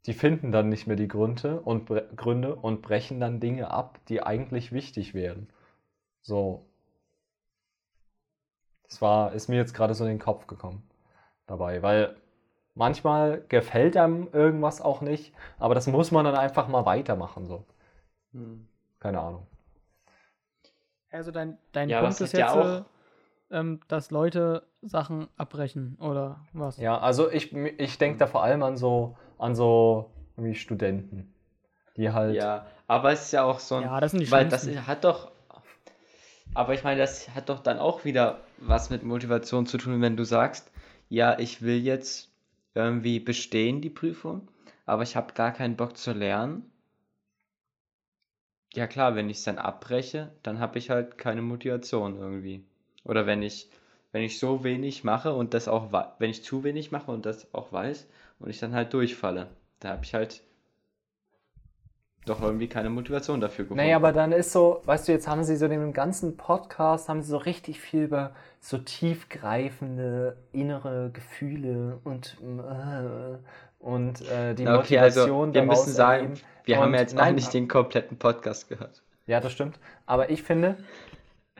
die finden dann nicht mehr die Gründe und, Gründe und brechen dann Dinge ab, die eigentlich wichtig wären. So. Das war, ist mir jetzt gerade so in den Kopf gekommen dabei, weil manchmal gefällt einem irgendwas auch nicht, aber das muss man dann einfach mal weitermachen. So. Hm. Keine Ahnung. Also dein, dein ja, Punkt ist jetzt, ja ähm, dass Leute Sachen abbrechen oder was? Ja, also ich, ich denke da vor allem an so, an so irgendwie Studenten, die halt. Ja, aber es ist ja auch so ein. Ja, das sind die Weil das hat doch. Aber ich meine, das hat doch dann auch wieder was mit Motivation zu tun, wenn du sagst, ja, ich will jetzt irgendwie bestehen, die Prüfung, aber ich habe gar keinen Bock zu lernen. Ja klar, wenn ich es dann abbreche, dann habe ich halt keine Motivation irgendwie. Oder wenn ich, wenn ich so wenig mache und das auch, wenn ich zu wenig mache und das auch weiß und ich dann halt durchfalle, da habe ich halt doch irgendwie keine Motivation dafür gefunden. Naja, aber dann ist so, weißt du, jetzt haben sie so den ganzen Podcast, haben sie so richtig viel über so tiefgreifende innere Gefühle und äh, und äh, die okay, Motivation also wir müssen sagen, erleben. wir und haben jetzt nein, auch nicht den kompletten Podcast gehört. Ja, das stimmt. Aber ich finde,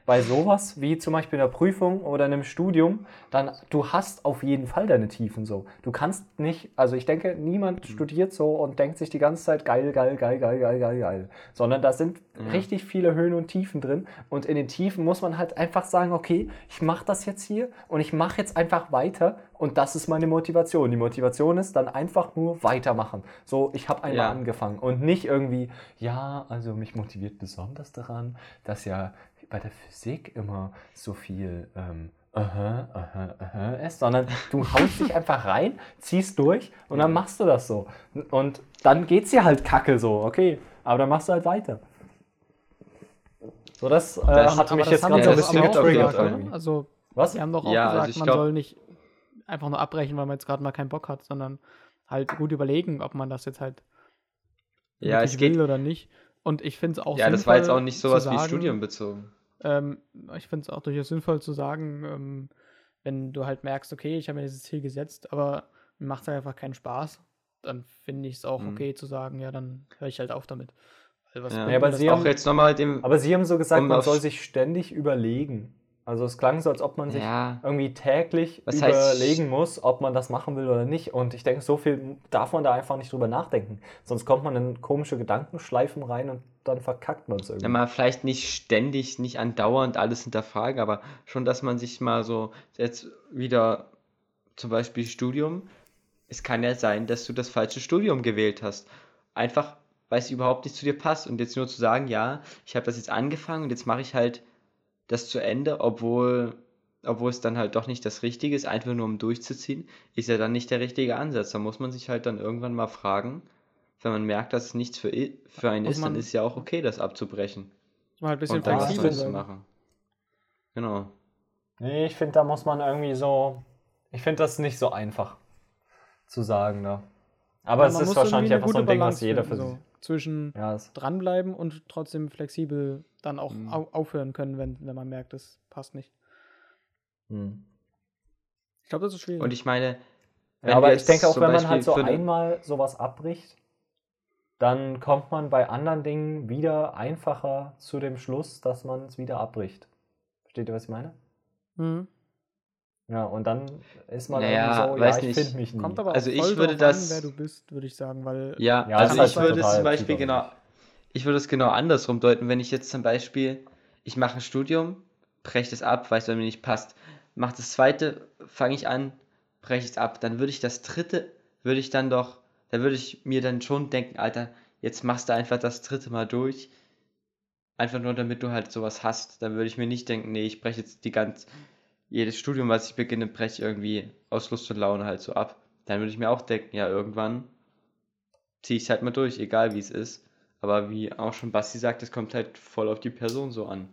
bei sowas wie zum Beispiel in der Prüfung oder in einem Studium, dann du hast auf jeden Fall deine Tiefen so. Du kannst nicht, also ich denke, niemand mhm. studiert so und denkt sich die ganze Zeit geil, geil, geil, geil, geil, geil, geil, sondern da sind mhm. richtig viele Höhen und Tiefen drin und in den Tiefen muss man halt einfach sagen, okay, ich mache das jetzt hier und ich mache jetzt einfach weiter und das ist meine Motivation. Die Motivation ist dann einfach nur weitermachen. So, ich habe einmal ja. angefangen und nicht irgendwie, ja, also mich motiviert besonders daran, dass ja bei der Physik immer so viel ähm, aha, aha, aha ist, sondern du haust dich einfach rein, ziehst durch und dann machst du das so. Und dann geht's dir halt kacke so, okay, aber dann machst du halt weiter. So, das, äh, das hat mich jetzt gerade so ein bisschen getriggert. Also, was? Wir haben doch auch ja, gesagt, also man glaub... soll nicht einfach nur abbrechen, weil man jetzt gerade mal keinen Bock hat, sondern halt gut überlegen, ob man das jetzt halt ja, es geht oder nicht. Und ich finde es auch Ja, das war jetzt auch nicht sowas wie Studium bezogen. Ähm, ich finde es auch durchaus sinnvoll zu sagen, ähm, wenn du halt merkst, okay, ich habe mir dieses Ziel gesetzt, aber mir macht es halt einfach keinen Spaß, dann finde ich es auch mhm. okay zu sagen, ja, dann höre ich halt auf damit. Ja. Ja, aber, Sie haben, jetzt noch mal dem, aber Sie haben so gesagt, um man soll sich ständig überlegen. Also es klang so, als ob man sich ja. irgendwie täglich Was überlegen heißt, muss, ob man das machen will oder nicht. Und ich denke, so viel darf man da einfach nicht drüber nachdenken. Sonst kommt man in komische Gedankenschleifen rein und dann verkackt man es irgendwie. Ja, mal vielleicht nicht ständig, nicht andauernd alles hinterfragen, aber schon, dass man sich mal so jetzt wieder zum Beispiel Studium, es kann ja sein, dass du das falsche Studium gewählt hast. Einfach, weil es überhaupt nicht zu dir passt. Und jetzt nur zu sagen, ja, ich habe das jetzt angefangen und jetzt mache ich halt das zu Ende, obwohl, obwohl es dann halt doch nicht das Richtige ist, einfach nur um durchzuziehen, ist ja dann nicht der richtige Ansatz. Da muss man sich halt dann irgendwann mal fragen, wenn man merkt, dass es nichts für, für einen ist, dann ist ja auch okay, das abzubrechen. Mal ein bisschen und dann was Neues zu machen. Genau. Nee, ich finde, da muss man irgendwie so. Ich finde das nicht so einfach zu sagen, ne? Aber ja, es ist wahrscheinlich einfach so ein Ding, was jeder für so zwischen ja, dranbleiben und trotzdem flexibel dann auch mhm. au aufhören können, wenn, wenn man merkt, es passt nicht. Mhm. Ich glaube, das ist schwierig. Und ich meine, ja, aber ich denke auch, wenn man halt so einmal sowas abbricht, dann kommt man bei anderen Dingen wieder einfacher zu dem Schluss, dass man es wieder abbricht. Versteht ihr, was ich meine? Mhm. Ja, und dann ist man naja, so, ja, ich finde mich nicht. Kommt aber also ich würde das, an, wer du bist, würde ich sagen, weil ja, ja also ich würde es zum Beispiel genau, ich würde es genau andersrum deuten, wenn ich jetzt zum Beispiel, ich mache ein Studium, breche es ab, weil es mir nicht passt, mache das zweite, fange ich an, breche es ab, dann würde ich das dritte, würde ich dann doch, da würde ich mir dann schon denken, Alter, jetzt machst du einfach das dritte Mal durch, einfach nur damit du halt sowas hast, dann würde ich mir nicht denken, nee, ich breche jetzt die ganz, jedes Studium, was ich beginne, breche ich irgendwie aus Lust und Laune halt so ab. Dann würde ich mir auch denken, ja, irgendwann ziehe ich es halt mal durch, egal wie es ist. Aber wie auch schon Basti sagt, es kommt halt voll auf die Person so an,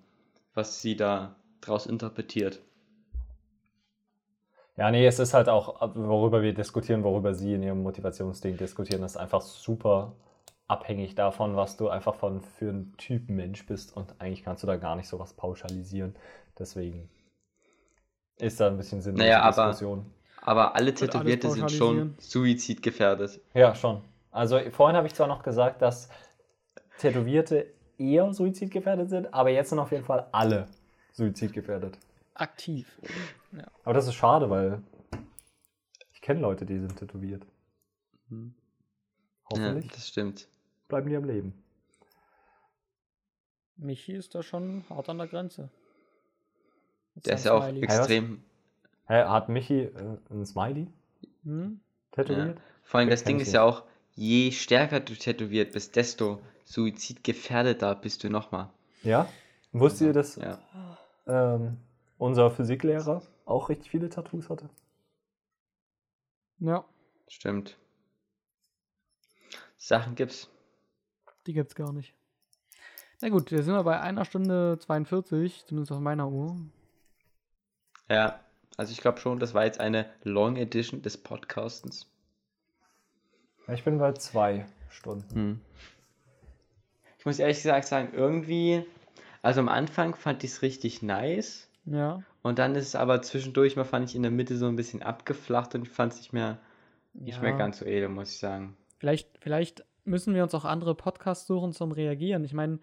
was sie da draus interpretiert. Ja, nee, es ist halt auch, worüber wir diskutieren, worüber Sie in Ihrem Motivationsding diskutieren, ist einfach super abhängig davon, was du einfach von für einen Typ Mensch bist und eigentlich kannst du da gar nicht sowas pauschalisieren. Deswegen ist da ein bisschen sinnlose Naja, aber- Diskussion. Aber alle Tätowierte sind schon suizidgefährdet. Ja, schon. Also vorhin habe ich zwar noch gesagt, dass Tätowierte eher suizidgefährdet sind, aber jetzt sind auf jeden Fall alle suizidgefährdet. Aktiv. Aber das ist schade, weil ich kenne Leute, die sind tätowiert. Hm. Hoffentlich Ja, das stimmt. bleiben die am Leben. Michi ist da schon hart an der Grenze. Der ist ja auch Smiley. extrem. Hä, hat Michi äh, ein Smiley Hm? tätowiert? Vor allem das Ding ist ja auch, je stärker du tätowiert bist, desto suizidgefährdeter bist du nochmal. Ja. Wusstet ihr, dass Ja. ähm, unser Physiklehrer auch richtig viele Tattoos hatte? Ja, Stimmt. Sachen gibt's. die gibt's gar nicht. Na gut, wir sind wir bei einer Stunde 42, zumindest auf meiner Uhr. Ja, also ich glaube schon, das war jetzt eine Long Edition des Podcastens. Ich bin bei zwei Stunden. Hm. Ich muss ehrlich gesagt sagen, irgendwie, also am Anfang fand ich es richtig nice Ja. und dann ist es aber zwischendurch mal fand ich in der Mitte so ein bisschen abgeflacht und ich fand es nicht mehr, nicht ja. mehr ganz so edel, muss ich sagen. Vielleicht, vielleicht müssen wir uns auch andere Podcasts suchen zum Reagieren. Ich meine,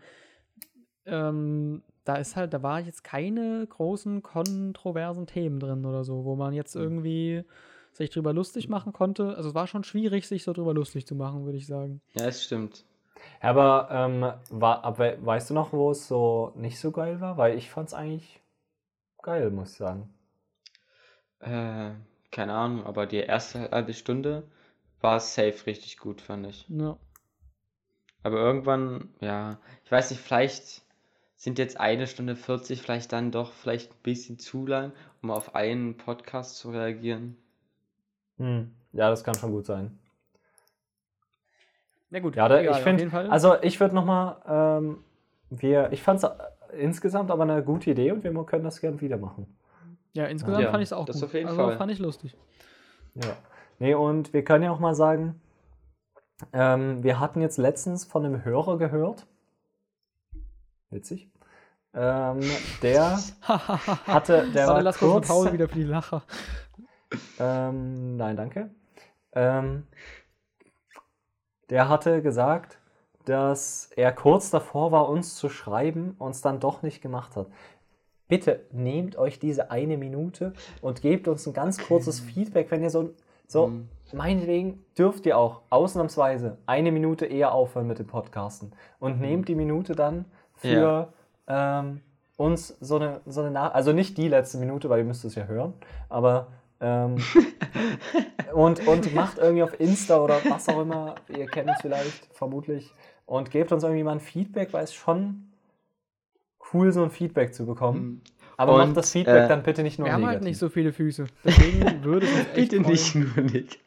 ähm, da ist halt, da war jetzt keine großen kontroversen Themen drin oder so, wo man jetzt irgendwie sich drüber lustig machen konnte. Also es war schon schwierig, sich so drüber lustig zu machen, würde ich sagen. Ja, es stimmt. Aber ähm, war, aber weißt du noch, wo es so nicht so geil war? Weil ich fand es eigentlich geil, muss ich sagen. Äh, keine Ahnung, aber die erste halbe Stunde war safe richtig gut, fand ich. Ja. Aber irgendwann, ja, ich weiß nicht, vielleicht sind jetzt eine Stunde 40 vielleicht dann doch vielleicht ein bisschen zu lang, um auf einen Podcast zu reagieren. Hm. Ja, das kann schon gut sein. Na gut, Ja, da, egal, ich auf finde, jeden Fall. also ich würde nochmal, ähm, wir, ich fand es insgesamt aber eine gute Idee und wir können das gerne wieder machen. ja, insgesamt Ja, fand ich es auch das gut. auf jeden also Fall. fand ich lustig. Ja. Nee, und wir können ja auch mal sagen, ähm, wir hatten jetzt letztens von einem Hörer gehört, witzig, ähm, der hatte, der war lass kurz Pause wieder für die Lacher. ähm, nein, danke, ähm, der hatte gesagt, dass er kurz davor war, uns zu schreiben und es dann doch nicht gemacht hat. Bitte nehmt euch diese eine Minute und gebt uns ein ganz kurzes Feedback, wenn ihr so, so Mhm. meinetwegen dürft ihr auch ausnahmsweise eine Minute eher aufhören mit dem Podcasten und nehmt die Minute dann für ähm, uns so eine, so eine Nach also nicht die letzte Minute, weil ihr müsst es ja hören, aber ähm, und, und macht irgendwie auf Insta oder was auch immer, ihr kennt es vielleicht, vermutlich, und gebt uns irgendwie mal ein Feedback, weil es schon cool, so ein Feedback zu bekommen. Mhm. Aber Und, macht das Feedback äh, dann bitte nicht nur Wir haben negativ. halt nicht so viele Füße. Deswegen würde echt Bitte nicht nur nicht.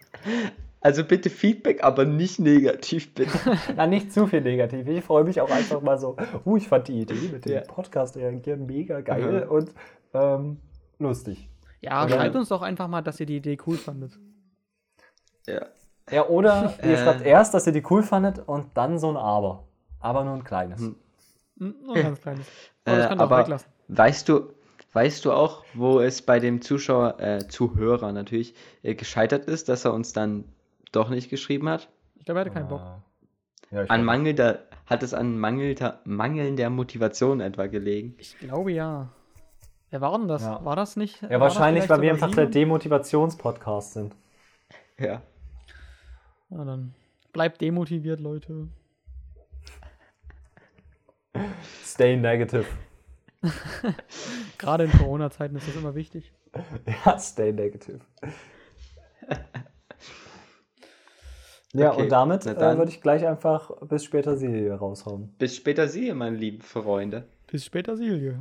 Also bitte Feedback, aber nicht negativ, bitte. Na, nicht zu viel negativ. Ich freue mich auch einfach mal so, uh, ich fand die Idee mit dem Ja. Podcast reagieren mega geil Mhm. und ähm, lustig. Ja, Oder- schreibt uns doch einfach mal, dass ihr die Idee cool fandet. Ja. Ja, oder ihr Äh. schreibt erst, dass ihr die cool fandet und dann so ein Aber. Aber nur ein kleines. Hm. Hm, Nur ein ganz kleines. Aber das Äh, aber weglassen. weißt du, weißt du auch, wo es bei dem Zuschauer, äh, Zuhörer natürlich, äh, gescheitert ist, dass er uns dann doch nicht geschrieben hat? Ich glaube, er hatte keinen Bock. Ah. Ja, ich An mangelnder, hat es an mangelnder, mangelnder Motivation etwa gelegen? Ich glaube ja. Wer war denn das? Ja. War das nicht? ja, wahrscheinlich, weil wir einfach der Demotivations-Podcast sind. Ja. Ja, dann bleibt demotiviert, Leute. Stay negative. Gerade in Corona-Zeiten ist das immer wichtig. ja, stay negative. Ja, Okay, und damit äh, würde ich gleich einfach bis später Serie raushauen. Bis später, Sie, meine lieben Freunde. Bis später, Silje.